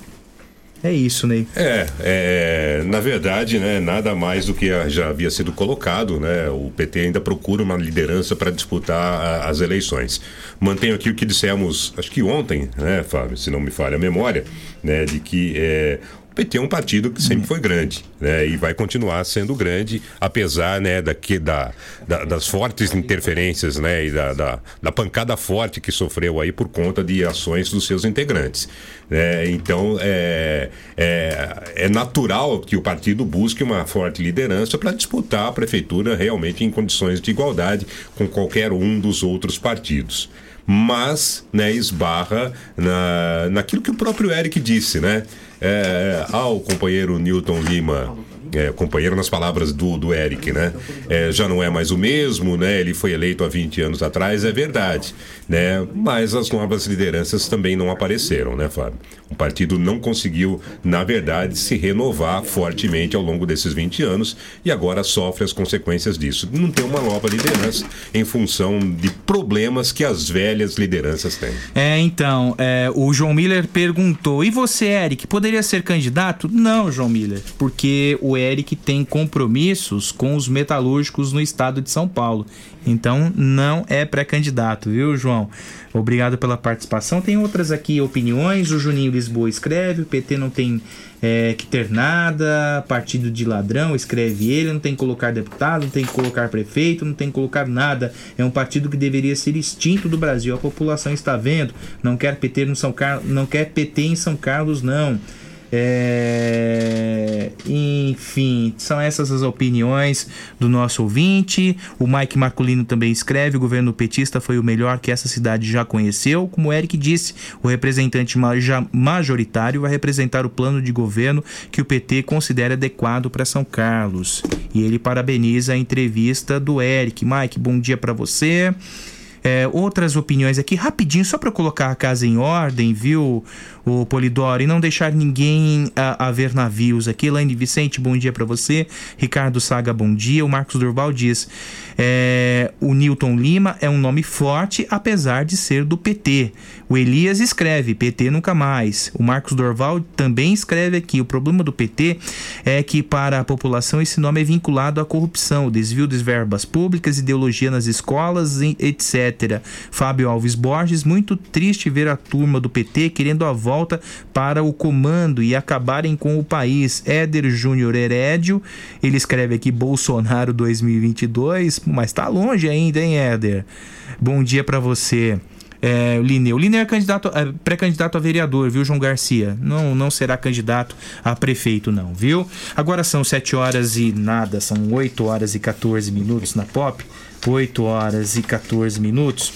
É isso, Ney. É, é, na verdade, né, nada mais do que já havia sido colocado, né, o PT ainda procura uma liderança para disputar a- as eleições. Mantenho aqui o que dissemos, acho que ontem, né, Fábio, se não me falha a memória, né, de que é, PT é um partido que sempre foi grande, né, e vai continuar sendo grande, apesar, né, daqui, da, da- das fortes interferências, né, e da, da, da pancada forte que sofreu aí por conta de ações dos seus integrantes. né. então, é, é, é natural que o partido busque uma forte liderança para disputar a prefeitura realmente em condições de igualdade com qualquer um dos outros partidos. Mas né, esbarra na, naquilo que o próprio Eric disse, né? É, ao companheiro Newton Lima é, companheiro nas palavras do, do Eric, né? É, já não é mais o mesmo, né? Ele foi eleito há 20 anos atrás, é verdade, né? Mas as novas lideranças também não apareceram, né, Fábio? O partido não conseguiu, na verdade, se renovar fortemente ao longo desses 20 anos e agora sofre as consequências disso. Não tem uma nova liderança em função de problemas que as velhas lideranças têm. É, então, é, o João Miller perguntou: e você, Eric, poderia ser candidato? Não, João Miller, porque o Eric tem compromissos com os metalúrgicos no estado de São Paulo. Então, não é pré-candidato, viu, João? Obrigado pela participação. Tem outras aqui opiniões. O Juninho Lisboa escreve: o PT não tem é, que ter nada, partido de ladrão, escreve ele, não tem que colocar deputado, não tem que colocar prefeito, não tem que colocar nada. É um partido que deveria ser extinto do Brasil. A população está vendo, não quer PT no São Carlos, não quer PT em São Carlos, não. É, enfim, são essas as opiniões do nosso ouvinte. O Mike Marcolino também escreve: o governo petista foi o melhor que essa cidade já conheceu. Como o Eric disse, o representante majoritário vai representar o plano de governo que o PT considera adequado para São Carlos. E ele parabeniza a entrevista do Eric. Mike, bom dia para você. É, outras opiniões aqui, rapidinho, só para colocar a casa em ordem, viu, o Polidoro, e não deixar ninguém a, a ver navios aqui. Elaine Vicente, bom dia para você. Ricardo Saga, bom dia. O Marcos Durval diz: é, o Newton Lima é um nome forte, apesar de ser do PT. O Elias escreve: PT nunca mais. O Marcos Dorval também escreve aqui: o problema do PT é que, para a população, esse nome é vinculado à corrupção, desvio de verbas públicas, ideologia nas escolas, etc. Fábio Alves Borges, muito triste ver a turma do PT querendo a volta para o comando e acabarem com o país. Éder Júnior Herédio, ele escreve aqui Bolsonaro 2022, mas tá longe ainda, hein, Éder? Bom dia para você. É, Lineu. Lineu é candidato, é, pré-candidato a vereador, viu, João Garcia? Não, não será candidato a prefeito, não, viu? Agora são 7 horas e nada, são 8 horas e 14 minutos na Pop. 8 horas e 14 minutos.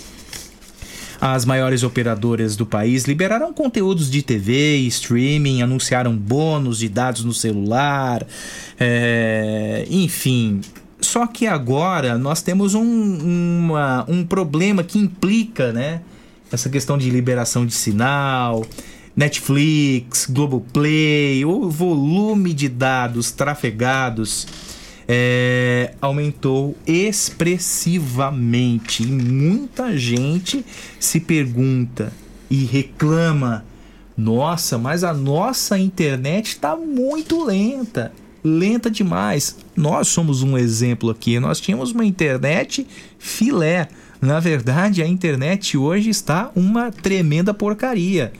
As maiores operadoras do país liberaram conteúdos de TV streaming, anunciaram bônus de dados no celular, é, enfim. Só que agora nós temos um, uma, um problema que implica, né? Essa questão de liberação de sinal, Netflix, Globoplay, o volume de dados trafegados é, aumentou expressivamente. E muita gente se pergunta e reclama: nossa, mas a nossa internet está muito lenta. Lenta demais. Nós somos um exemplo aqui. Nós tínhamos uma internet filé. Na verdade, a internet hoje está uma tremenda porcaria.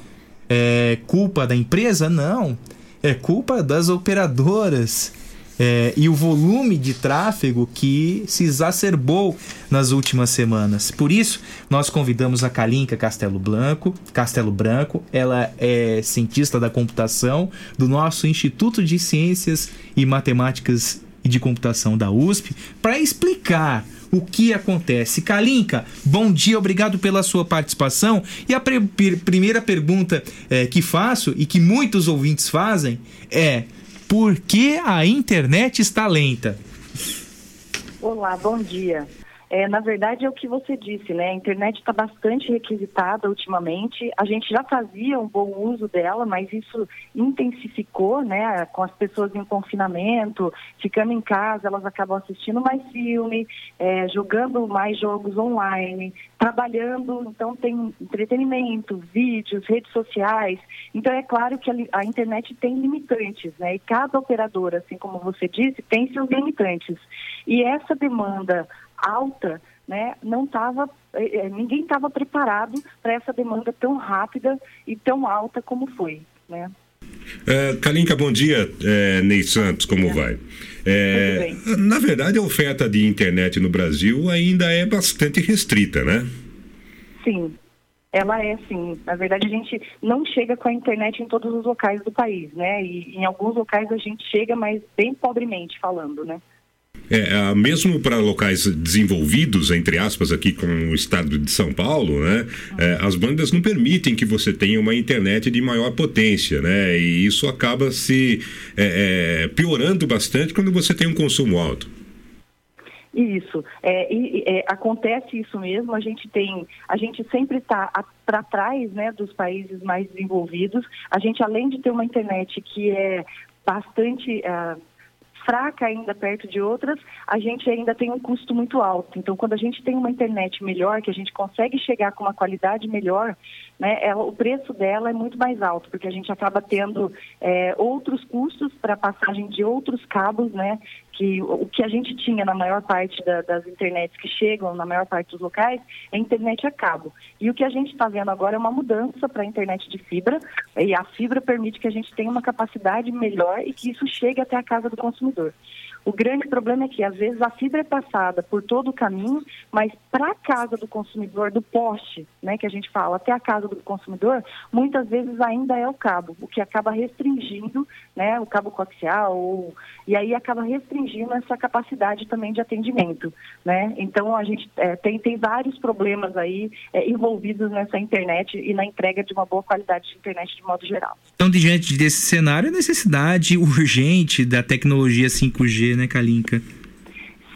É culpa da empresa? Não. É culpa das operadoras é, e o volume de tráfego que se exacerbou nas últimas semanas. Por isso, nós convidamos a Kalinka Castelo Branco, Castelo Branco. Ela é cientista da computação do nosso Instituto de Ciências e Matemáticas de Computação da USP para explicar o que acontece. Kalinka, bom dia, obrigado pela sua participação. E a primeira pergunta é, que faço e que muitos ouvintes fazem é: por que a internet está lenta? Olá, bom dia. É, na verdade, é o que você disse, né? A internet está bastante requisitada ultimamente. A gente já fazia um bom uso dela, mas isso intensificou, né? Com as pessoas em confinamento, ficando em casa, elas acabam assistindo mais filme, é, jogando mais jogos online, trabalhando. Então, tem entretenimento, vídeos, redes sociais. Então, é claro que a, a internet tem limitantes, né? E cada operadora, assim como você disse, tem seus limitantes. E essa demanda alta, né, não estava, eh, eh, ninguém estava preparado para essa demanda tão rápida e tão alta como foi, né? É, Kalinka, bom dia. É, Ney Santos, como vai? É, na verdade, a oferta de internet no Brasil ainda é bastante restrita, né? Sim, ela é sim. Na verdade, a gente não chega com a internet em todos os locais do país, né? E em alguns locais a gente chega, mas bem pobremente falando, né? É, ah, mesmo para locais desenvolvidos, entre aspas, aqui com o estado de São Paulo, né? é, as bandas não permitem que você tenha uma internet de maior potência, né? E isso acaba se é, é, piorando bastante quando você tem um consumo alto. Isso, é, e, é, acontece isso mesmo. A gente tem, a gente sempre está para trás, né, dos países mais desenvolvidos. A gente, além de ter uma internet que é bastante ah, fraca ainda perto de outras, a gente ainda tem um custo muito alto. Então, quando a gente tem uma internet melhor, que a gente consegue chegar com uma qualidade melhor, né, ela, o preço dela é muito mais alto, porque a gente acaba tendo é, outros custos para passagem de outros cabos, né, que o que a gente tinha na maior parte da, das internets que chegam, na maior parte dos locais, é internet a cabo. E o que a gente está vendo agora é uma mudança para a internet de fibra, e a fibra permite que a gente tenha uma capacidade melhor e que isso chegue até a casa do consumidor. O grande problema é que, às vezes, a fibra é passada por todo o caminho, mas para a casa do consumidor, do poste, né, que a gente fala, até a casa do consumidor, muitas vezes ainda é o cabo, o que acaba restringindo, né, o cabo coaxial, ou, e aí acaba restringindo essa capacidade também de atendimento, né? Então, a gente é, tem, tem vários problemas aí é, envolvidos nessa internet e na entrega de uma boa qualidade de internet de modo geral. Então, diante desse cenário, a necessidade urgente da tecnologia 5G, né, Kalinka?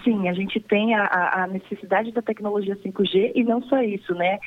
Sim, a gente tem a, a, necessidade da tecnologia 5G e não só isso, né?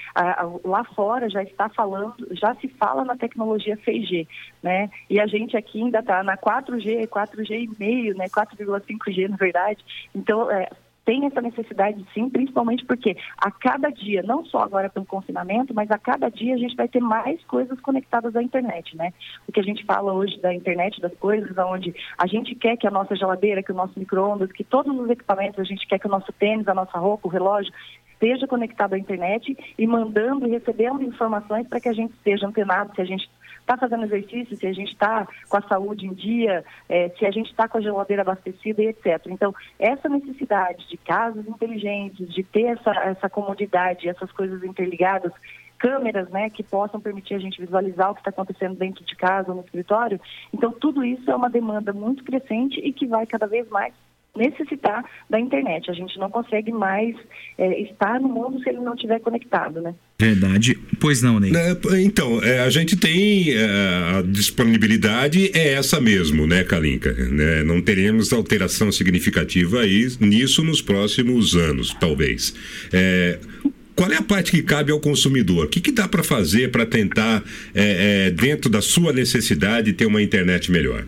Lá fora já está falando, já se fala na tecnologia 6G, né? E a gente aqui ainda está na 4G, 4G e meio, né? 4,5G na verdade. Então, é, tem essa necessidade sim, principalmente porque a cada dia, não só agora pelo confinamento, mas a cada dia a gente vai ter mais coisas conectadas à internet, né? O que a gente fala hoje da internet das coisas, onde a gente quer que a nossa geladeira, que o nosso micro-ondas, que todos os equipamentos, a gente quer que o nosso tênis, a nossa roupa, o relógio, esteja conectado à internet e mandando e recebendo informações para que a gente esteja antenado, se a gente está fazendo exercício, se a gente está com a saúde em dia, é, se a gente está com a geladeira abastecida e etc. Então, essa necessidade de casas inteligentes, de ter essa, essa comodidade, essas coisas interligadas, câmeras né, que possam permitir a gente visualizar o que está acontecendo dentro de casa no escritório. Então, tudo isso é uma demanda muito crescente e que vai cada vez mais necessitar da internet. A gente não consegue mais é, estar no mundo se ele não estiver conectado, né? Verdade. Pois não, Ney? É, então, é, a gente tem é, a disponibilidade é essa mesmo, né, Kalinka? Né? Não teremos alteração significativa aí, nisso nos próximos anos, talvez. É, qual é a parte que cabe ao consumidor? O que, que dá para fazer para tentar, é, é, dentro da sua necessidade, ter uma internet melhor?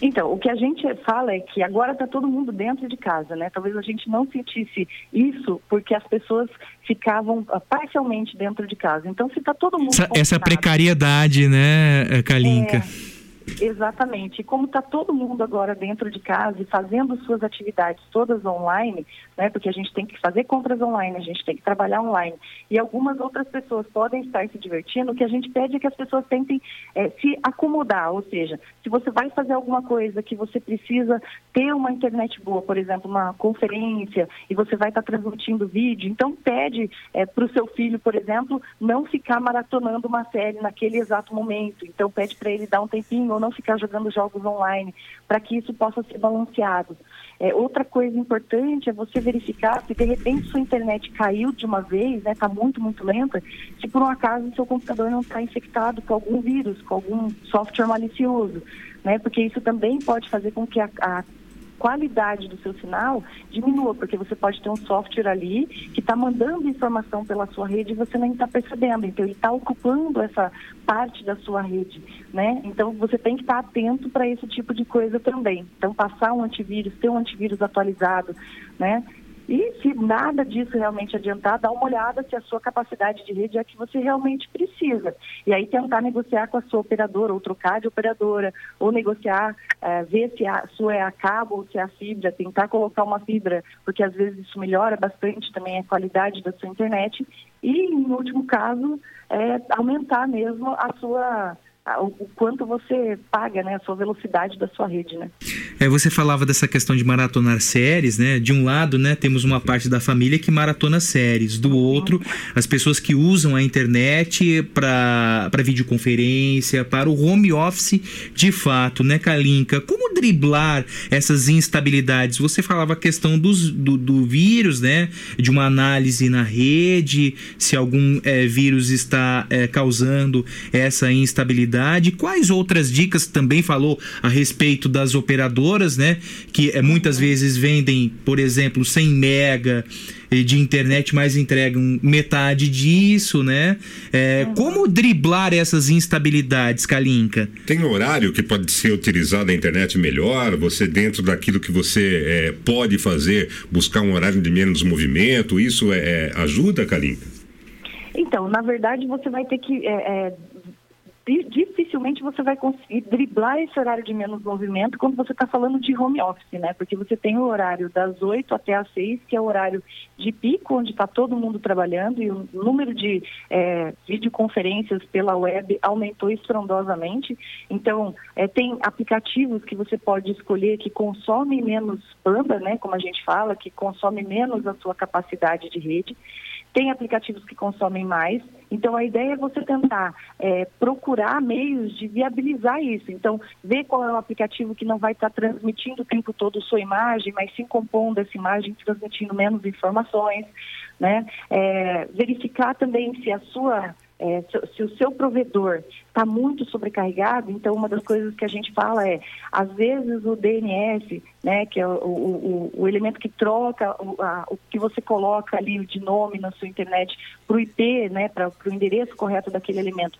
Então, o que a gente fala é que agora está todo mundo dentro de casa, né? Talvez a gente não sentisse isso porque as pessoas ficavam ah, parcialmente dentro de casa. Então, se está todo mundo. Essa, essa precariedade, né, Kalinka? É... Exatamente. E como está todo mundo agora dentro de casa e fazendo suas atividades todas online, né, porque a gente tem que fazer compras online, a gente tem que trabalhar online, e algumas outras pessoas podem estar se divertindo, o que a gente pede é que as pessoas tentem é, se acomodar, ou seja, se você vai fazer alguma coisa que você precisa ter uma internet boa, por exemplo, uma conferência, e você vai estar transmitindo vídeo, então pede é, para o seu filho, por exemplo, não ficar maratonando uma série naquele exato momento. Então pede para ele dar um tempinho ou não ficar jogando jogos online, para que isso possa ser balanceado. É, outra coisa importante é você verificar se de repente sua internet caiu de uma vez, está né, tá muito, muito lenta, se por um acaso seu computador não está infectado com algum vírus, com algum software malicioso, né? Porque isso também pode fazer com que a, a qualidade do seu sinal diminua, porque você pode ter um software ali que está mandando informação pela sua rede e você nem está percebendo. Então, ele está ocupando essa parte da sua rede, né? Então, você tem que estar tá atento para esse tipo de coisa também. Então, passar um antivírus, ter um antivírus atualizado, né? E se nada disso realmente adiantar, dá uma olhada se a sua capacidade de rede é a que você realmente precisa. E aí tentar negociar com a sua operadora, ou trocar de operadora, ou negociar, é, ver se a sua é a cabo ou se é a fibra, tentar colocar uma fibra, porque às vezes isso melhora bastante também a qualidade da sua internet. E, em último caso, é, aumentar mesmo a sua o, quanto você paga, né, a sua velocidade da sua rede, né? É, você falava dessa questão de maratonar séries, né? De um lado, né, temos uma parte da família que maratona séries, do outro, as pessoas que usam a internet para videoconferência, para o home office de fato, né, Kalinka? Como driblar essas instabilidades? Você falava a questão dos, do, do vírus, né? De uma análise na rede, se algum eh, vírus está eh, causando essa instabilidade. Quais outras dicas também falou a respeito das operadoras, né? Que eh, muitas vezes vendem, por exemplo, 100 mega eh, de internet, mas entregam metade disso, né? Eh, Como driblar essas instabilidades, Kalinka? Tem horário que pode ser utilizado a internet melhor? Você, dentro daquilo que você eh, pode fazer, buscar um horário de menos movimento? Isso é, é- ajuda, Kalinka? Então, na verdade, você vai ter que. é, é, dificilmente você vai conseguir driblar esse horário de menos movimento quando você está falando de home office, né? Porque você tem o horário das 8 até as 6, que é o horário de pico, onde está todo mundo trabalhando, e o número de é, videoconferências pela web aumentou estrondosamente. Então, é, tem aplicativos que você pode escolher que consomem menos banda, né? Como a gente fala, que consome menos a sua capacidade de rede. Tem aplicativos que consomem mais. Então, a ideia é você tentar é, procurar meios de viabilizar isso. Então, ver qual é o aplicativo que não vai estar transmitindo o tempo todo sua imagem, mas sim compondo essa imagem, transmitindo menos informações. Né? É, verificar também se a sua é, se, se o seu provedor está muito sobrecarregado, então uma das coisas que a gente fala é, às vezes o DNS, né, que é o, o, o- elemento que troca o, a- o que você coloca ali de nome na sua internet para o IP, né, para o endereço correto daquele elemento.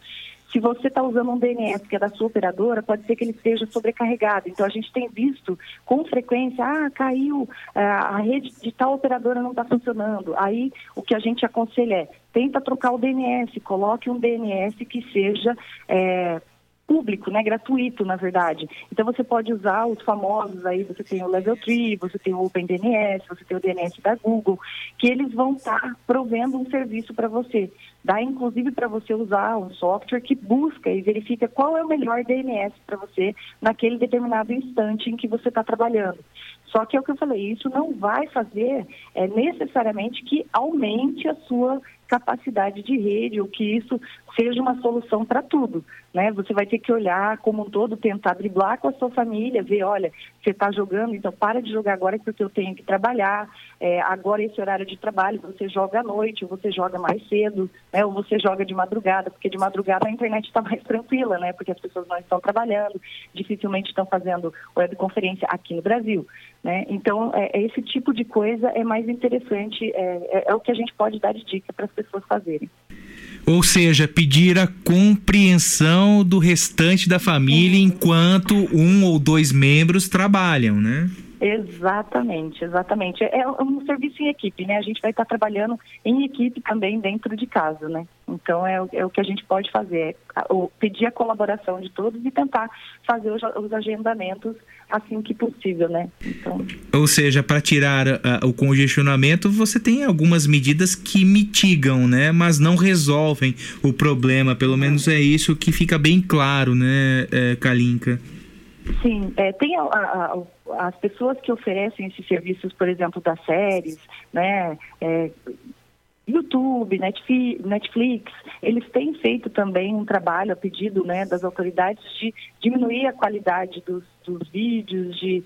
Se você está usando um DNS que é da sua operadora, pode ser que ele esteja sobrecarregado. Então, a gente tem visto com frequência, ah, caiu, ah, a rede de tal operadora não está funcionando. Aí, o que a gente aconselha é, tenta trocar o DNS, coloque um DNS que seja... eh, público, né, gratuito, na verdade. Então você pode usar os famosos aí, você tem o Level 3, você tem o OpenDNS, você tem o DNS da Google, que eles vão estar provendo um serviço para você. Dá inclusive para você usar um software que busca e verifica qual é o melhor DNS para você naquele determinado instante em que você está trabalhando. Só que é o que eu falei, isso não vai fazer é, necessariamente que aumente a sua capacidade de rede ou que isso seja uma solução para tudo, né? Você vai ter que olhar como um todo, tentar driblar com a sua família, ver, olha, você está jogando, então para de jogar agora porque eu tenho que trabalhar, é, agora esse horário de trabalho, você joga à noite, ou você joga mais cedo, né? Ou você joga de madrugada, porque de madrugada a internet está mais tranquila, né? Porque as pessoas não estão trabalhando, dificilmente estão fazendo webconferência aqui no Brasil, né? Então, é, é esse tipo de coisa é mais interessante, é, é- é o que a gente pode dar de dica para as pessoas fazerem. Ou seja, pedir a compreensão do restante da família enquanto um ou dois membros trabalham, né? Exatamente, exatamente. É um serviço em equipe, né? A gente vai estar trabalhando em equipe também dentro de casa, né? Então é, o- é o que a gente pode fazer, é pedir a colaboração de todos e tentar fazer os, os agendamentos assim que possível, né? Então, Ou seja, para tirar ah, o congestionamento, você tem algumas medidas que mitigam, né? Mas não resolvem o problema. Pelo menos é isso que fica bem claro, né, eh, Kalinka? Sim, é, tem a- a- as pessoas que oferecem esses serviços, por exemplo, das séries, né, é, YouTube, Netflix, eles têm feito também um trabalho a pedido né, das autoridades de diminuir a qualidade dos, dos vídeos, de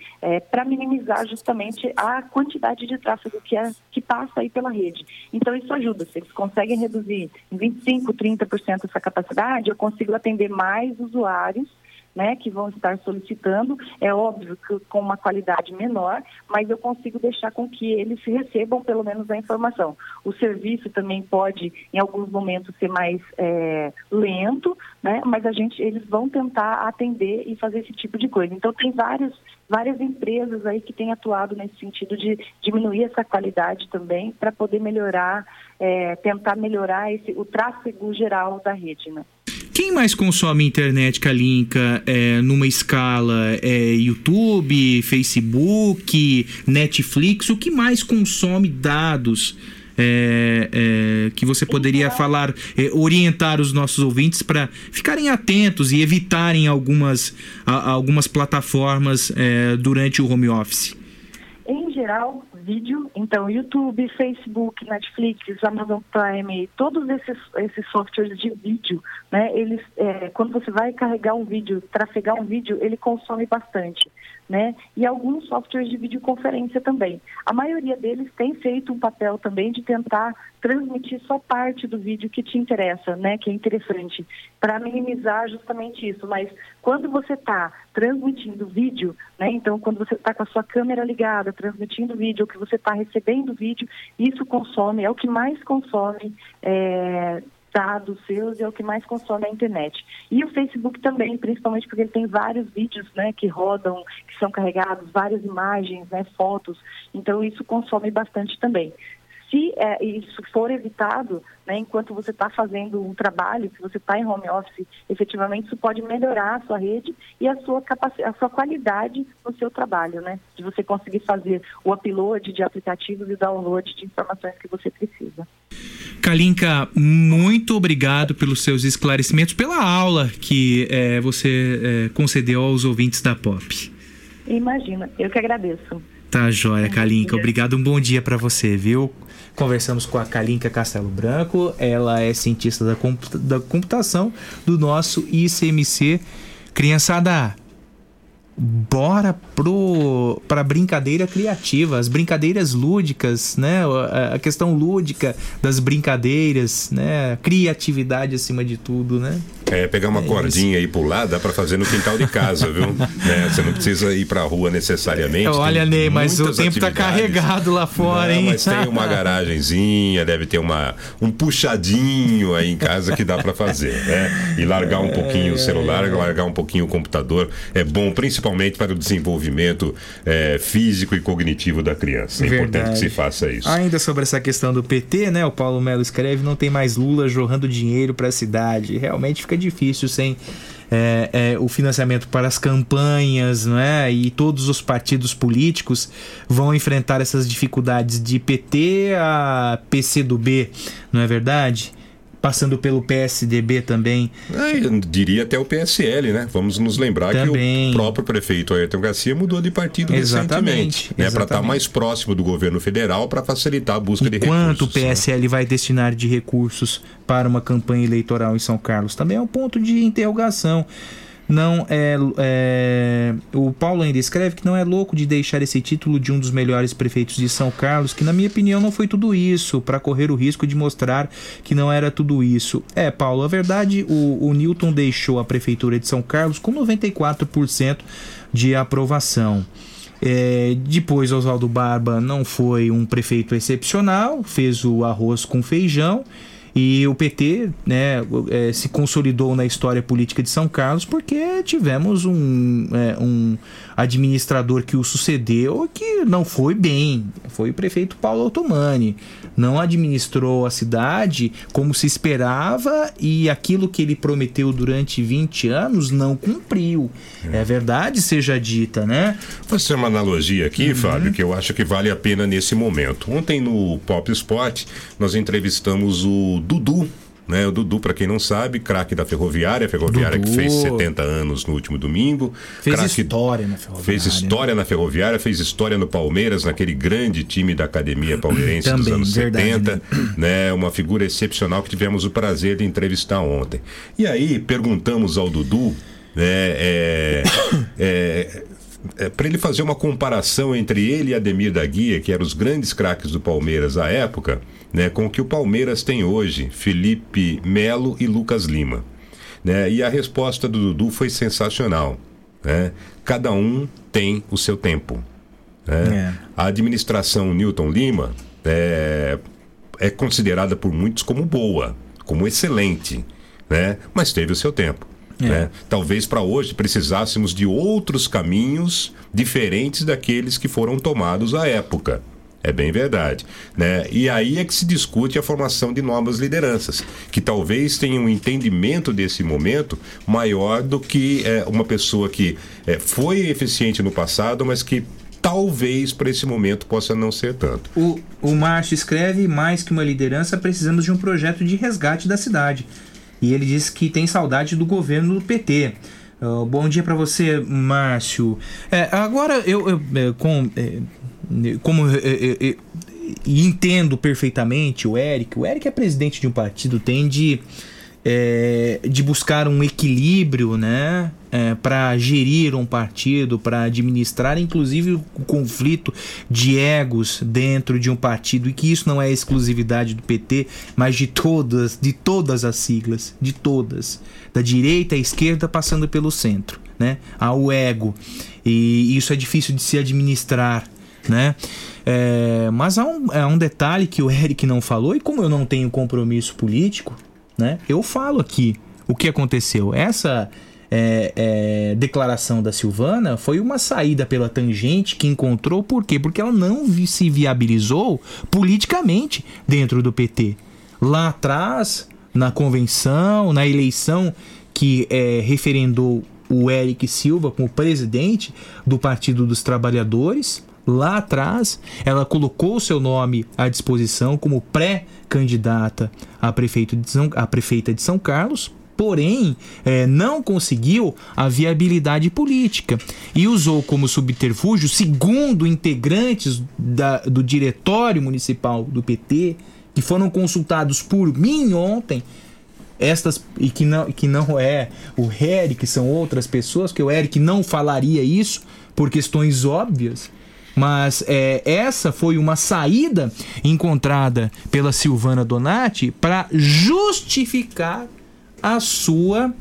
para minimizar justamente a quantidade de tráfego que, é, que passa aí pela rede. Então isso ajuda, se eles conseguem reduzir em 25%, 30% essa capacidade, eu consigo atender mais usuários né, que vão estar solicitando, é óbvio que com uma qualidade menor, mas eu consigo deixar com que eles recebam pelo menos a informação. O serviço também pode, em alguns momentos, ser mais é, lento, né, mas a gente, eles vão tentar atender e fazer esse tipo de coisa. Então tem vários, várias empresas aí que têm atuado nesse sentido de diminuir essa qualidade também para poder melhorar, é, tentar melhorar esse, o tráfego geral da rede, né? Quem mais consome internet, Kalinka, é, numa escala é, YouTube, Facebook, Netflix? O que mais consome dados é, é, que você poderia falar, é, orientar os nossos ouvintes para ficarem atentos e evitarem algumas, a- algumas plataformas é, durante o home office? Em geral, vídeo, então YouTube, Facebook, Netflix, Amazon Prime, todos esses, esses softwares de vídeo, né, eles, é, quando você vai carregar um vídeo, trafegar um vídeo, ele consome bastante. Né? E alguns softwares de videoconferência também. A maioria deles tem feito um papel também de tentar transmitir só parte do vídeo que te interessa, né? Que é interessante, para minimizar justamente isso. Mas quando você está transmitindo vídeo, né? Então, quando você está com a sua câmera ligada, transmitindo vídeo, ou que você está recebendo vídeo, isso consome, é o que mais consome. é, dados seus e é o que mais consome a internet. E o Facebook também, principalmente porque ele tem vários vídeos né, que rodam, que são carregados, várias imagens, né, fotos, então isso consome bastante também. Se é, isso for evitado, né, enquanto você está fazendo um trabalho, se você está em home office, efetivamente isso pode melhorar a sua rede e a sua, capaci- a sua qualidade no seu trabalho, né? De você conseguir fazer o upload de aplicativos e download de informações que você precisa. Kalinka, muito obrigado pelos seus esclarecimentos, pela aula que é, você é, concedeu aos ouvintes da POP. Imagina, eu que agradeço. Tá joia, Kalinka. Obrigado. Um bom dia pra você, viu? Conversamos com a Kalinka Castelo Branco. Ela é cientista da, compu- da computação do nosso ICMC. Criançada, bora pro pra brincadeira criativa, as brincadeiras lúdicas, né? A questão lúdica das brincadeiras, né? Criatividade acima de tudo, né? É, pegar uma cordinha e pular, dá pra fazer no quintal de casa, viu? Né, Você não precisa ir pra rua necessariamente. Olha, tem Ney, mas o tempo tá atividades. carregado lá fora, Não, hein? Mas tem uma garagenzinha, deve ter uma, um puxadinho aí em casa que dá pra fazer, né? E largar um pouquinho o celular, largar um pouquinho o computador. É bom, principalmente para o desenvolvimento é, físico e cognitivo da criança. É importante Verdade. que se faça isso. Ainda sobre essa questão do PT, né? O Paulo Melo escreve: não tem mais Lula jorrando dinheiro para a cidade. Realmente fica difícil sem é, é, o financiamento para as campanhas, não é? E todos os partidos políticos vão enfrentar essas dificuldades de PT a PCdoB, não é verdade? Passando pelo PSDB também. Eu diria até o PSL, né? Vamos nos lembrar Também. que o próprio prefeito Ayrton Garcia mudou de partido Exatamente, recentemente, né? Para estar exatamente. mais próximo do governo federal para facilitar a busca de Quanto o recursos. né? PSL vai destinar de recursos para uma campanha eleitoral em São Carlos? Também é um ponto de interrogação. Não é, é- O Paulo ainda escreve que não é louco de deixar esse título de um dos melhores prefeitos de São Carlos, que na minha opinião não foi tudo isso, para correr o risco de mostrar que não era tudo isso. É, Paulo, a verdade, o, o Newton deixou a prefeitura de São Carlos com 94% de aprovação. É, depois, Oswaldo Barba não foi um prefeito excepcional, fez o arroz com feijão. E o PT né, é, se consolidou na história política de São Carlos porque tivemos um, é, um administrador que o sucedeu que não foi bem. Foi o prefeito Paulo Otomani. Não administrou a cidade como se esperava e aquilo que ele prometeu durante 20 anos não cumpriu. É verdade, seja dita, né? Vou fazer uma analogia aqui, Uhum. Fábio, que eu acho que vale a pena nesse momento. Ontem no Pop Sport, nós entrevistamos o Dudu. Né, o Dudu, para quem não sabe, craque da Ferroviária, Ferroviária Dudu. que fez 70 anos no último domingo. Fez Craque- história na Ferroviária. Fez história na Ferroviária, fez história no Palmeiras, naquele grande time da Academia Palmeirense dos Também, anos verdade, 70. Né? Uma figura excepcional que tivemos o prazer de entrevistar ontem. E aí, perguntamos ao Dudu, né, é, é, para ele fazer uma comparação entre ele e Ademir da Guia, que eram os grandes craques do Palmeiras à época, né, com o que o Palmeiras tem hoje, Felipe Melo e Lucas Lima. Né? E a resposta do Dudu foi sensacional. Né? Cada um tem o seu tempo. né? A administração Newton Lima é, é considerada por muitos como boa, como excelente, né? mas teve o seu tempo. É. né? Talvez para hoje precisássemos de outros caminhos diferentes daqueles que foram tomados à época. É bem verdade. Né? E aí é que se discute a formação de novas lideranças, que talvez tenham um entendimento desse momento maior do que é, uma pessoa que é, foi eficiente no passado, mas que talvez para esse momento possa não ser tanto. O, o Márcio escreve: mais que uma liderança, precisamos de um projeto de resgate da cidade. E ele diz que tem saudade do governo do PT. Uh, bom dia para você, Márcio. É, agora, eu, eu é, com, é, como é, é, é, entendo perfeitamente o Eric, o Eric é presidente de um partido, tem de é, de buscar um equilíbrio, né, é, para gerir um partido, para administrar, inclusive o conflito de egos dentro de um partido e que isso não é exclusividade do PT, mas de todas, de todas as siglas, de todas, da direita à esquerda, passando pelo centro, né, há o ego. E isso é difícil de se administrar, né? É, mas há um, há um detalhe que o Eric não falou, e como eu não tenho compromisso político, né? Eu falo aqui o que aconteceu. Essa é, é, declaração da Silvana foi uma saída pela tangente que encontrou, por quê? Porque ela não se viabilizou politicamente dentro do PT. Lá atrás, na convenção, na eleição que é, referendou o Eric Silva como presidente do Partido dos Trabalhadores, lá atrás, ela colocou seu nome à disposição como pré-candidata a, prefeito de São, a prefeita de São Carlos, porém é, não conseguiu a viabilidade política e usou como subterfúgio, segundo integrantes da, do diretório municipal do PT, que foram consultados por mim ontem, estas e que não, que não é o Eric, são outras pessoas, que o Eric não falaria isso por questões óbvias mas é, essa foi uma saída encontrada pela Silvana Donati para justificar a sua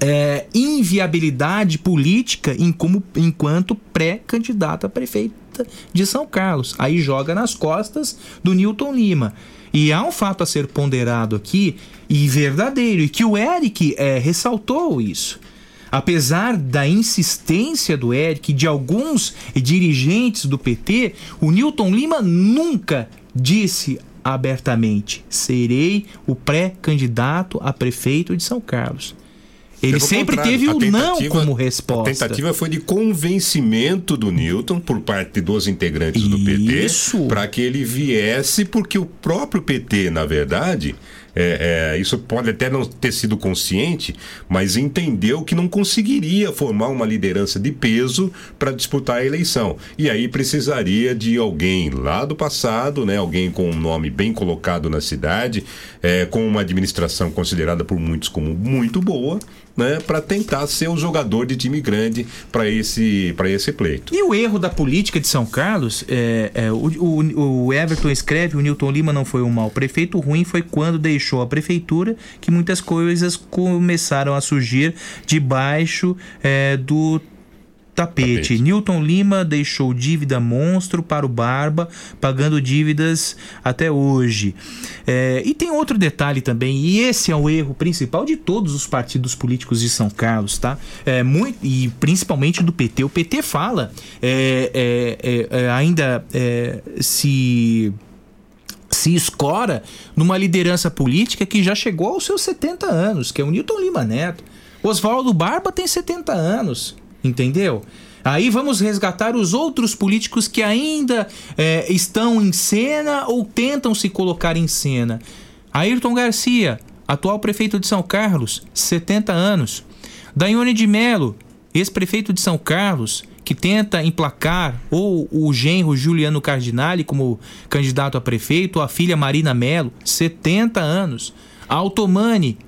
é, inviabilidade política em como, enquanto pré-candidata a prefeita de São Carlos. Aí joga nas costas do Newton Lima. E há um fato a ser ponderado aqui, e verdadeiro, e que o Eric é, ressaltou isso apesar da insistência do Eric e de alguns dirigentes do PT, o Newton Lima nunca disse abertamente: serei o pré-candidato a prefeito de São Carlos. Ele sempre teve o não como resposta. A tentativa foi de convencimento do Newton por parte dos integrantes do PT para que ele viesse, porque o próprio PT, na verdade, é, é, isso pode até não ter sido consciente, mas entendeu que não conseguiria formar uma liderança de peso para disputar a eleição. E aí precisaria de alguém lá do passado, né, alguém com um nome bem colocado na cidade, é, com uma administração considerada por muitos como muito boa, né, para tentar ser o jogador de time grande para esse, esse pleito. E o erro da política de São Carlos, é, é o, o, o, Everton escreve: o Newton Lima não foi um mau prefeito, o ruim foi quando deixou a prefeitura que muitas coisas começaram a surgir debaixo é, do tapete. tapete. Newton Lima deixou dívida monstro para o Barba, pagando dívidas até hoje. É, e tem outro detalhe também, e esse é o erro principal de todos os partidos políticos de São Carlos, tá? É, muito, e principalmente do PT. O PT fala, é, é, é, é ainda se se escora numa liderança política que já chegou aos seus 70 anos, que é o Newton Lima Neto. Oswaldo Barba tem 70 anos. Entendeu? Aí vamos resgatar os outros políticos que ainda é, estão em cena ou tentam se colocar em cena. Ayrton Garcia, atual prefeito de São Carlos, 70 anos. Daione de Melo, ex-prefeito de São Carlos, que tenta emplacar ou o genro Juliano Cardinali como candidato a prefeito, ou a filha Marina Melo, 70 anos. Altomani,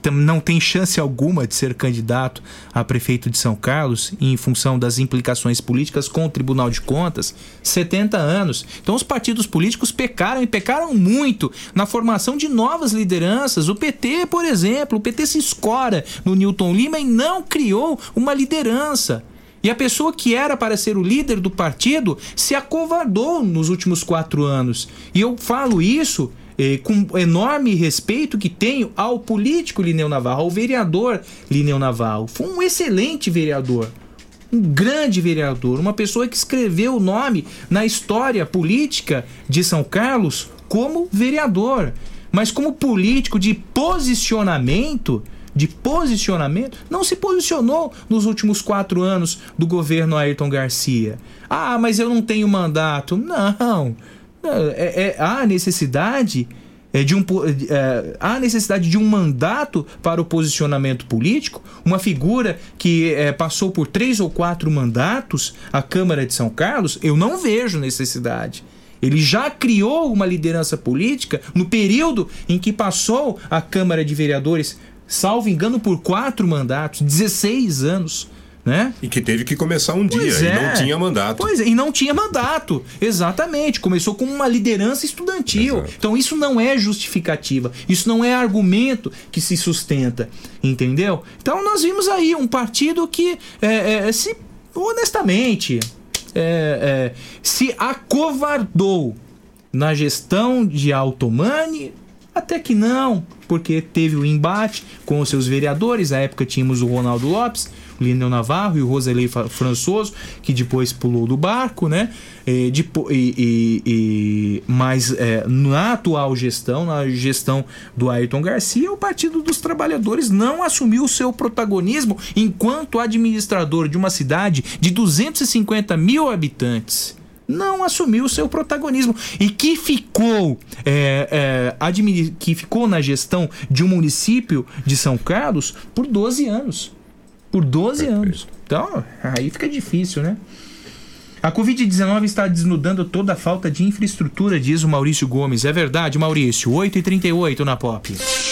que não tem chance alguma de ser candidato a prefeito de São Carlos, em função das implicações políticas com o Tribunal de Contas, 70 anos. Então os partidos políticos pecaram e pecaram muito na formação de novas lideranças. O PT, por exemplo, o PT se escora no Newton Lima e não criou uma liderança. E a pessoa que era para ser o líder do partido se acovardou nos últimos quatro anos. E eu falo isso eh, com enorme respeito que tenho ao político Lineu Navarro, ao vereador Lineu Navarro. Foi um excelente vereador. Um grande vereador, uma pessoa que escreveu o nome na história política de São Carlos como vereador. Mas como político de posicionamento, de posicionamento, não se posicionou nos últimos quatro anos do governo Ayrton Garcia. Ah, mas eu não tenho mandato. Não. É, é, há necessidade é, de um, é, há necessidade de um mandato para o posicionamento político, uma figura que é, passou por três ou quatro mandatos, a Câmara de São Carlos, eu não vejo necessidade. Ele já criou uma liderança política no período em que passou a Câmara de Vereadores, salvo engano, por quatro mandatos, 16 anos né? E que teve que começar um Pois dia é. e não tinha mandato. Pois é, e não tinha mandato. Exatamente. Começou com uma liderança estudantil. Então isso não é justificativa. Isso não é argumento que se sustenta. Entendeu? Então nós vimos aí um partido que é, é, se honestamente é, é, se acovardou na gestão de Altomani. Até que não, porque teve o embate com os seus vereadores. Na época tínhamos o Ronaldo Lopes, o Lineu Navarro e o Roselei Françoso, que depois pulou do barco, né? E, depo- e- e- mas é, na atual gestão, na gestão do Ayrton Garcia, o Partido dos Trabalhadores não assumiu o seu protagonismo enquanto administrador de uma cidade de 250 mil habitantes não assumiu seu protagonismo e que ficou é, é, que ficou na gestão de um município de São Carlos por 12 anos. Por 12 anos. Então, aí fica difícil, né? A Covid-19 está desnudando toda a falta de infraestrutura, diz o Maurício Gomes. É verdade, Maurício. 8h38 na Pop. Pop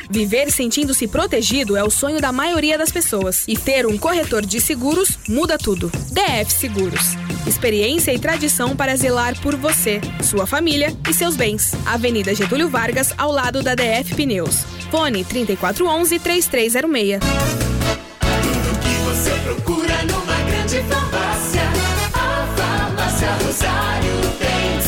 Viver sentindo-se protegido é o sonho da maioria das pessoas. E ter um corretor de seguros muda tudo. DF Seguros. Experiência e tradição para zelar por você, sua família e seus bens. Avenida Getúlio Vargas, ao lado da DF Pneus. Fone 3411-3306. Tudo que você procura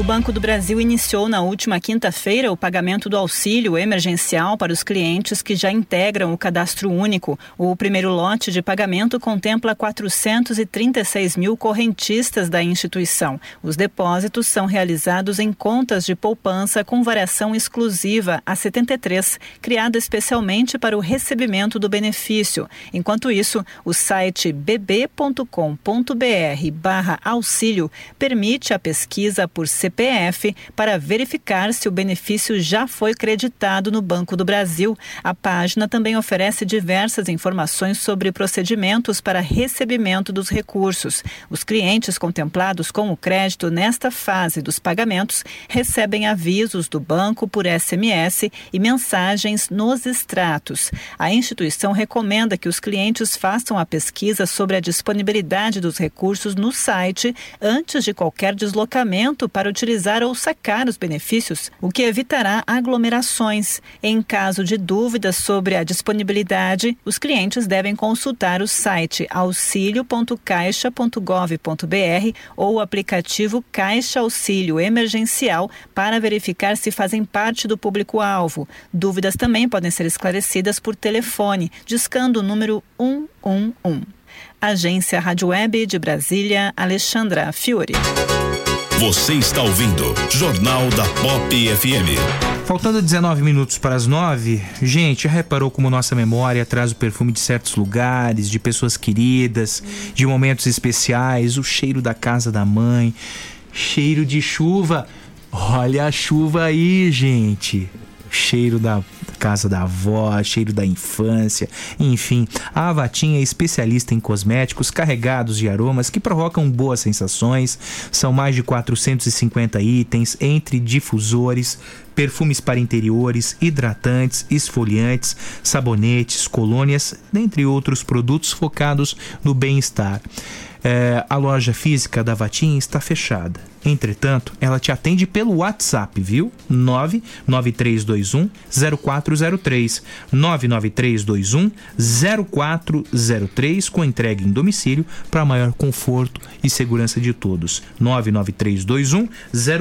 O Banco do Brasil iniciou na última quinta-feira o pagamento do auxílio emergencial para os clientes que já integram o cadastro único. O primeiro lote de pagamento contempla 436 mil correntistas da instituição. Os depósitos são realizados em contas de poupança com variação exclusiva a 73, criada especialmente para o recebimento do benefício. Enquanto isso, o site bb.com.br barra auxílio permite a pesquisa por CPF para verificar se o benefício já foi creditado no Banco do Brasil. A página também oferece diversas informações sobre procedimentos para recebimento dos recursos. Os clientes contemplados com o crédito nesta fase dos pagamentos recebem avisos do banco por SMS e mensagens nos extratos. A instituição recomenda que os clientes façam a pesquisa sobre a disponibilidade dos recursos no site antes de qualquer deslocamento para utilizar ou sacar os benefícios, o que evitará aglomerações. Em caso de dúvidas sobre a disponibilidade, os clientes devem consultar o site auxilio.caixa.gov.br ou o aplicativo Caixa Auxílio Emergencial para verificar se fazem parte do público-alvo. Dúvidas também podem ser esclarecidas por telefone, discando o número 111. Agência Rádio Web de Brasília, Alexandra Fiore. Você está ouvindo Jornal da Pop FM. Faltando 19 minutos para as 9, gente, já reparou como nossa memória traz o perfume de certos lugares, de pessoas queridas, de momentos especiais, o cheiro da casa da mãe, cheiro de chuva. Olha a chuva aí, gente. Cheiro da casa da avó, cheiro da infância, enfim. A Avatim é especialista em cosméticos carregados de aromas que provocam boas sensações. São mais de 450 itens, entre difusores, perfumes para interiores, hidratantes, esfoliantes, sabonetes, colônias, dentre outros produtos focados no bem-estar. É, a loja física da Vatim está fechada. Entretanto, ela te atende pelo WhatsApp, viu? 99321 0403 99321 0403 com entrega em domicílio para maior conforto e segurança de todos. 99321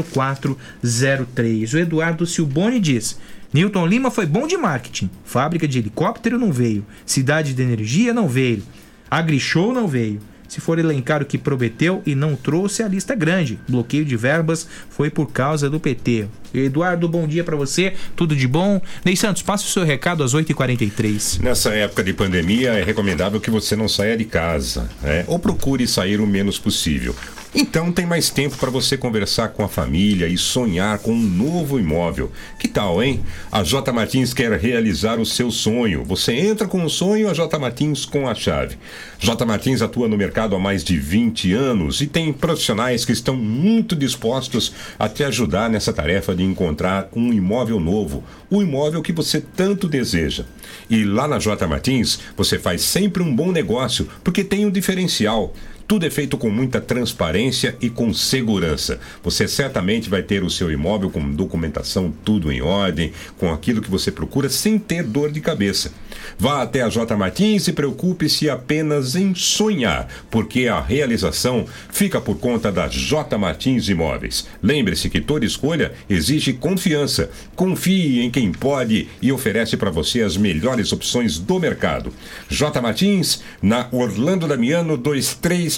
0403. O Eduardo Silboni diz: Newton Lima foi bom de marketing. Fábrica de helicóptero não veio. Cidade de energia não veio. AgriShow não veio. Se for elencar o que prometeu e não trouxe, a lista é grande. Bloqueio de verbas foi por causa do PT. Eduardo, bom dia para você. Tudo de bom? Ney Santos, passe o seu recado às 8h43. Nessa época de pandemia, é recomendável que você não saia de casa, né? ou procure sair o menos possível. Então tem mais tempo para você conversar com a família e sonhar com um novo imóvel. Que tal, hein? A J Martins quer realizar o seu sonho. Você entra com o sonho, a J Martins com a chave. J Martins atua no mercado há mais de 20 anos e tem profissionais que estão muito dispostos a te ajudar nessa tarefa de encontrar um imóvel novo, o imóvel que você tanto deseja. E lá na J Martins, você faz sempre um bom negócio, porque tem um diferencial. Tudo é feito com muita transparência e com segurança. Você certamente vai ter o seu imóvel com documentação tudo em ordem, com aquilo que você procura sem ter dor de cabeça. Vá até a J Martins e preocupe-se apenas em sonhar, porque a realização fica por conta da J Martins Imóveis. Lembre-se que toda escolha exige confiança. Confie em quem pode e oferece para você as melhores opções do mercado. J Martins, na Orlando Damiano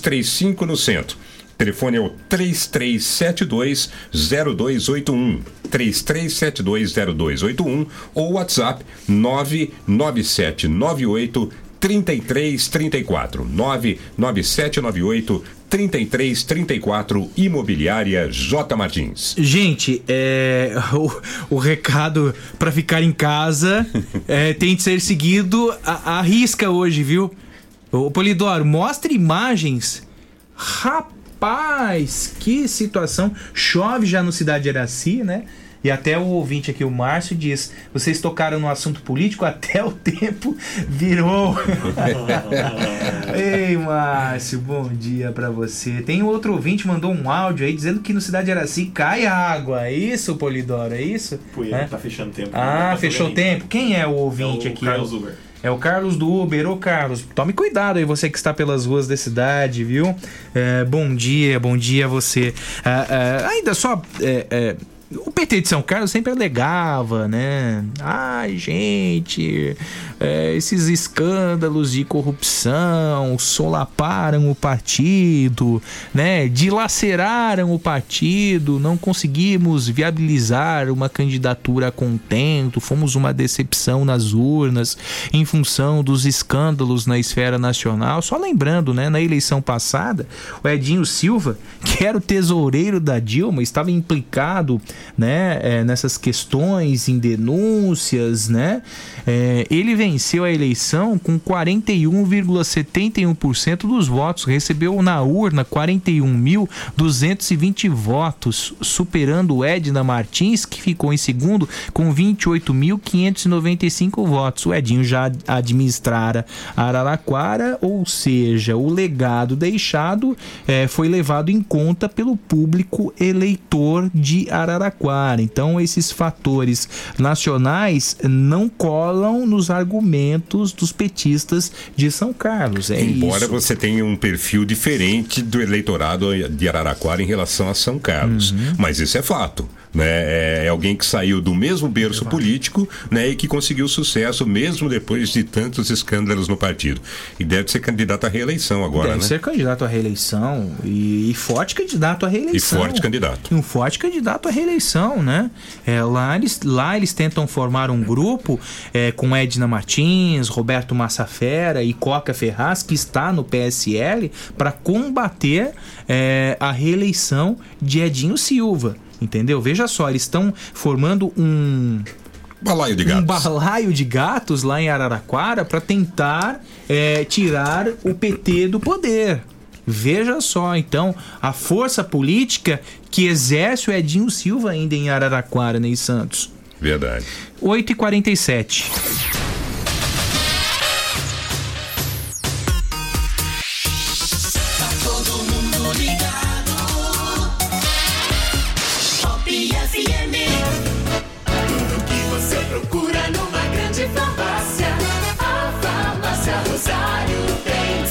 2335 no centro. Telefone é o 3372-0281. 3372-0281 ou WhatsApp 99798 3334 99798 3334 Imobiliária J Martins. Gente, é, o, o recado para ficar em casa é, tem de ser seguido à risca hoje, viu? O Polidoro, mostre imagens. Rapaz, que situação. Chove já no Cidade de Araci, né? E até o ouvinte aqui, o Márcio, diz: vocês tocaram no assunto político, até o tempo virou. Ei, Márcio, bom dia para você. Tem outro ouvinte mandou um áudio aí dizendo que no Cidade de Araci cai água. É isso, Polidoro? É isso? Foi, é? tá fechando o tempo. Ah, Tá fechou o tempo. Quem é o ouvinte É o aqui? Carlos Uber. É o Carlos do Uber. Ô, Carlos, tome cuidado aí, você que está pelas ruas da cidade, viu? É, bom dia, bom dia a você. Ah, ah, ainda só. é, é, o PT de São Carlos sempre alegava, né? Ai, gente, é, esses escândalos de corrupção solaparam o partido, né? Dilaceraram o partido, não conseguimos viabilizar uma candidatura a contento, fomos uma decepção nas urnas em função dos escândalos na esfera nacional. Só lembrando, né? Na eleição passada, o Edinho Silva, que era o tesoureiro da Dilma, estava implicado né, é, nessas questões, em denúncias, né? É, ele venceu a eleição com 41,71% dos votos, recebeu na urna 41.220 votos, superando Edna Martins, que ficou em segundo com 28.595 votos. O Edinho já administrara Araraquara, ou seja, o legado deixado é, foi levado em conta pelo público eleitor de Araraquara. Então, esses fatores nacionais não colam nos argumentos dos petistas de São Carlos. É Embora isso. você tenha um perfil diferente do eleitorado de Araraquara em relação a São Carlos. Uhum. Mas isso é fato. Né? É, é alguém que saiu do mesmo berço político né? e que conseguiu sucesso mesmo depois de tantos escândalos no partido. E deve ser candidato à reeleição agora, Deve né? ser candidato à reeleição e, e forte candidato à reeleição. E forte candidato. E um forte candidato à reeleição, né? É, lá, eles, lá eles tentam formar um grupo é, com Edna Martins, Roberto Massafera e Coca Ferraz, que está no PSL, para combater é, a reeleição de Edinho Silva. Entendeu? Veja só, eles estão formando um. Balaio de Um balaio de gatos lá em Araraquara para tentar é, tirar o PT do poder. Veja só, então, a força política que exerce o Edinho Silva ainda em Araraquara, Ney Santos. Verdade. 8h47.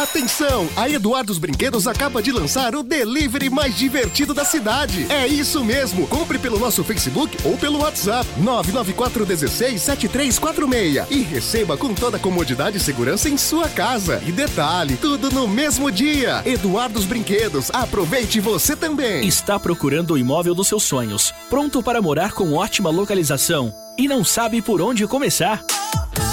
Atenção! A Eduardo Brinquedos acaba de lançar o delivery mais divertido da cidade. É isso mesmo! Compre pelo nosso Facebook ou pelo WhatsApp 994167346 e receba com toda a comodidade e segurança em sua casa. E detalhe, tudo no mesmo dia. Eduardo Brinquedos, aproveite você também. Está procurando o imóvel dos seus sonhos, pronto para morar com ótima localização e não sabe por onde começar?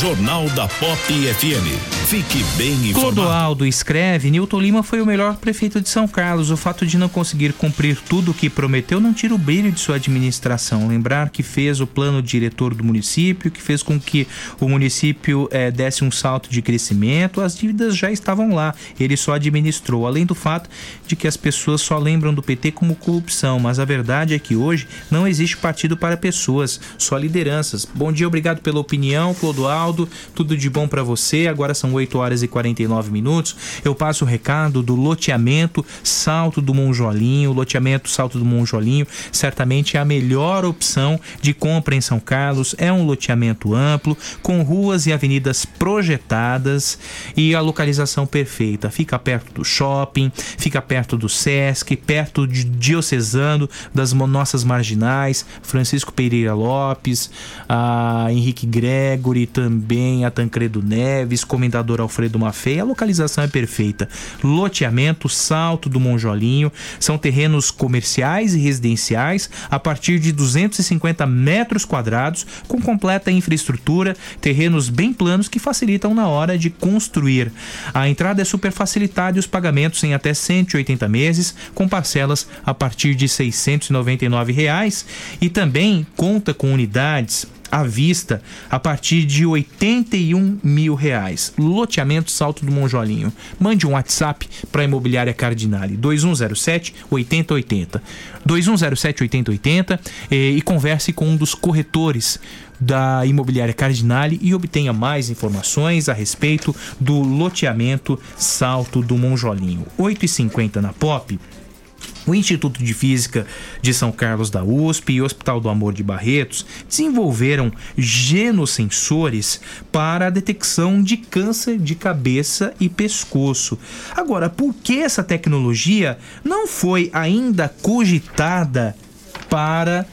Jornal da Pop FM. Fique bem informado. Clodoaldo escreve: Newton Lima foi o melhor prefeito de São Carlos. O fato de não conseguir cumprir tudo o que prometeu não tira o brilho de sua administração. Lembrar que fez o plano diretor do município, que fez com que o município eh, desse um salto de crescimento. As dívidas já estavam lá, ele só administrou. Além do fato de que as pessoas só lembram do PT como corrupção, mas a verdade é que hoje não existe partido para pessoas, só lideranças. Bom dia, obrigado pela opinião, Clodoaldo. Tudo de bom para você. Agora são 8 horas e 49 minutos. Eu passo o recado do loteamento Salto do Monjolinho. O loteamento Salto do Monjolinho certamente é a melhor opção de compra em São Carlos. É um loteamento amplo, com ruas e avenidas projetadas e a localização perfeita. Fica perto do shopping, fica perto do Sesc, perto de Diocesano, das nossas marginais, Francisco Pereira Lopes, a Henrique Gregory, também a Tancredo Neves, Comendador Alfredo Maffei. A localização é perfeita. Loteamento Salto do Monjolinho são terrenos comerciais e residenciais a partir de 250 metros quadrados, com completa infraestrutura, terrenos bem planos que facilitam na hora de construir. A entrada é super facilitada e os pagamentos em até 180 meses, com parcelas a partir de 699 reais, e também conta com unidades à vista a partir de 81 mil reais. Loteamento Salto do Monjolinho. Mande um WhatsApp para a Imobiliária Cardinale 2107 8080. 2107 8080 eh, e converse com um dos corretores da Imobiliária Cardinale e obtenha mais informações a respeito do loteamento Salto do Monjolinho. 8h50 na Pop. O Instituto de Física de São Carlos da USP e o Hospital do Amor de Barretos desenvolveram genosensores para a detecção de câncer de cabeça e pescoço. Agora, por que essa tecnologia não foi ainda cogitada para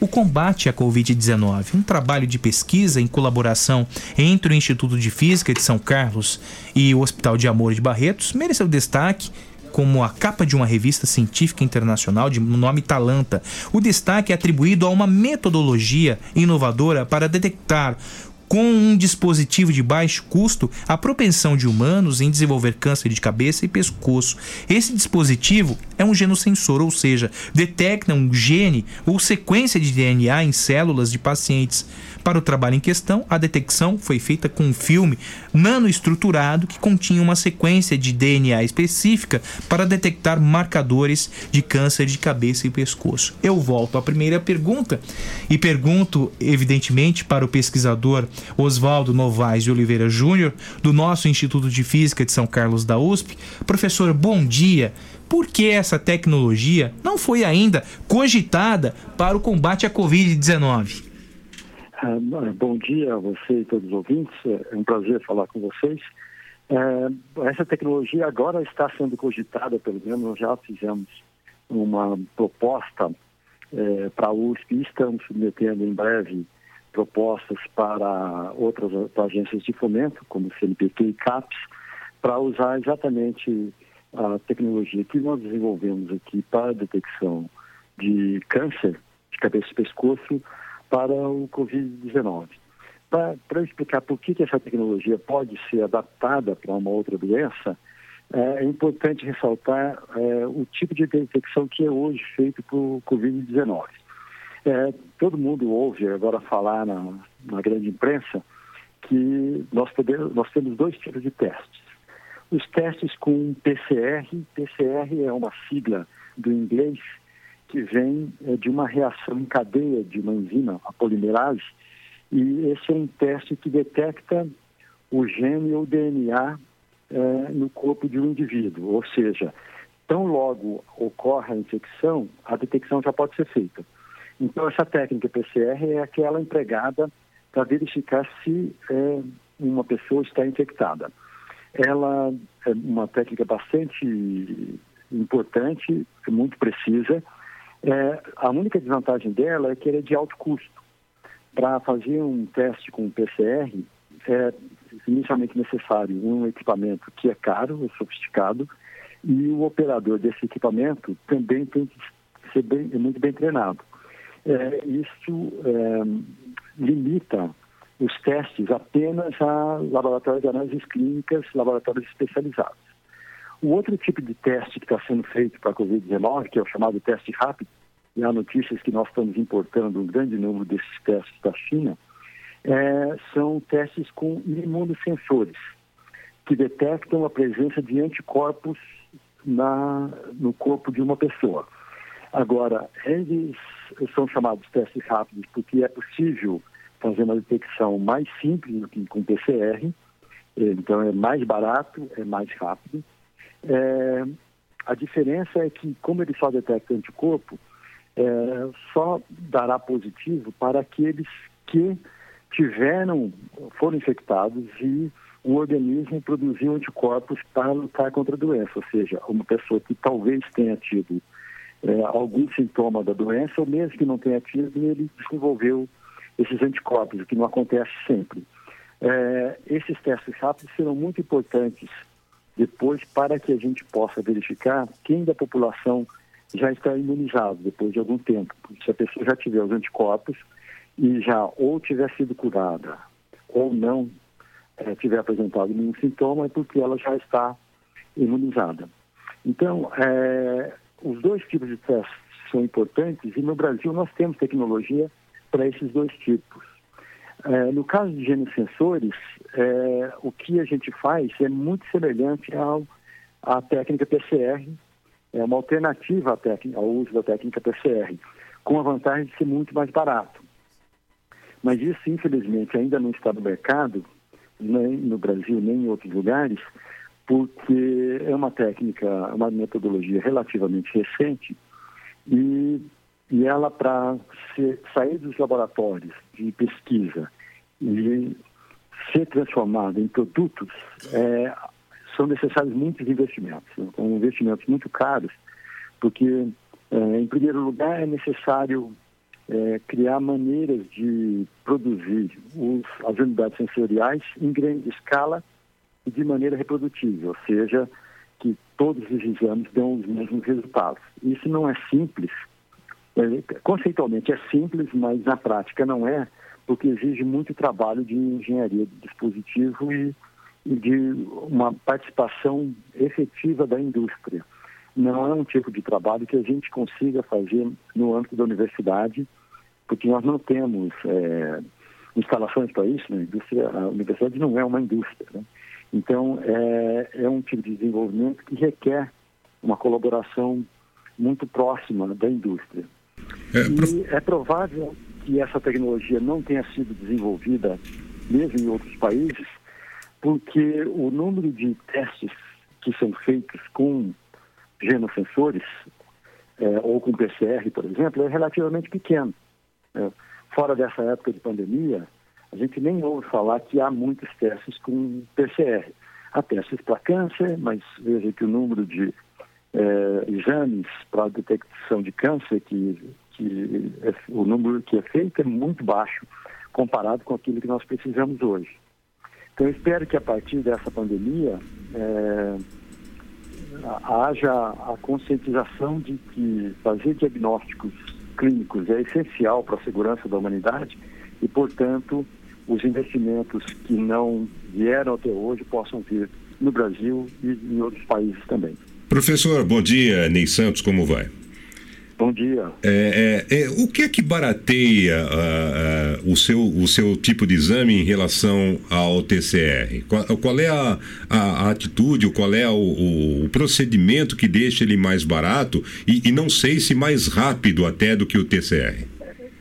o combate à Covid-19. Um trabalho de pesquisa em colaboração entre o Instituto de Física de São Carlos e o Hospital de Amor de Barretos mereceu destaque como a capa de uma revista científica internacional de nome Talanta. O destaque é atribuído a uma metodologia inovadora para detectar com um dispositivo de baixo custo a propensão de humanos em desenvolver câncer de cabeça e pescoço. Esse dispositivo é um genosensor, ou seja, detecta um gene ou sequência de DNA em células de pacientes. Para o trabalho em questão, a detecção foi feita com um filme nanoestruturado que continha uma sequência de DNA específica para detectar marcadores de câncer de cabeça e pescoço. Eu volto à primeira pergunta e pergunto, evidentemente, para o pesquisador Oswaldo Novaes de Oliveira Júnior, do nosso Instituto de Física de São Carlos da USP. Professor, bom dia. Por que essa tecnologia não foi ainda cogitada para o combate à Covid-19? Ah, bom dia a você e todos os ouvintes. É um prazer falar com vocês. É, essa tecnologia agora está sendo cogitada, pelo menos nós já fizemos uma proposta é, para a USP e estamos submetendo em breve propostas para outras para agências de fomento, como CNPq e CAPES, para usar exatamente a tecnologia que nós desenvolvemos aqui para a detecção de câncer de cabeça e pescoço para o Covid-19. Para explicar por que, que essa tecnologia pode ser adaptada para uma outra doença, é, é importante ressaltar é, o tipo de detecção que é hoje feito para o Covid-19. É, todo mundo ouve agora falar na, na grande imprensa que nós, podemos, nós temos dois tipos de testes. Os testes com PCR, PCR é uma sigla do inglês que vem é, de uma reação em cadeia de uma enzima, a polimerase, e esse é um teste que detecta o gene ou DNA é, no corpo de um indivíduo, ou seja, tão logo ocorre a infecção, a detecção já pode ser feita. Então, essa técnica PCR é aquela empregada para verificar se é, uma pessoa está infectada. Ela é uma técnica bastante importante, muito precisa, é, a única desvantagem dela é que ele é de alto custo. Para fazer um teste com PCR, é inicialmente necessário um equipamento que é caro, é sofisticado, e o operador desse equipamento também tem que ser bem, muito bem treinado. É, isso é, limita os testes apenas a laboratórios de análises clínicas, laboratórios especializados. O outro tipo de teste que está sendo feito para a Covid-19, que é o chamado teste rápido, e há notícias que nós estamos importando um grande número desses testes da China, é, são testes com imunossensores, que detectam a presença de anticorpos na, no corpo de uma pessoa. Agora, eles são chamados testes rápidos porque é possível fazer uma detecção mais simples do que com PCR, então é mais barato, é mais rápido, é, a diferença é que, como ele só detecta anticorpo, é, só dará positivo para aqueles que tiveram, foram infectados e o organismo produziu anticorpos para lutar contra a doença, ou seja, uma pessoa que talvez tenha tido é, algum sintoma da doença, ou mesmo que não tenha tido, ele desenvolveu esses anticorpos, o que não acontece sempre. É, esses testes rápidos serão muito importantes depois para que a gente possa verificar quem da população já está imunizado depois de algum tempo. Se a pessoa já tiver os anticorpos e já ou tiver sido curada ou não é, tiver apresentado nenhum sintoma, é porque ela já está imunizada. Então, é, os dois tipos de testes são importantes e no Brasil nós temos tecnologia para esses dois tipos. É, no caso de genosensores, é, o que a gente faz é muito semelhante ao, à técnica PCR, é uma alternativa ao uso da técnica PCR, com a vantagem de ser muito mais barato. Mas isso, infelizmente, ainda não está no mercado, nem no Brasil, nem em outros lugares, porque é uma técnica, uma metodologia relativamente recente e e ela, para sair dos laboratórios de pesquisa e ser transformada em produtos, é, são necessários muitos investimentos, né? são investimentos muito caros, porque, é, em primeiro lugar, é necessário é, criar maneiras de produzir as unidades sensoriais em grande escala e de maneira reprodutível, ou seja, que todos os exames dão os mesmos resultados. Isso não é simples, é, conceitualmente é simples, mas na prática não é, porque exige muito trabalho de engenharia do dispositivo e de uma participação efetiva da indústria. Não é um tipo de trabalho que a gente consiga fazer no âmbito da universidade, porque nós não temos é, instalações para isso, né? a, indústria, a universidade não é uma indústria. Né? Então, é, é um tipo de desenvolvimento que requer uma colaboração muito próxima da indústria. É, prof... E é provável que essa tecnologia não tenha sido desenvolvida mesmo em outros países, porque o número de testes que são feitos com genosensores, é, ou com PCR, por exemplo, é relativamente pequeno. É, fora dessa época de pandemia, a gente nem ouve falar que há muitos testes com PCR. Há testes para câncer, mas veja que o número de é, exames para detecção de câncer, que, que é, o número que é feito é muito baixo comparado com aquilo que nós precisamos hoje. Então, eu espero que a partir dessa pandemia é, haja a conscientização de que fazer diagnósticos clínicos é essencial para a segurança da humanidade e, portanto, os investimentos que não vieram até hoje possam vir no Brasil e em outros países também. Professor, bom dia. Ney Santos, como vai? Bom dia. É, é, é, o que é que barateia uh, uh, o, seu, o seu tipo de exame em relação ao TCR? Qual, qual é a, a, a, atitude, qual é o, o, procedimento que deixa ele mais barato e, e, não sei se mais rápido até do que o TCR?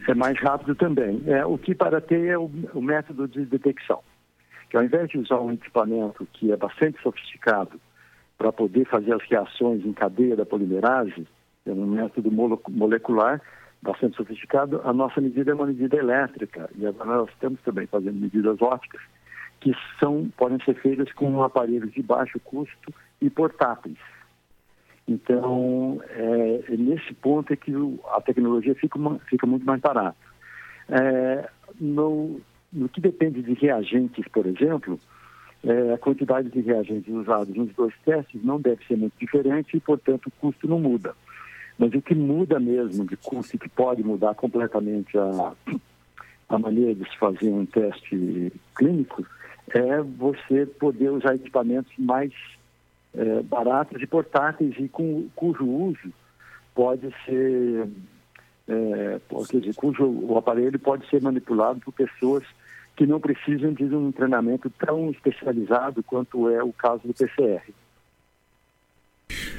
É mais rápido também. É, o que barateia é o, o método de detecção. Que ao invés de usar um equipamento que é bastante sofisticado para poder fazer as reações em cadeia da polimerase, é um método molecular bastante sofisticado. A nossa medida é uma medida elétrica e agora nós estamos também fazendo medidas ópticas que são, podem ser feitas com aparelhos de baixo custo e portáteis. Então, é, é nesse ponto é que a tecnologia fica, fica muito mais barata. É, no, no que depende de reagentes, por exemplo, é, a quantidade de reagentes usados nos dois testes não deve ser muito diferente e, portanto, o custo não muda. Mas o que muda mesmo de custo, que pode mudar completamente a, a maneira de se fazer um teste clínico, é você poder usar equipamentos mais é, baratos e portáteis e com, cujo uso pode ser, é, quer dizer, cujo o aparelho pode ser manipulado por pessoas que não precisam de um treinamento tão especializado quanto é o caso do PCR.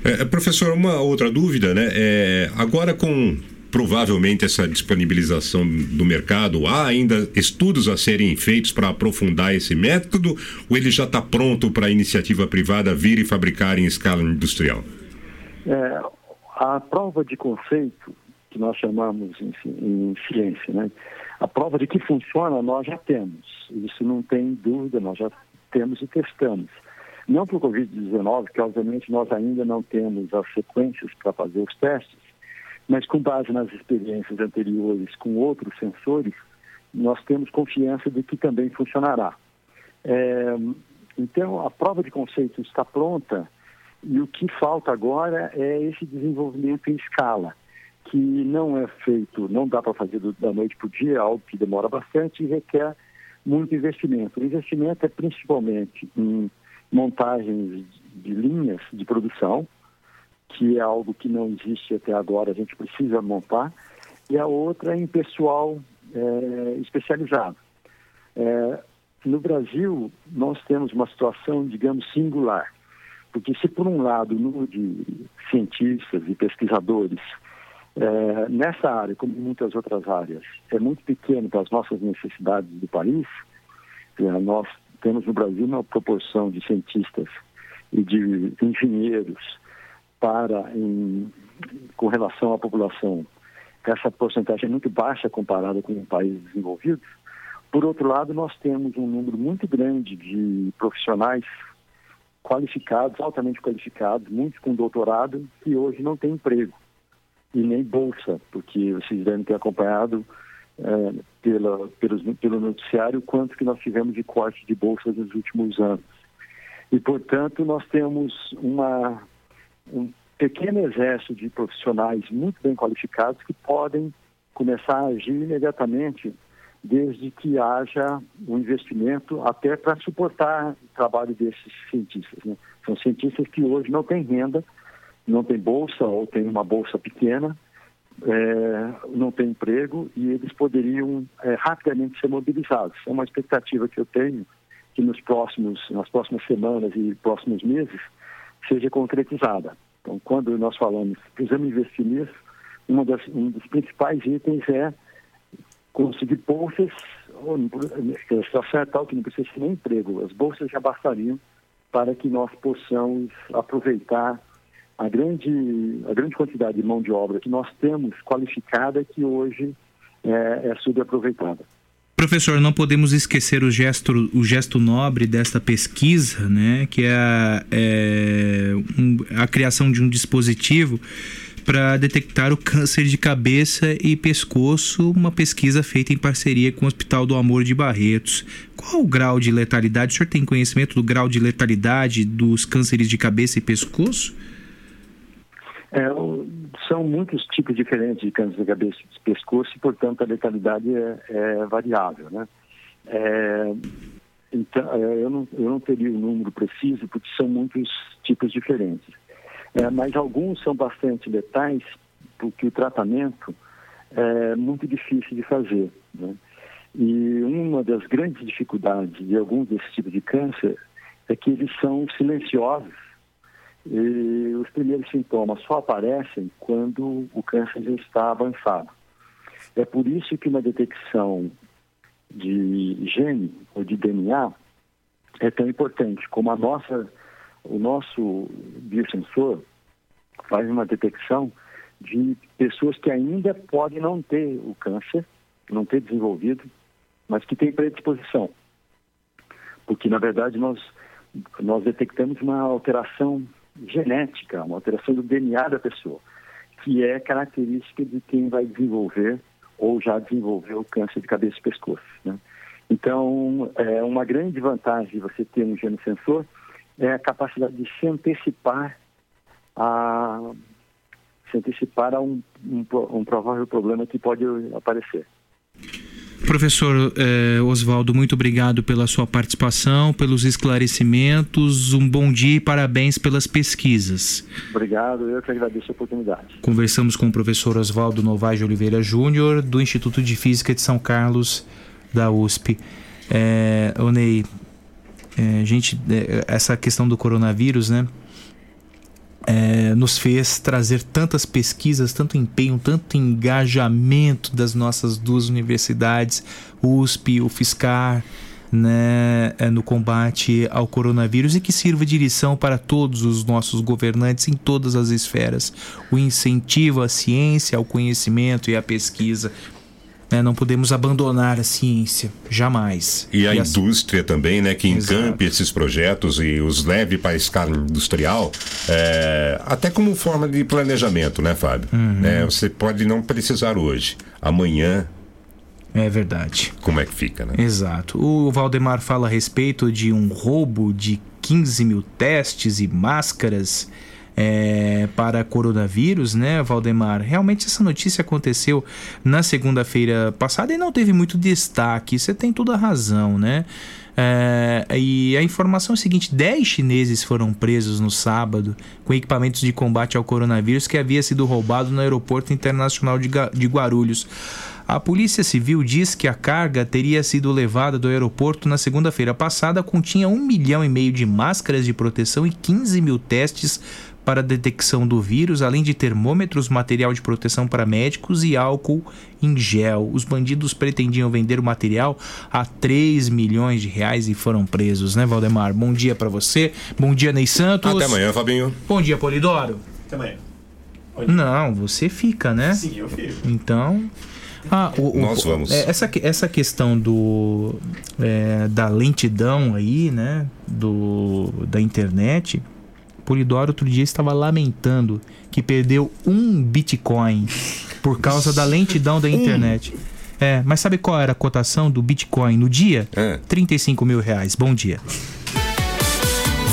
É, professor, uma outra dúvida, né? É, agora com provavelmente essa disponibilização do mercado, há ainda estudos a serem feitos para aprofundar esse método ou ele já está pronto para a iniciativa privada vir e fabricar em escala industrial? É, a prova de conceito, que nós chamamos em, em ciência, né? a prova de que funciona nós já temos. Isso não tem dúvida, nós já temos e testamos. Não para o Covid-19, que obviamente nós ainda não temos as sequências para fazer os testes, mas com base nas experiências anteriores com outros sensores, nós temos confiança de que também funcionará. É, então, a prova de conceito está pronta e o que falta agora é esse desenvolvimento em escala, que não é feito, não dá para fazer da noite para o dia, é algo que demora bastante e requer muito investimento. O investimento é principalmente em montagens de linhas de produção, que é algo que não existe até agora, a gente precisa montar, e a outra é em pessoal é, especializado. É, no Brasil, nós temos uma situação, digamos, singular, porque se por um lado o número de cientistas e pesquisadores é, nessa área, como em muitas outras áreas, é muito pequeno para as nossas necessidades do país, é, nós temos no Brasil uma proporção de cientistas e de engenheiros para, em, com relação à população, essa porcentagem é muito baixa comparada com países desenvolvidos. Por outro lado, nós temos um número muito grande de profissionais qualificados, altamente qualificados, muitos com doutorado, que hoje não têm emprego e nem bolsa, porque vocês devem ter acompanhado é, pela, pelos, pelo noticiário quanto que nós tivemos de corte de bolsas nos últimos anos. E, portanto, nós temos uma, um pequeno exército de profissionais muito bem qualificados que podem começar a agir imediatamente desde que haja um investimento até para suportar o trabalho desses cientistas. Né? São cientistas que hoje não têm renda, não têm bolsa ou têm uma bolsa pequena, é, não têm emprego e eles poderiam é, rapidamente ser mobilizados. É uma expectativa que eu tenho que nos próximos, nas próximas semanas e próximos meses seja concretizada. Então, quando nós falamos precisamos investir nisso, das, um dos principais itens é conseguir bolsas, ou, a situação é tal que não precisa ser nem emprego, as bolsas já bastariam para que nós possamos aproveitar a grande, a grande quantidade de mão de obra que nós temos qualificada que hoje é, é subaproveitada. Professor, não podemos esquecer o gesto, o gesto nobre desta pesquisa, né, que é a, é, um, a criação de um dispositivo para detectar o câncer de cabeça e pescoço, uma pesquisa feita em parceria com o Hospital do Amor de Barretos. Qual o grau de letalidade? O senhor tem conhecimento do grau de letalidade dos cânceres de cabeça e pescoço? É, são muitos tipos diferentes de câncer de cabeça e de pescoço e, portanto, a letalidade é, é variável, né? É, então, é, eu não, eu não teria o um número preciso porque são muitos tipos diferentes. É, mas alguns são bastante letais, porque o tratamento é muito difícil de fazer. Né? E uma das grandes dificuldades de alguns desses tipos de câncer é que eles são silenciosos. E os primeiros sintomas só aparecem quando o câncer já está avançado. É por isso que uma detecção de gene ou de DNA é tão importante, como a nossa o nosso biosensor faz uma detecção de pessoas que ainda podem não ter o câncer, não ter desenvolvido, mas que têm predisposição. Porque, na verdade, nós, nós detectamos uma alteração genética, uma alteração do DNA da pessoa, que é característica de quem vai desenvolver ou já desenvolveu câncer de cabeça e pescoço. Né? Então, é uma grande vantagem de você ter um gene sensor é a capacidade de se antecipar a se antecipar a um, um, um provável problema que pode aparecer. Professor eh, Oswaldo, muito obrigado pela sua participação, pelos esclarecimentos. Um bom dia e parabéns pelas pesquisas. Obrigado, eu que agradeço a oportunidade. Conversamos com o professor Oswaldo Novaes de Oliveira Júnior, do Instituto de Física de São Carlos, da USP. É, Onei, é, gente, essa questão do coronavírus, né? É, nos fez trazer tantas pesquisas, tanto empenho, tanto engajamento das nossas duas universidades, USP, UFSCar, né, é, no combate ao coronavírus e que sirva de lição para todos os nossos governantes em todas as esferas. O incentivo à ciência, ao conhecimento e à pesquisa né? Não podemos abandonar a ciência, jamais. E a indústria também, né? Que encampe Exato. esses projetos e os leve para a escala industrial, é... até como forma de planejamento, né, Fábio? Uhum. É, você pode não precisar hoje, amanhã é verdade. Como é que fica, né? Exato. O Valdemar fala a respeito de um roubo de 15 mil testes e máscaras é, para coronavírus, né, Valdemar? Realmente essa notícia aconteceu na segunda-feira passada e não teve muito destaque. Você tem toda a razão, né? É, e a informação é a seguinte: 10 chineses foram presos no sábado com equipamentos de combate ao coronavírus que havia sido roubado no aeroporto internacional de, de Guarulhos. A Polícia Civil diz que a carga teria sido levada do aeroporto na segunda-feira passada, continha um milhão e meio de máscaras de proteção e 15 mil testes para detecção do vírus, além de termômetros, material de proteção para médicos e álcool em gel. Os bandidos pretendiam vender o material a 3 milhões de reais e foram presos, né, Valdemar? Bom dia para você. Bom dia, Ney Santos. Até amanhã, Fabinho. Bom dia, Polidoro. Até amanhã. Não, você fica, né? Sim, eu fico. Então. Ah, o, Nós vamos. É, essa, essa questão do é, da lentidão aí, né? Do, da internet Polidoro outro dia estava lamentando que perdeu um Bitcoin por causa da lentidão da internet. É, mas sabe qual era a cotação do Bitcoin no dia? É. 35 mil reais. Bom dia.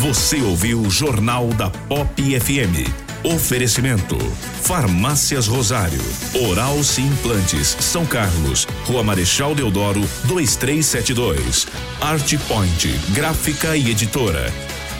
Você ouviu o Jornal da Pop FM. Oferecimento: Farmácias Rosário, Oral Sim Implantes, São Carlos, Rua Marechal Deodoro, 2372. Art Point, Gráfica e Editora.